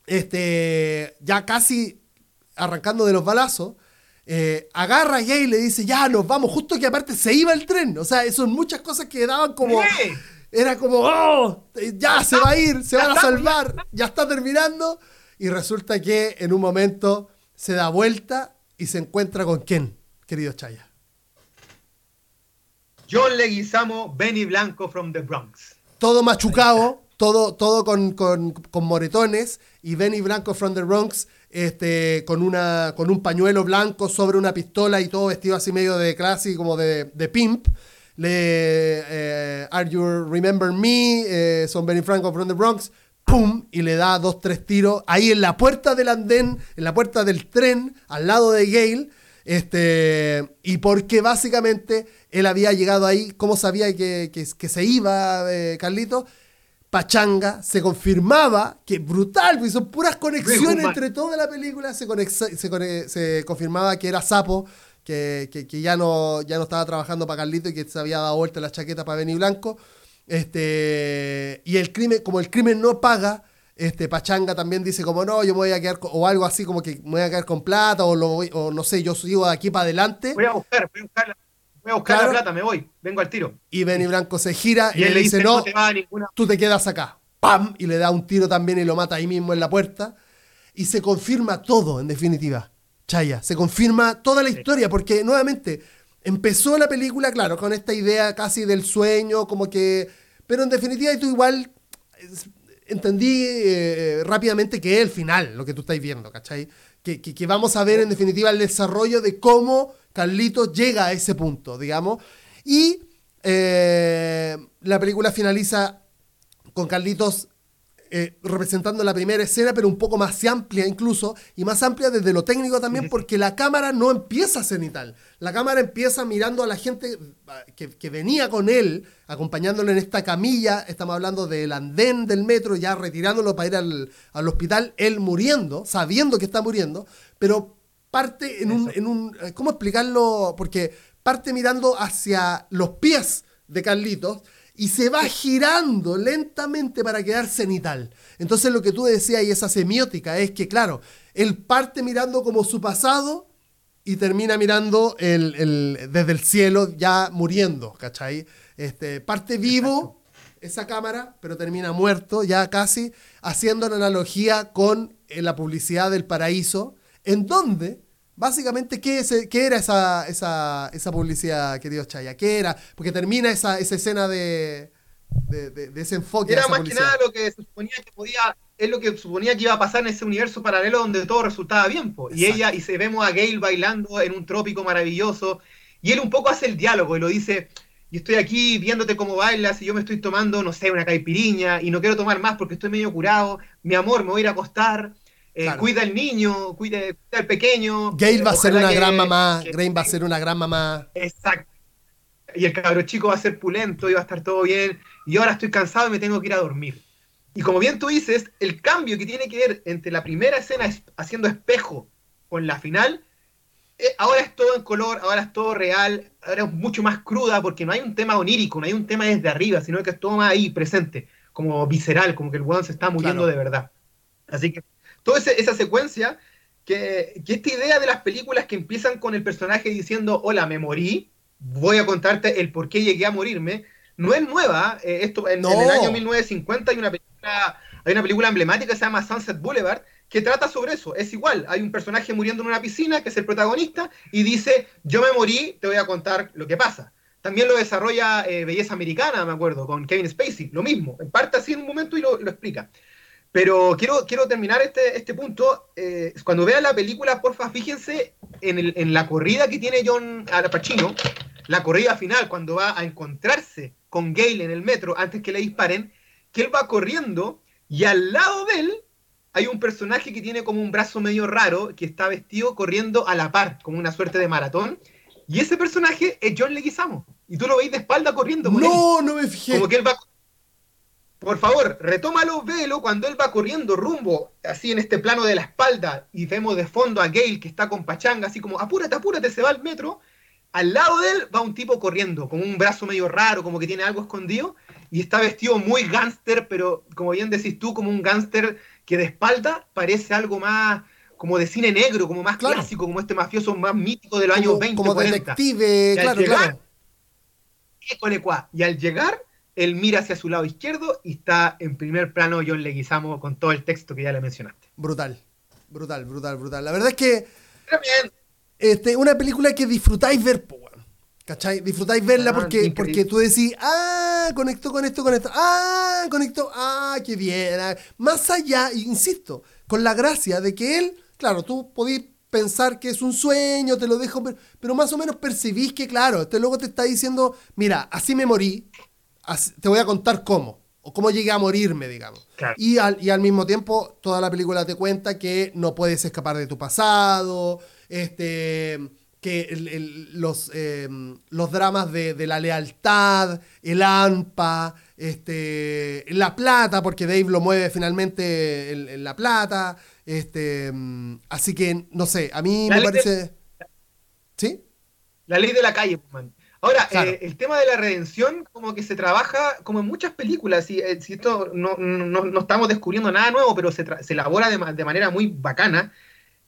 este, ya casi arrancando de los balazos, eh, agarra a y le dice, ya nos vamos, justo que aparte se iba el tren. O sea, son muchas cosas que daban como... Era como, oh, ya se va a ir, se van a salvar, ya está terminando. Y resulta que en un momento se da vuelta y se encuentra con quién, querido Chaya. John Leguizamo, Benny Blanco from the Bronx. Todo machucado, todo, todo con, con, con, moretones, y Benny Blanco from the Bronx este, con, una, con un pañuelo blanco sobre una pistola y todo vestido así medio de clase, como de, de pimp. Le, eh, Are You Remember Me? Eh, son Benny Blanco from the Bronx. ¡Pum! Y le da dos, tres tiros ahí en la puerta del andén, en la puerta del tren, al lado de Gale. Este, y porque básicamente él había llegado ahí, ¿cómo sabía que, que, se iba eh, Carlito? Pachanga, se confirmaba, que brutal, son puras conexiones entre toda la película, se, se, confirmaba que era Sapo, que, que, ya, no, ya no estaba trabajando para Carlito y que se había dado vuelta la chaqueta para Benny Blanco. Este, y el crimen, como el crimen no paga, este, Pachanga también dice como no, yo me voy a quedar, o algo así como que me voy a quedar con plata, o, lo, o no sé, yo sigo de aquí para adelante. Voy a buscar, voy a buscar Voy a buscar la plata, me voy, vengo al tiro. Y Benny Blanco se gira y, él le dice, no, tú te quedas acá. ¡Pam! Y le da un tiro también y lo mata ahí mismo en la puerta. Y se confirma todo, en definitiva. Chaya, se confirma toda la historia, porque nuevamente empezó la película, claro, con esta idea casi del sueño, como que... Pero en definitiva tú igual entendí eh, rápidamente que es el final, lo que tú estás viendo, ¿cachai? Que, que, que, vamos a ver en definitiva el desarrollo de cómo Carlitos llega a ese punto, digamos. Y eh, la película finaliza con Carlitos eh, representando la primera escena, pero un poco más amplia incluso, y más amplia desde lo técnico también, porque la cámara no empieza cenital. La cámara empieza mirando a la gente que, venía con él, acompañándolo en esta camilla, estamos hablando del andén del metro, ya retirándolo para ir al, al hospital, él muriendo, sabiendo que está muriendo, pero parte en un, en un, eh, ¿Cómo explicarlo? Porque parte mirando hacia los pies de Carlitos y se va girando lentamente para quedar cenital. Entonces lo que tú decías y esa semiótica es que, claro, él parte mirando como su pasado y termina mirando el, desde el cielo ya muriendo, ¿cachai? Este, parte vivo esa cámara, pero termina muerto ya casi, haciendo la analogía con eh, la publicidad del paraíso, en donde, básicamente, ¿qué, qué era esa, esa, esa, publicidad, querido Chaya? ¿Qué era? Porque termina esa, esa escena de, de, ese enfoque. Era más que nada lo que se suponía que podía, es lo que suponía que iba a pasar en ese universo paralelo donde todo resultaba bien. Y ella, y se vemos a Gail bailando en un trópico maravilloso, y él un poco hace el diálogo y lo dice, y estoy aquí viéndote cómo bailas y yo me estoy tomando, no sé, una caipiriña y no quiero tomar más porque estoy medio curado, mi amor, me voy a ir a acostar eh, cuida al niño, cuida, al pequeño. Gail va a ser una gran mamá, Grain va a ser una gran mamá. Exacto. Y el cabro chico va a ser pulento y va a estar todo bien. Y ahora estoy cansado y me tengo que ir a dormir. Y como bien tú dices, el cambio que tiene que ver entre la primera escena haciendo espejo con la final, eh, ahora es todo en color, ahora es todo real, ahora es mucho más cruda porque no hay un tema onírico, no hay un tema desde arriba, sino que es todo más ahí presente, como visceral, como que el weón se está muriendo de verdad. Así que toda esa secuencia, que, esta idea de las películas que empiezan con el personaje diciendo, hola, me morí, voy a contarte el por qué llegué a morirme, no es nueva. Eh, esto, en, el año 1950 hay una, película, hay una película emblemática que se llama Sunset Boulevard, que trata sobre eso. Es igual, hay un personaje muriendo en una piscina, que es el protagonista, y dice, yo me morí, te voy a contar lo que pasa. También lo desarrolla eh, Belleza Americana, me acuerdo, con Kevin Spacey, lo mismo. En parte así en un momento y lo, lo explica. Pero quiero, quiero terminar este, este punto. Eh, cuando vean la película, porfa, fíjense en, el, en, la corrida que tiene John Pacino, la corrida final, cuando va a encontrarse con Gale en el metro antes que le disparen, que él va corriendo y al lado de él hay un personaje que tiene como un brazo medio raro, que está vestido corriendo a la par, como una suerte de maratón. Y ese personaje es John Leguizamo. Y tú lo veis de espalda corriendo. no, no me fijé. Como que él va por favor, retómalo, velo cuando él va corriendo rumbo, así en este plano de la espalda, y vemos de fondo a Gale que está con Pachanga, así como, apúrate, apúrate, se va al metro. Al lado de él va un tipo corriendo, con un brazo medio raro, como que tiene algo escondido, y está vestido muy gángster, pero como bien decís tú, como un gángster que de espalda parece algo más, como de cine negro, como más Claro. clásico, como este mafioso más mítico de los años como, 20, como 40. detective, Y claro, llegar- claro. Y al llegar, él mira hacia su lado izquierdo y está en primer plano John Leguizamo con todo el texto que ya le mencionaste. Brutal. Brutal, brutal, brutal. La verdad es que Tremendo. este, una película que disfrutáis ver, po. ¿cachai? Disfrutáis verla Ah, porque, increíble. porque tú decís, ah, conectó con esto, con esto, ah, conectó, ah, qué bien. ah. Más allá, insisto, con la gracia de que él, claro, tú podís pensar que es un sueño, te lo dejo, pero, pero más o menos percibís que, claro, este luego te está diciendo, mira, así me morí, te voy a contar cómo, o cómo llegué a morirme, digamos. Claro. Y al, y al mismo tiempo, toda la película te cuenta que no puedes escapar de tu pasado, este, que el- el- los, eh, los dramas de, de la lealtad, el ANPA, este, la plata, porque Dave lo mueve finalmente en, en la plata. Este, mm, así que, no sé, a mí La me de- parece... ¿Sí? La ley de la calle, man. Ahora, Claro. eh, el tema de la redención, como que se trabaja como en muchas películas, y eh, si esto no, no- no estamos descubriendo nada nuevo, pero se, se elabora de, ma- de manera muy bacana,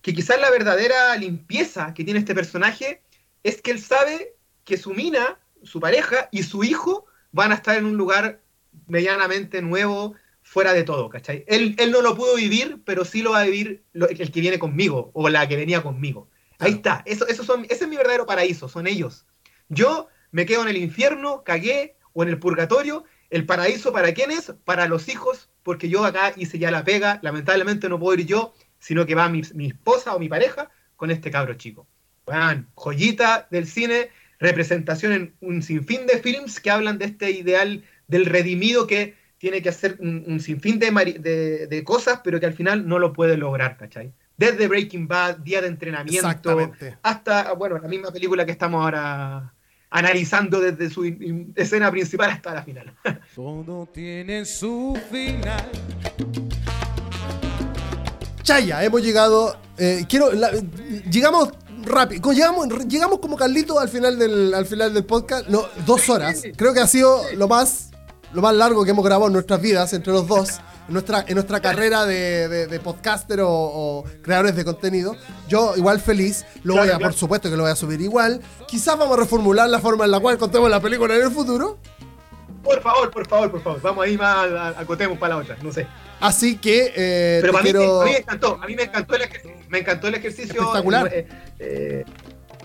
que quizás la verdadera limpieza que tiene este personaje es que él sabe que su mina, su pareja y su hijo van a estar en un lugar medianamente nuevo, fuera de todo, ¿cachai? Él, él no lo pudo vivir, pero sí lo va a vivir lo- el que viene conmigo, o la que venía conmigo. Ahí está, eso, eso son, ese es mi verdadero paraíso, son ellos. Yo me quedo en el infierno, cagué, o en el purgatorio. El paraíso, ¿para quién es? Para los hijos, porque yo acá hice ya la pega. Lamentablemente no puedo ir yo, sino que va mi, mi esposa o mi pareja con este cabro chico. Weón, joyita del cine, representación en un sinfín de films que hablan de este ideal del redimido que tiene que hacer un, un sinfín de, de- de cosas, pero que al final no lo puede lograr, ¿cachai? Desde Breaking Bad, Día de Entrenamiento, hasta, bueno, la misma película que estamos ahora analizando desde su escena principal hasta la final. [laughs] Todo tiene su final. Chaya, hemos llegado. eh, quiero. la- llegamos rápido. como Llegamos, llegamos como Carlito al final del, al final del podcast. No, dos horas. Creo que ha sido lo más, lo más largo que hemos grabado en nuestras vidas, entre los dos. En nuestra, en nuestra carrera de, de- de podcaster o, o creadores de contenido. Yo, igual feliz, lo Claro, voy a, claro. por supuesto que lo voy a subir igual. Quizás vamos a reformular la forma en la cual contemos la película en el futuro. Por favor, por favor, por favor. Vamos ahí más, a- acotemos para la otra, no sé. Así que eh, Pero para mí, quiero. a mí me encantó, a mí me encantó el ejercicio. Me encantó el ejercicio. Espectacular. eh, eh,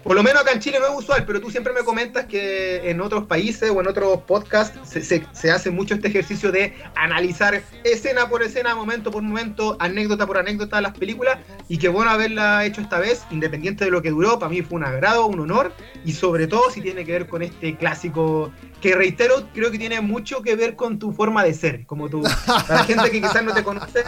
por lo menos acá en Chile no es usual, pero tú siempre me comentas que en otros países o en otros podcasts se, se- se hace mucho este ejercicio de analizar escena por escena, momento por momento, anécdota por anécdota las películas. Y qué bueno haberla hecho esta vez, independiente de lo que duró. Para mí fue un agrado, un honor. Y sobre todo si tiene que ver con este clásico que reitero, creo que tiene mucho que ver con tu forma de ser. Como tú, para la gente que quizás no te conoce,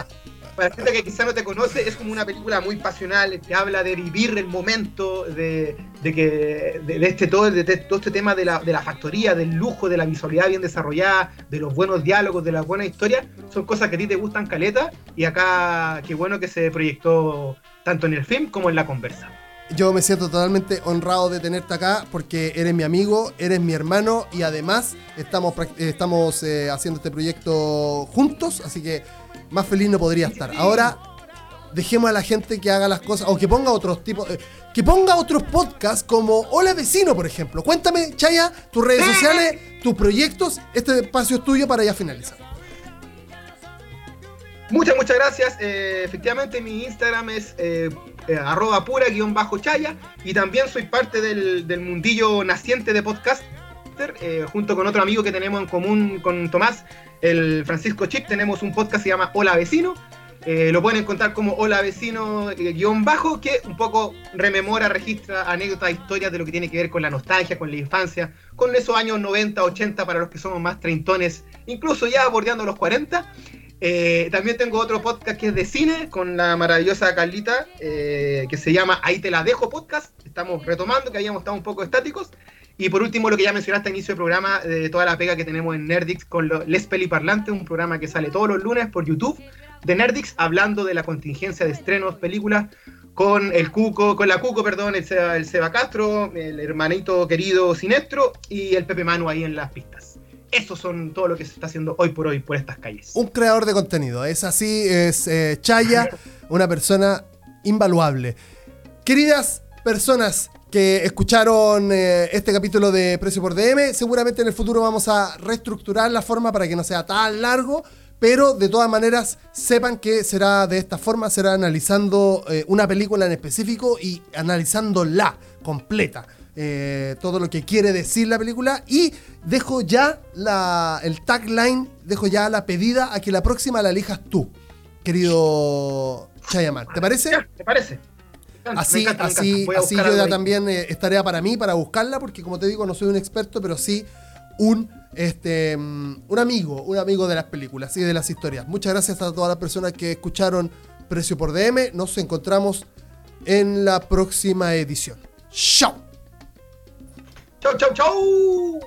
para la gente que quizás no te conoce, es como una película muy pasional, que habla de vivir el momento, de, de que de, este todo, de, todo este tema de la, de la factoría, del lujo, de la visualidad bien desarrollada, de los buenos diálogos, de las buenas historias, son cosas que a ti te gustan caleta, y acá qué bueno que se proyectó tanto en el film como en la conversa. Yo me siento totalmente honrado de tenerte acá porque eres mi amigo, eres mi hermano y además estamos, estamos eh, haciendo este proyecto juntos, así que más feliz no podría estar. Ahora dejemos a la gente que haga las cosas o que ponga otros tipos, eh, que ponga otros podcasts como Hola Vecino, por ejemplo. Cuéntame, Chaya, tus redes sociales, tus proyectos, este espacio es tuyo para ya finalizar. Muchas, muchas gracias. Eh, efectivamente, mi Instagram es eh, eh, arroba pura guion bajo chaya y también soy parte del, del mundillo naciente de eh, junto con otro amigo que tenemos en común con Tomás, el Francisco Chip. Tenemos un podcast que se llama Hola Vecino. Eh, lo pueden encontrar como Hola Vecino eh, guion bajo, que un poco rememora, registra anécdotas, historias de lo que tiene que ver con la nostalgia, con la infancia, con esos años 90, 80 para los que somos más treintones, incluso ya bordeando los 40. Eh, también tengo otro podcast que es de cine con la maravillosa Carlita, que se llama Ahí te la dejo podcast. Estamos retomando, que habíamos estado un poco estáticos. Y por último, lo que ya mencionaste al inicio del programa, de toda la pega que tenemos en Nerdix con lo- Les Peliparlantes, un programa que sale todos los lunes por YouTube de Nerdix, hablando de la contingencia de estrenos, películas, con el Cuco, con la Cuco, perdón, el Seba, el Seba Castro, el hermanito querido Sinestro y el Pepe Manu ahí en las pistas. Esos son todo lo que se está haciendo hoy por hoy por estas calles. un creador de contenido. Es así, es eh, Chaya, [laughs] una persona invaluable. Queridas personas que escucharon eh, este capítulo de Precio por DM, seguramente en el futuro vamos a reestructurar la forma para que no sea tan largo, pero de todas maneras sepan que será de esta forma, será analizando eh, una película en específico y analizándola completa. eh, todo lo que quiere decir la película y dejo ya la, el tagline, dejo ya la pedida a que la próxima la elijas tú, querido Chayaman. ¿Te parece? Ya, ¿Te parece? Encanta, Así, me así, encanta. Así también eh, es tarea para mí para buscarla, porque como te digo, no soy un experto, pero sí un este mm, un amigo, un amigo de las películas y de las historias. Muchas gracias a todas las personas que escucharon Precio por DM. Nos encontramos en la próxima edición. ¡Chao! Chau, chau, chau.